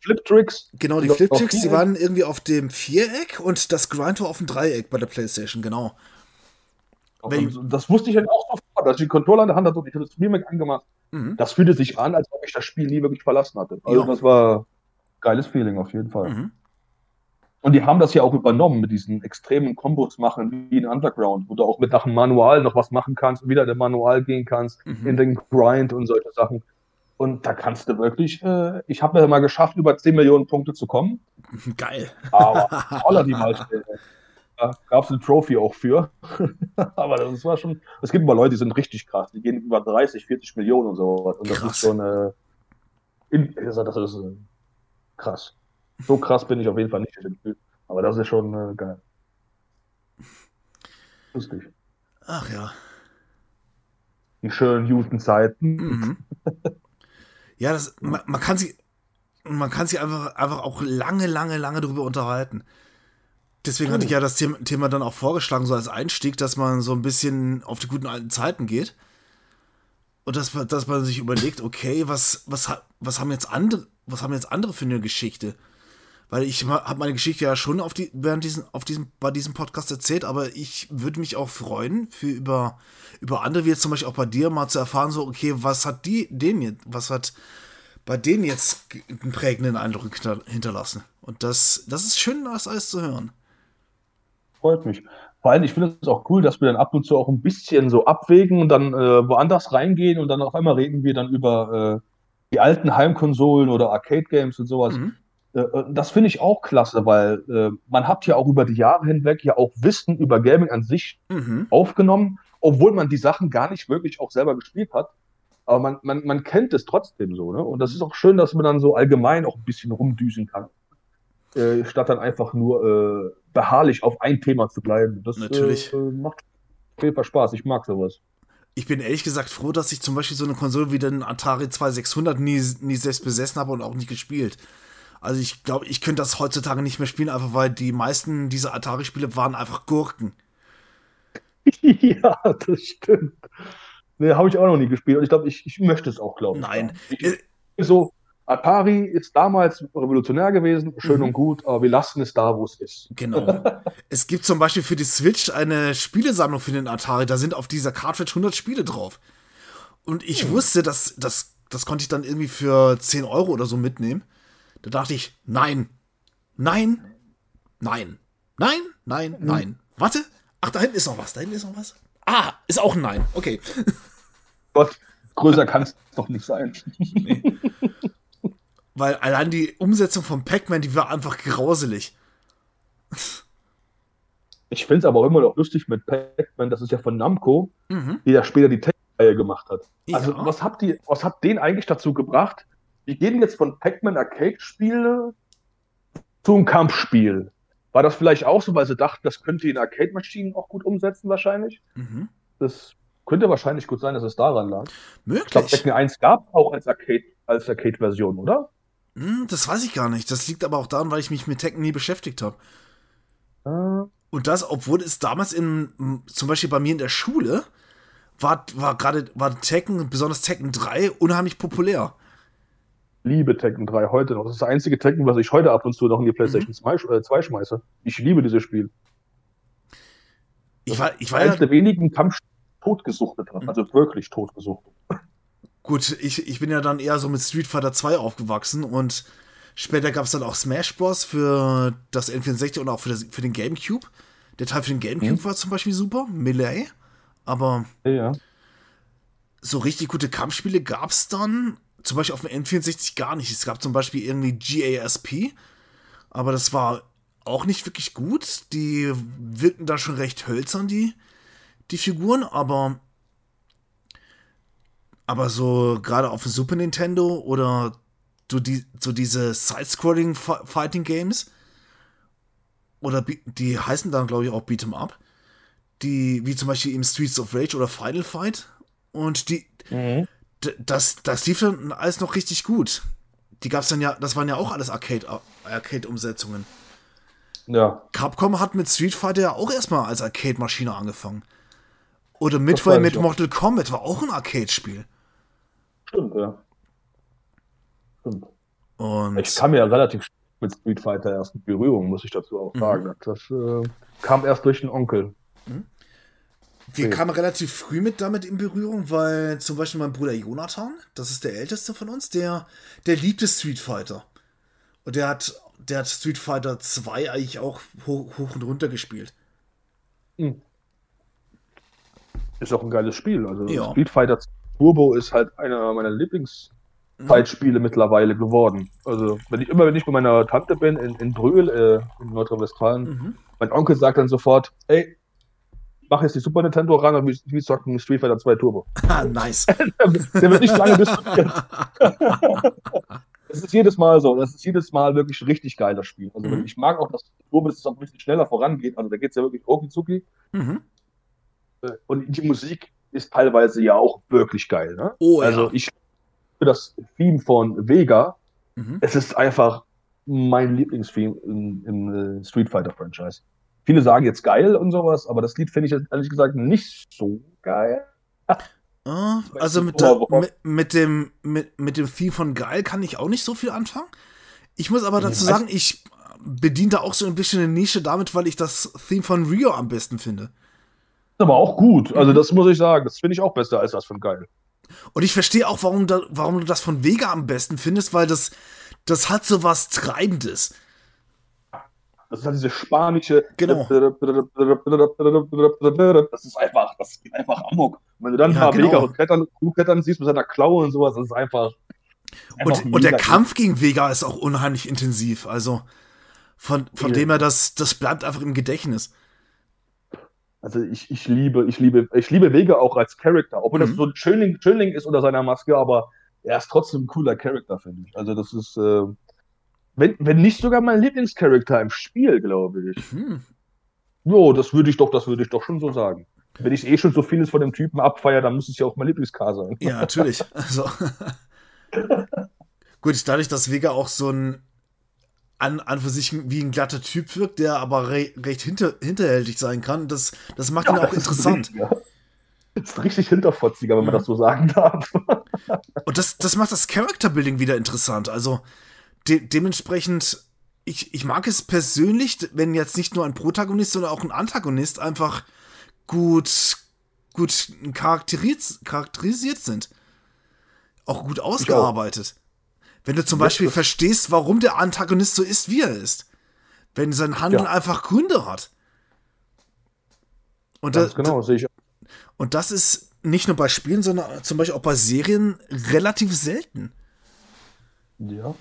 Flip-Tricks. Genau, die Flip-Tricks, die waren irgendwie auf dem Viereck und das Grind war auf dem Dreieck bei der Playstation, genau. Wenn, das wusste ich halt auch sofort, als ich den Controller in der Hand hatte und ich hatte das Remake angemacht. Mhm. Das fühlte sich an, als ob ich das Spiel nie wirklich verlassen hatte. Also, ja. das war ein geiles Feeling auf jeden Fall. Mhm. Und die haben das ja auch übernommen mit diesen extremen Kombos machen wie in Underground, wo du auch mit nach dem Manual noch was machen kannst, und wieder in den Manual gehen kannst, mhm. in den Grind und solche Sachen. Und da kannst du wirklich, äh, ich habe ja mal geschafft, über 10 Millionen Punkte zu kommen. <laughs> Geil. Aber <laughs> holla die mal Da gab es eine Trophy auch für. <laughs> Aber das war schon, es gibt immer Leute, die sind richtig krass. Die gehen über 30, 40 Millionen und so. Und das krass. ist schon, äh, in, das ist äh, krass. So krass bin ich auf jeden Fall nicht. Aber das ist schon äh, geil. Lustig. Ach ja. Die schönen Jutenzeiten. Mhm. Ja, das, man, man, kann sich, man kann sich einfach, einfach auch lange, lange, lange darüber unterhalten. Deswegen hatte ich ja das Thema dann auch vorgeschlagen, so als Einstieg, dass man so ein bisschen auf die guten alten Zeiten geht. Und dass, dass man sich überlegt, okay, was, was, was haben jetzt andere, was haben jetzt andere für eine Geschichte? Weil ich habe meine Geschichte ja schon auf die, während diesen, auf diesem, bei diesem Podcast erzählt, aber ich würde mich auch freuen, für über, über andere, wie jetzt zum Beispiel auch bei dir, mal zu erfahren, so, okay, was hat die, den jetzt, was hat bei denen jetzt einen prägenden Eindruck hinterlassen? Und das, das ist schön, das alles zu hören. Freut mich. Vor allem, ich finde es auch cool, dass wir dann ab und zu auch ein bisschen so abwägen und dann äh, woanders reingehen und dann auf einmal reden wir dann über äh, die alten Heimkonsolen oder Arcade-Games und sowas. Mhm. Äh, äh, das finde ich auch klasse, weil äh, man hat ja auch über die Jahre hinweg ja auch Wissen über Gaming an sich mhm. aufgenommen, obwohl man die Sachen gar nicht wirklich auch selber gespielt hat. Aber man, man, man kennt es trotzdem so, ne? Und das ist auch schön, dass man dann so allgemein auch ein bisschen rumdüsen kann. Äh, statt dann einfach nur äh, beharrlich auf ein Thema zu bleiben. Das Natürlich. Äh, macht auf jeden Fall Spaß. Ich mag sowas. Ich bin ehrlich gesagt froh, dass ich zum Beispiel so eine Konsole wie den Atari 2600 nie, nie selbst besessen habe und auch nicht gespielt. Also ich glaube, ich könnte das heutzutage nicht mehr spielen, einfach weil die meisten dieser Atari-Spiele waren einfach Gurken. <laughs> ja, das stimmt. Ne, habe ich auch noch nie gespielt. Und ich glaube, ich, ich möchte es auch, glaube ich. Nein. Ich, so, Atari ist damals revolutionär gewesen, schön mhm. und gut, aber wir lassen es da, wo es ist. Genau. <laughs> es gibt zum Beispiel für die Switch eine Spielesammlung für den Atari, da sind auf dieser Cartridge 100 Spiele drauf. Und ich mhm. wusste, dass das, das konnte ich dann irgendwie für 10 Euro oder so mitnehmen. Da dachte ich, nein, nein, nein, nein, nein, mhm. nein. Warte, ach, da hinten ist noch was, da hinten ist noch was. Ah, ist auch ein Nein, okay. <laughs> Gott, größer kann es doch nicht sein. Nee. Weil allein die Umsetzung von Pac-Man, die war einfach grauselig. Ich finde es aber auch immer noch lustig mit Pac-Man, das ist ja von Namco, mhm. die ja später die Tech-Reihe gemacht hat. Ja. Also, was habt ihr, was habt den eigentlich dazu gebracht? Wir gehen jetzt von Pac-Man Arcade-Spiele zum Kampfspiel. War das vielleicht auch so, weil sie dachten, das könnte in Arcade-Maschinen auch gut umsetzen, wahrscheinlich? Mhm. Das könnte wahrscheinlich gut sein, dass es daran lag. Möglich. Ich glaube, Pac-Man 1 gab auch als Arcade, als Arcade-Version, oder? Hm, das weiß ich gar nicht. Das liegt aber auch daran, weil ich mich mit Tekken nie beschäftigt habe. Äh. Und das, obwohl es damals in, zum Beispiel bei mir in der Schule, war, war gerade, war Tekken, besonders Tekken 3, unheimlich populär. Liebe Tekken 3 heute noch. Das ist das einzige Tekken, was ich heute ab und zu noch in die PlayStation mhm. 2 äh, schmeiße. Ich liebe dieses Spiel. Ich war, ich war eines ja, der wenigen Kampf totgesuchtet mhm. also wirklich totgesuchtet. Gut, ich, ich bin ja dann eher so mit Street Fighter 2 aufgewachsen und später gab es dann auch Smash Bros. für das N64 und auch für, das, für den Gamecube. Der Teil für den Gamecube mhm. war zum Beispiel super, Melee, aber ja. so richtig gute Kampfspiele gab es dann zum Beispiel auf dem N64 gar nicht. Es gab zum Beispiel irgendwie GASP, aber das war auch nicht wirklich gut. Die wirkten da schon recht hölzern, die, die Figuren, aber aber so gerade auf dem Super Nintendo oder so, die, so diese Side-Scrolling Fighting Games oder die heißen dann glaube ich auch Beat'em Up, die wie zum Beispiel im Streets of Rage oder Final Fight und die mhm. Das das lief dann alles noch richtig gut. Die gab's dann ja, das waren ja auch alles Arcade Arcade. Ja. Capcom hat mit Street Fighter ja auch erstmal als Arcade Maschine angefangen. Oder Midway mit Mortal Kombat war auch ein Arcade-Spiel. Stimmt, ja. Stimmt. Und ich kam ja relativ mit Street Fighter erst in Berührung, muss ich dazu auch mhm. sagen. Mhm. Das äh, kam erst durch den Onkel. Mhm. Wir kamen relativ früh mit damit in Berührung, weil zum Beispiel mein Bruder Jonathan, das ist der älteste von uns, der, der liebte Street Fighter. Und der hat, der hat Street Fighter 2 eigentlich auch hoch, hoch und runter gespielt. Mhm. Ist auch ein geiles Spiel. Also ja. Street Fighter 2 Turbo ist halt einer meiner Lieblingszeitspiele mhm. mittlerweile geworden. Also, wenn ich immer, wenn ich bei meiner Tante bin in, in Brühl, äh, in Nordrhein-Westfalen, mhm. mein Onkel sagt dann sofort, ey, mach jetzt die Super Nintendo ran und wir zocken Street Fighter 2 Turbo. Ah, nice. <laughs> Der wird nicht lange diskutiert. Es ist jedes Mal so. Das ist jedes Mal wirklich ein richtig geiles Spiel. Also mhm. ich mag auch, dass Turbo dass es auch ein bisschen schneller vorangeht. Also da geht es ja wirklich okizuki. Mhm. äh, und die Musik ist teilweise ja auch wirklich geil. Ne? Oh, also ja. ich für das Theme von Vega, mhm. es ist einfach mein Lieblingstheme im, im äh, Street Fighter Franchise. Viele sagen jetzt geil und sowas, aber das Lied finde ich ehrlich gesagt nicht so geil. Oh, also mit, der, mit, mit, dem, mit, mit dem Theme von geil kann ich auch nicht so viel anfangen. Ich muss aber dazu sagen, ich bediene da auch so ein bisschen eine Nische damit, weil ich das Theme von Rio am besten finde. Aber auch gut. Also, das muss ich sagen. Das finde ich auch besser als das von geil. Und ich verstehe auch, warum, da, warum du das von Vega am besten findest, weil das, das hat so was Treibendes. Das ist halt diese spanische. Genau. Das ist einfach, das geht einfach amok. Und wenn du dann ja, ein paar genau. Vega und Klettern, siehst mit seiner Klaue und sowas, das ist einfach. einfach und, und der Kampf gegen Vega ist auch unheimlich intensiv. Also von, von ja. dem her, das, das bleibt einfach im Gedächtnis. Also ich, ich liebe, ich liebe, ich liebe Vega auch als Charakter, obwohl mhm. das so ein Schönling, Schönling ist unter seiner Maske, aber er ist trotzdem ein cooler Charakter, finde ich. Also das ist, äh, wenn, wenn nicht sogar mein Lieblingscharakter im Spiel, glaube ich. Mhm. Jo, das würde ich doch, das würde ich doch schon so sagen. Wenn ich eh schon so vieles von dem Typen abfeiere, dann muss es ja auch mein Lieblingskar sein. Ja, natürlich. <laughs> Also. Gut, dadurch, dass Vega auch so ein an, an für sich wie ein glatter Typ wirkt, der aber re recht hinter, hinterhältig sein kann. Das, das macht ja, ihn auch interessant. Richtig, ja. Das ist richtig hinterfotziger, wenn man das so sagen darf. Und das, das macht das Character-Building wieder interessant. Also de dementsprechend, ich, ich mag es persönlich, wenn jetzt nicht nur ein Protagonist, sondern auch ein Antagonist einfach gut, gut charakterisiert, charakterisiert sind. Auch gut ausgearbeitet. Wenn du zum Beispiel verstehst, warum der Antagonist so ist, wie er ist. Wenn sein Handeln ja. einfach Gründe hat. Und Ganz da, genau, sehe ich. Und das ist nicht nur bei Spielen, sondern zum Beispiel auch bei Serien relativ selten. Ja.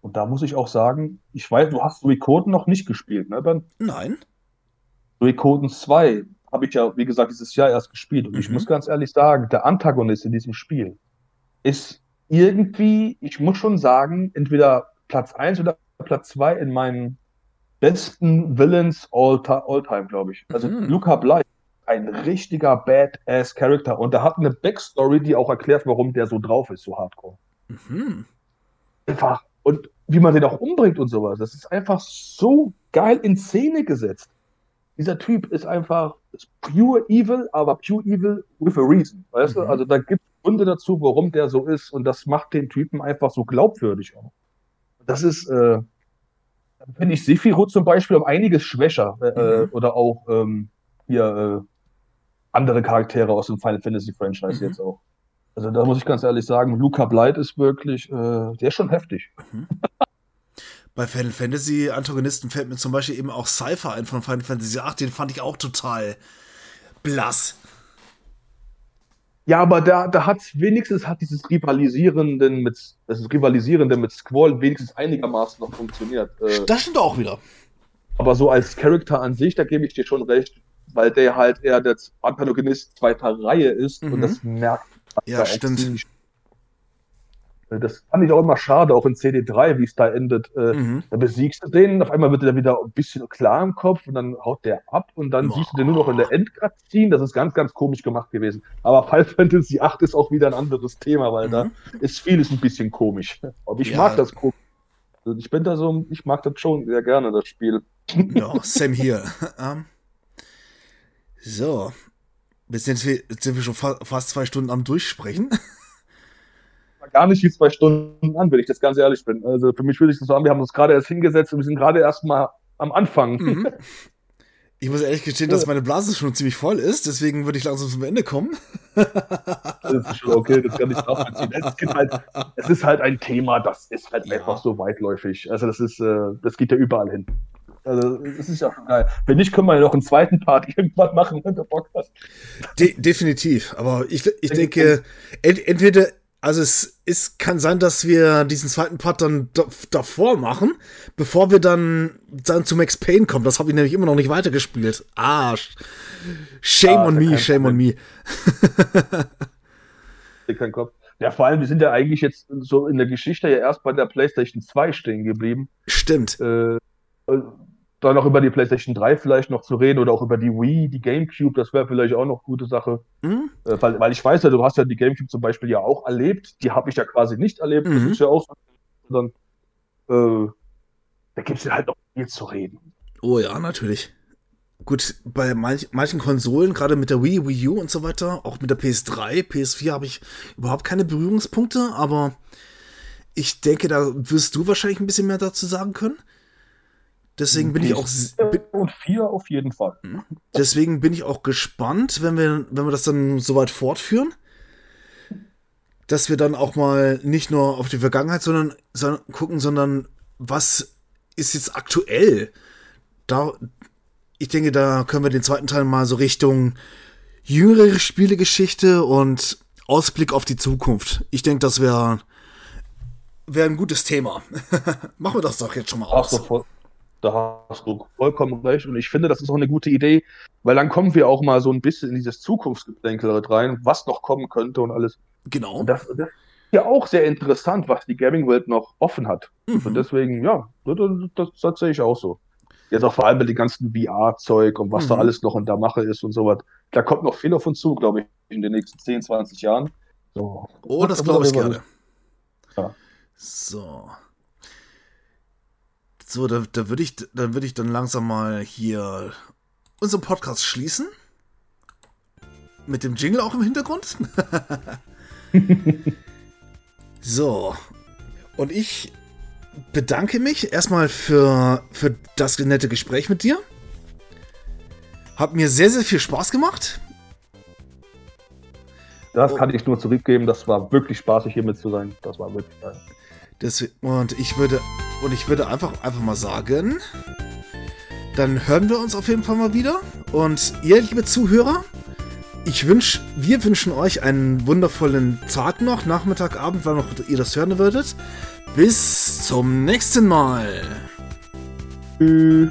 Und da muss ich auch sagen, ich weiß, du hast Suikoden noch nicht gespielt, ne, Ben? Nein. Suikoden 2 habe ich ja, wie gesagt, dieses Jahr erst gespielt. Und mhm. ich muss ganz ehrlich sagen, der Antagonist in diesem Spiel ist irgendwie, ich muss schon sagen, entweder Platz 1 oder Platz 2 in meinen besten Villains all, all time, glaube ich. Also mhm. Luca Bly, ein richtiger badass Character und er hat eine Backstory, die auch erklärt, warum der so drauf ist, so hardcore. Mhm. Einfach. Und wie man den auch umbringt und sowas. Das ist einfach so geil in Szene gesetzt. Dieser Typ ist einfach ist pure evil, aber pure evil with a reason. Weißt mhm. du? Also da gibt Gründe dazu, warum der so ist. Und das macht den Typen einfach so glaubwürdig auch. Das ist, äh, finde ich Sephiroth zum Beispiel um einiges schwächer. Äh, mhm. Oder auch ähm, hier äh, andere Charaktere aus dem Final Fantasy Franchise mhm. jetzt auch. Also da muss ich ganz ehrlich sagen, Luca Blight ist wirklich, äh, der ist schon heftig. Mhm. <laughs> Bei Final Fantasy Antagonisten fällt mir zum Beispiel eben auch Cypher ein von Final Fantasy 8, den fand ich auch total blass. Ja, aber da, da hat wenigstens hat dieses Rivalisierenden mit das Rivalisierende mit Squall wenigstens einigermaßen noch funktioniert. Äh, das stimmt auch wieder. Aber so als Charakter an sich, da gebe ich dir schon recht, weil der halt eher der Antagonist zweiter Reihe ist mhm. und das merkt man. Ja, stimmt. Das fand ich auch immer schade, auch in CD3, wie es da endet. Äh, mhm. Da besiegst du den, auf einmal wird er wieder ein bisschen klar im Kopf und dann haut der ab und dann oh. siehst du den nur noch in der Endcutscene. Das ist ganz, ganz komisch gemacht gewesen. Aber Final Fantasy 8 ist auch wieder ein anderes Thema, weil mhm. da ist vieles ein bisschen komisch. Aber ich ja. mag das komisch. Also ich bin da so, ich mag das schon sehr gerne, das Spiel. Ja, Sam hier. um, <laughs> ähm, so. Jetzt sind wir, jetzt sind wir schon fa fast zwei Stunden am Durchsprechen gar nicht wie zwei Stunden an, wenn ich das ganz ehrlich bin. Also für mich würde ich das so an, wir haben uns gerade erst hingesetzt und wir sind gerade erst mal am Anfang. Mhm. Ich muss ehrlich gestehen, dass meine Blase schon ziemlich voll ist, deswegen würde ich langsam zum Ende kommen. das ist schon okay, das kann ich nachvollziehen. Es, halt, es ist halt ein Thema, das ist halt ja. einfach so weitläufig. Also das ist, äh, das geht ja überall hin. Also, das ist ja schon geil. Wenn nicht, können wir ja noch einen zweiten Part irgendwann machen, wenn du Bock hast. De definitiv. Aber ich, ich denke, ent entweder also es ist, kann sein, dass wir diesen zweiten Part dann davor machen, bevor wir dann, dann zu Max Payne kommen. Das habe ich nämlich immer noch nicht weitergespielt. Ah, shame ah, on me, shame on me. <laughs> kein Kopf. Ja, vor allem, wir sind ja eigentlich jetzt so in der Geschichte ja erst bei der PlayStation 2 stehen geblieben. Stimmt. Äh, dann noch über die PlayStation 3 vielleicht noch zu reden oder auch über die Wii, die GameCube, das wäre vielleicht auch noch gute Sache. Mhm. Äh, weil, weil ich weiß ja, du hast ja die GameCube zum Beispiel ja auch erlebt, die habe ich ja quasi nicht erlebt, mhm. das ist ja auch so. Dann, äh, da gibt es ja halt noch viel zu reden. Oh ja, natürlich. Gut, bei manch, manchen Konsolen, gerade mit der Wii, Wii U und so weiter, auch mit der PS3, PS4 habe ich überhaupt keine Berührungspunkte, aber ich denke, da wirst du wahrscheinlich ein bisschen mehr dazu sagen können. Deswegen bin ich auch. Und vier auf jeden Fall. Mhm. Deswegen bin ich auch gespannt, wenn wir, wenn wir das dann soweit fortführen, dass wir dann auch mal nicht nur auf die Vergangenheit sondern, sondern gucken, sondern was ist jetzt aktuell. Da, ich denke, da können wir den zweiten Teil mal so Richtung jüngere Spielegeschichte und Ausblick auf die Zukunft. Ich denke, das wäre wär ein gutes Thema. <laughs> Machen wir das doch jetzt schon mal aus. Ach, da hast du vollkommen recht. Und ich finde, das ist auch eine gute Idee, weil dann kommen wir auch mal so ein bisschen in dieses Zukunftsgedenkel rein, was noch kommen könnte und alles. Genau. Und das, das, ist ja auch sehr interessant, was die Gaming-Welt noch offen hat. Mhm. Und deswegen, ja, das, das, das sehe ich auch so. Jetzt auch vor allem mit dem ganzen VR-Zeug und was mhm. da alles noch in der Mache ist und sowas. Da kommt noch viel auf uns zu, glaube ich, in den nächsten 10, 20 Jahren. So. Oh, das glaube ich gerne. Ja. So. So, da, da würde ich, dann würde ich dann langsam mal hier unseren Podcast schließen. Mit dem Jingle auch im Hintergrund. <laughs> so. Und ich bedanke mich erstmal für, für das nette Gespräch mit dir. Hat mir sehr, sehr viel Spaß gemacht. Das kann ich nur zurückgeben. Das war wirklich spaßig, hier mit zu sein. Das war wirklich geil. Und ich würde und ich würde einfach einfach mal sagen, dann hören wir uns auf jeden Fall mal wieder. Und ihr, liebe Zuhörer, ich wünsche, wir wünschen euch einen wundervollen Tag noch, Nachmittag, Abend, wann noch ihr das hören würdet. Bis zum nächsten Mal. Tschüss.